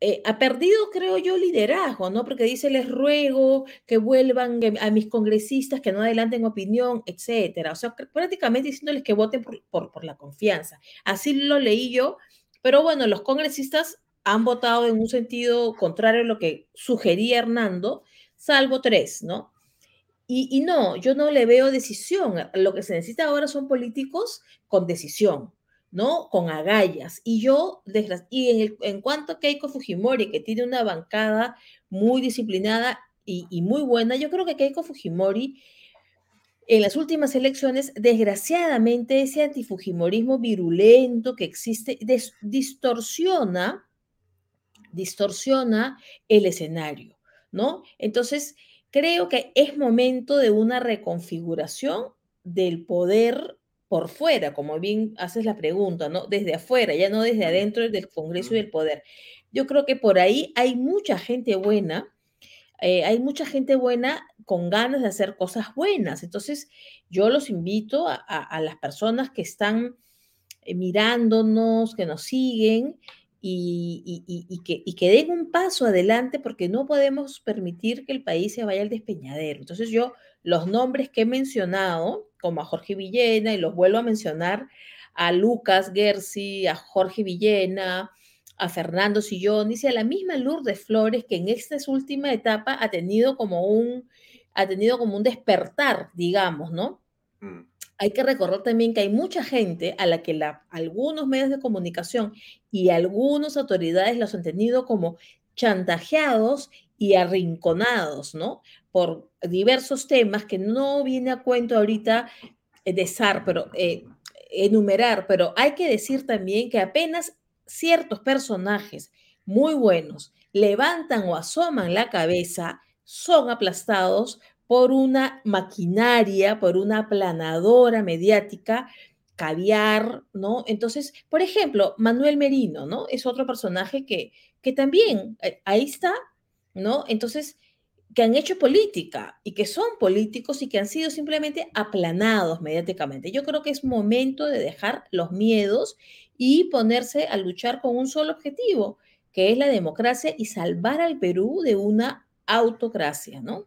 eh, ha perdido, creo yo, liderazgo, ¿no? Porque dice, les ruego que vuelvan a mis congresistas, que no adelanten opinión, etcétera. O sea, prácticamente diciéndoles que voten por, por la confianza. Así lo leí yo, pero bueno, los congresistas han votado en un sentido contrario a lo que sugería Hernando, salvo tres, ¿no? Y, y, no, yo no le veo decisión. Lo que se necesita ahora son políticos con decisión, ¿no? Con agallas. Y yo, y en, en cuanto a Keiko Fujimori, que tiene una bancada muy disciplinada y, y muy buena, yo creo que Keiko Fujimori en las últimas elecciones, desgraciadamente, ese antifujimorismo virulento que existe distorsiona, distorsiona el escenario, ¿no? Entonces, creo que es momento de una reconfiguración del poder por fuera, como bien haces la pregunta, ¿no? Desde afuera, ya no desde adentro del Congreso y del poder. Yo creo que por ahí hay mucha gente buena, eh, hay mucha gente buena con ganas de hacer cosas buenas. Entonces, yo los invito a, las personas que están eh, mirándonos, que nos siguen y, que, y, que, den un paso adelante porque no podemos permitir que el país se vaya al despeñadero. Entonces, yo los nombres que he mencionado, como a Jorge Villena, y los vuelvo a mencionar, a Lucas Gersi, a Jorge Villena, a Fernando Sillón, dice a la misma Lourdes Flores que en esta última etapa ha tenido como un, ha tenido como un despertar, digamos, ¿no? Mm. Hay que recordar también que hay mucha gente a la que la, algunos medios de comunicación y algunas autoridades los han tenido como chantajeados y arrinconados, ¿no? Por diversos temas que no viene a cuento ahorita eh, de SAR, pero eh, enumerar, pero hay que decir también que apenas ciertos personajes muy buenos levantan o asoman la cabeza, son aplastados por una maquinaria, por una aplanadora mediática, caviar, ¿no? Entonces, por ejemplo, Manuel Merino, ¿no? Es otro personaje que, que también eh, ahí está, ¿no? Entonces, que han hecho política y que son políticos y que han sido simplemente aplanados mediáticamente. Yo creo que es momento de dejar los miedos y ponerse a luchar con un solo objetivo, que es la democracia y salvar al Perú de una autocracia, ¿no?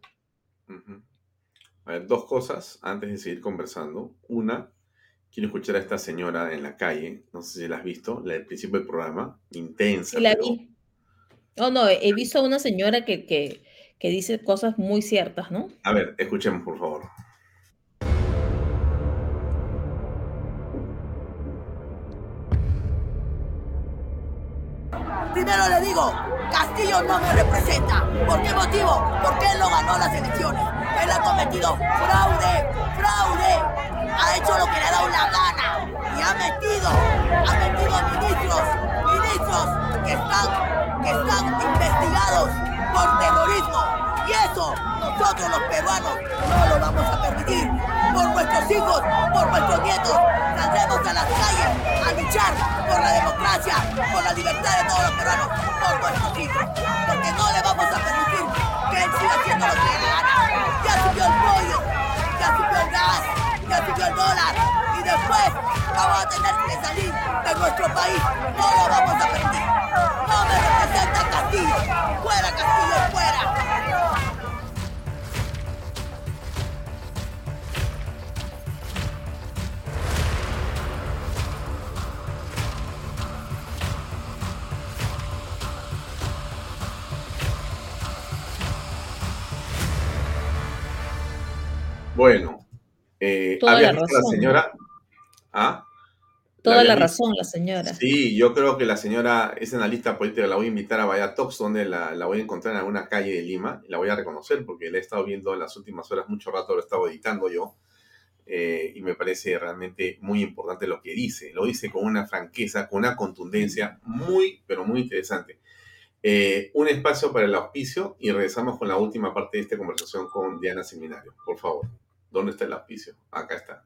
A ver, dos cosas antes de seguir conversando. Una, quiero escuchar a esta señora en la calle, no sé si la has visto, la del principio del programa, intensa. Sí, la vi. Oh, no, he visto a una señora que, que, que dice cosas muy ciertas, ¿no? A ver, escuchemos, por favor. Primero le digo, Castillo no me representa. ¿Por qué motivo? Porque él no ganó las elecciones. Él ha cometido fraude, fraude. Ha hecho lo que le ha dado la gana. Y ha metido, ha metido ministros, ministros que están, que están investigados por terrorismo. Y eso nosotros los peruanos no lo vamos a permitir. Por nuestros hijos, por nuestros nietos, saldremos a las calles a luchar por la democracia, por la libertad de todos los peruanos, por nuestros hijos. Porque no le vamos a permitir que él siga haciendo lo que. Ya subió el pollo, ya subió el gas, ya subió el dólar. Y después vamos a tener que salir de nuestro país. No lo vamos a permitir. No me representa Castillo. Fuera Castillo, fuera. Bueno, eh, Toda ¿había la a la razón, señora? ¿Ah? Toda la razón, la señora. Sí, yo creo que la señora es analista política, la voy a invitar a Vaya Talks, donde la, la voy a encontrar en alguna calle de Lima, y la voy a reconocer porque la he estado viendo en las últimas horas, mucho rato lo he estado editando yo, eh, y me parece realmente muy importante lo que dice. Lo dice con una franqueza, con una contundencia muy, pero muy interesante. Eh, un espacio para el auspicio y regresamos con la última parte de esta conversación con Diana Seminario. Por favor, ¿dónde está el auspicio? Acá está.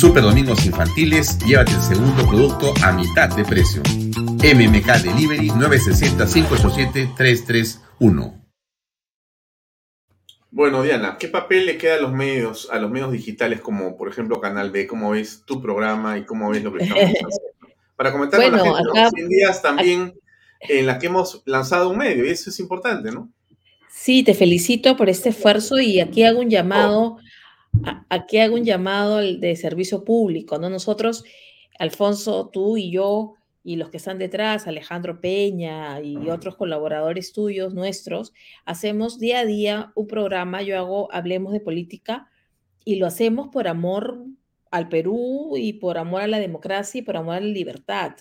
Super Domingos Infantiles, llévate el segundo producto a mitad de precio. MMK Delivery 960-587-331. Bueno, Diana, ¿qué papel le queda a los medios, a los medios digitales como por ejemplo Canal B? ¿Cómo ves tu programa y cómo ves lo que estamos haciendo? Para comentar con la Bueno, gente, ¿no? acá- 100 días también en la que hemos lanzado un medio y eso es importante, ¿no? Sí, te felicito por este esfuerzo y aquí hago un llamado, aquí hago un llamado al- de servicio público, ¿no? Nosotros, Alfonso, tú y yo y los que están detrás, Alejandro Peña y otros colaboradores tuyos, nuestros, hacemos día a día un programa, yo hago Hablemos de Política y lo hacemos por amor al Perú y por amor a la democracia y por amor a la libertad.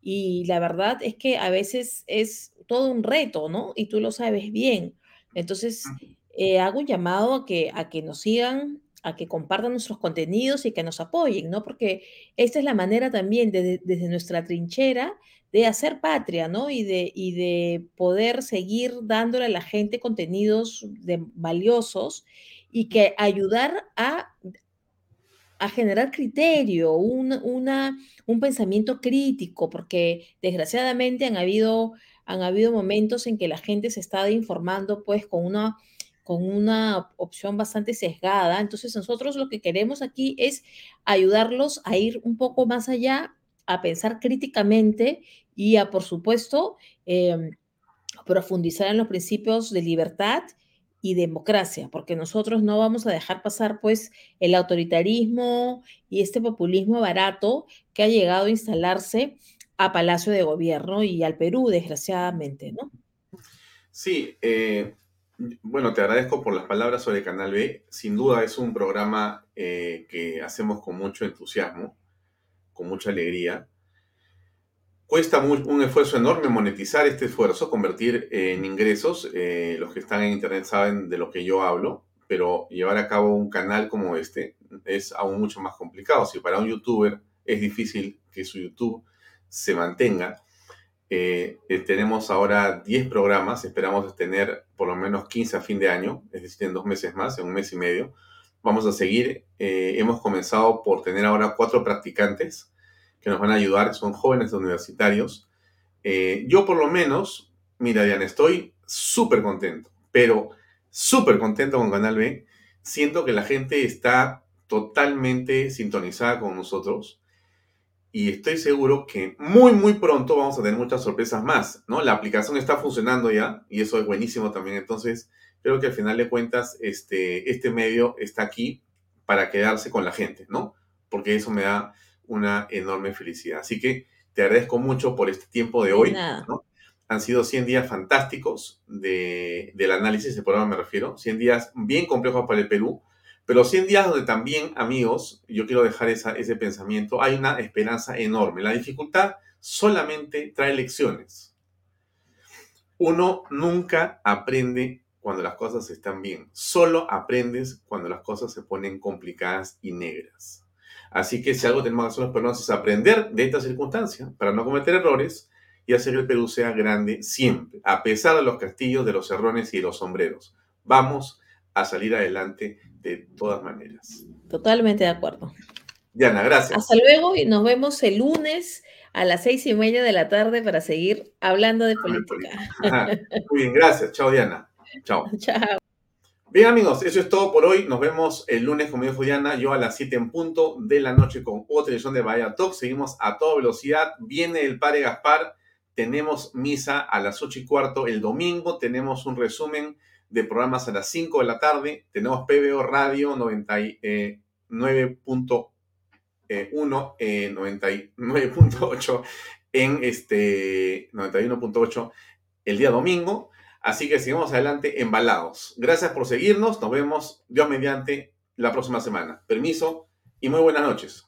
Y la verdad es que a veces es todo un reto, ¿no? Y tú lo sabes bien. Entonces, eh, hago un llamado a que, a que nos sigan, a que compartan nuestros contenidos y que nos apoyen, ¿no? Porque esta es la manera también de- desde nuestra trinchera de hacer patria, ¿no? Y de, y de poder seguir dándole a la gente contenidos de- valiosos y que ayudar a a generar criterio, un, un pensamiento crítico, porque desgraciadamente han habido, han habido momentos en que la gente se está informando pues con una, con una opción bastante sesgada. Entonces nosotros lo que queremos aquí es ayudarlos a ir un poco más allá, a pensar críticamente y a, por supuesto, em, profundizar en los principios de libertad y democracia, porque nosotros no vamos a dejar pasar pues el autoritarismo y este populismo barato que ha llegado a instalarse a Palacio de Gobierno y al Perú, desgraciadamente, ¿no? Sí, eh, bueno, te agradezco por las palabras sobre Canal B. Sin duda es un programa eh, que hacemos con mucho entusiasmo, con mucha alegría. Cuesta un esfuerzo enorme monetizar este esfuerzo, convertir en ingresos. Eh, los que están en Internet saben de lo que yo hablo, pero llevar a cabo un canal como este es aún mucho más complicado. Si para un youtuber es difícil que su YouTube se mantenga, eh, eh, tenemos ahora 10 programas, esperamos tener por lo menos 15 a fin de año, es decir, en dos meses más, en un mes y medio. Vamos a seguir. eh, hemos comenzado por tener ahora cuatro practicantes que nos van a ayudar, son jóvenes universitarios. Eh, yo por lo menos, mira Diana, estoy súper contento, pero súper contento con Canal B. Siento que la gente está totalmente sintonizada con nosotros y estoy seguro que muy, muy pronto vamos a tener muchas sorpresas más, ¿no? La aplicación está funcionando ya y eso es buenísimo también. Entonces, creo que al final de cuentas, este, este medio está aquí para quedarse con la gente, ¿no? Porque eso me da una enorme felicidad. Así que te agradezco mucho por este tiempo de hoy. Han sido 100 días fantásticos de, del análisis del programa, me refiero. 100 días bien complejos para el Perú, pero 100 días donde también, amigos, yo quiero dejar esa, ese pensamiento, hay una esperanza enorme. La dificultad solamente trae lecciones. Uno nunca aprende cuando las cosas están bien. Solo aprendes cuando las cosas se ponen complicadas y negras. Así que si algo tenemos que hacer los peruanos es aprender de esta circunstancia para no cometer errores y hacer que el Perú sea grande siempre, a pesar de los castillos, de los errores y de los sombreros. Vamos a salir adelante de todas maneras. Totalmente de acuerdo. Diana, gracias. Hasta luego y nos vemos el lunes a las seis y media de la tarde para seguir hablando de política. Muy bien, gracias. Chao, Diana. Chao. Chao. Bien, amigos, eso es todo por hoy. Nos vemos el lunes, como dijo Diana, yo a las 7 en punto de la noche con otra edición de Bahía Talk. Seguimos a toda velocidad. Viene el padre Gaspar. Tenemos misa a las 8 y cuarto el domingo. Tenemos un resumen de programas a las 5 de la tarde. Tenemos PBO Radio 99.1, eh, 99.8 eh, en este 91.8 el día domingo. Así que sigamos adelante embalados. Gracias por seguirnos. Nos vemos, Dios mediante, la próxima semana. Permiso y muy buenas noches.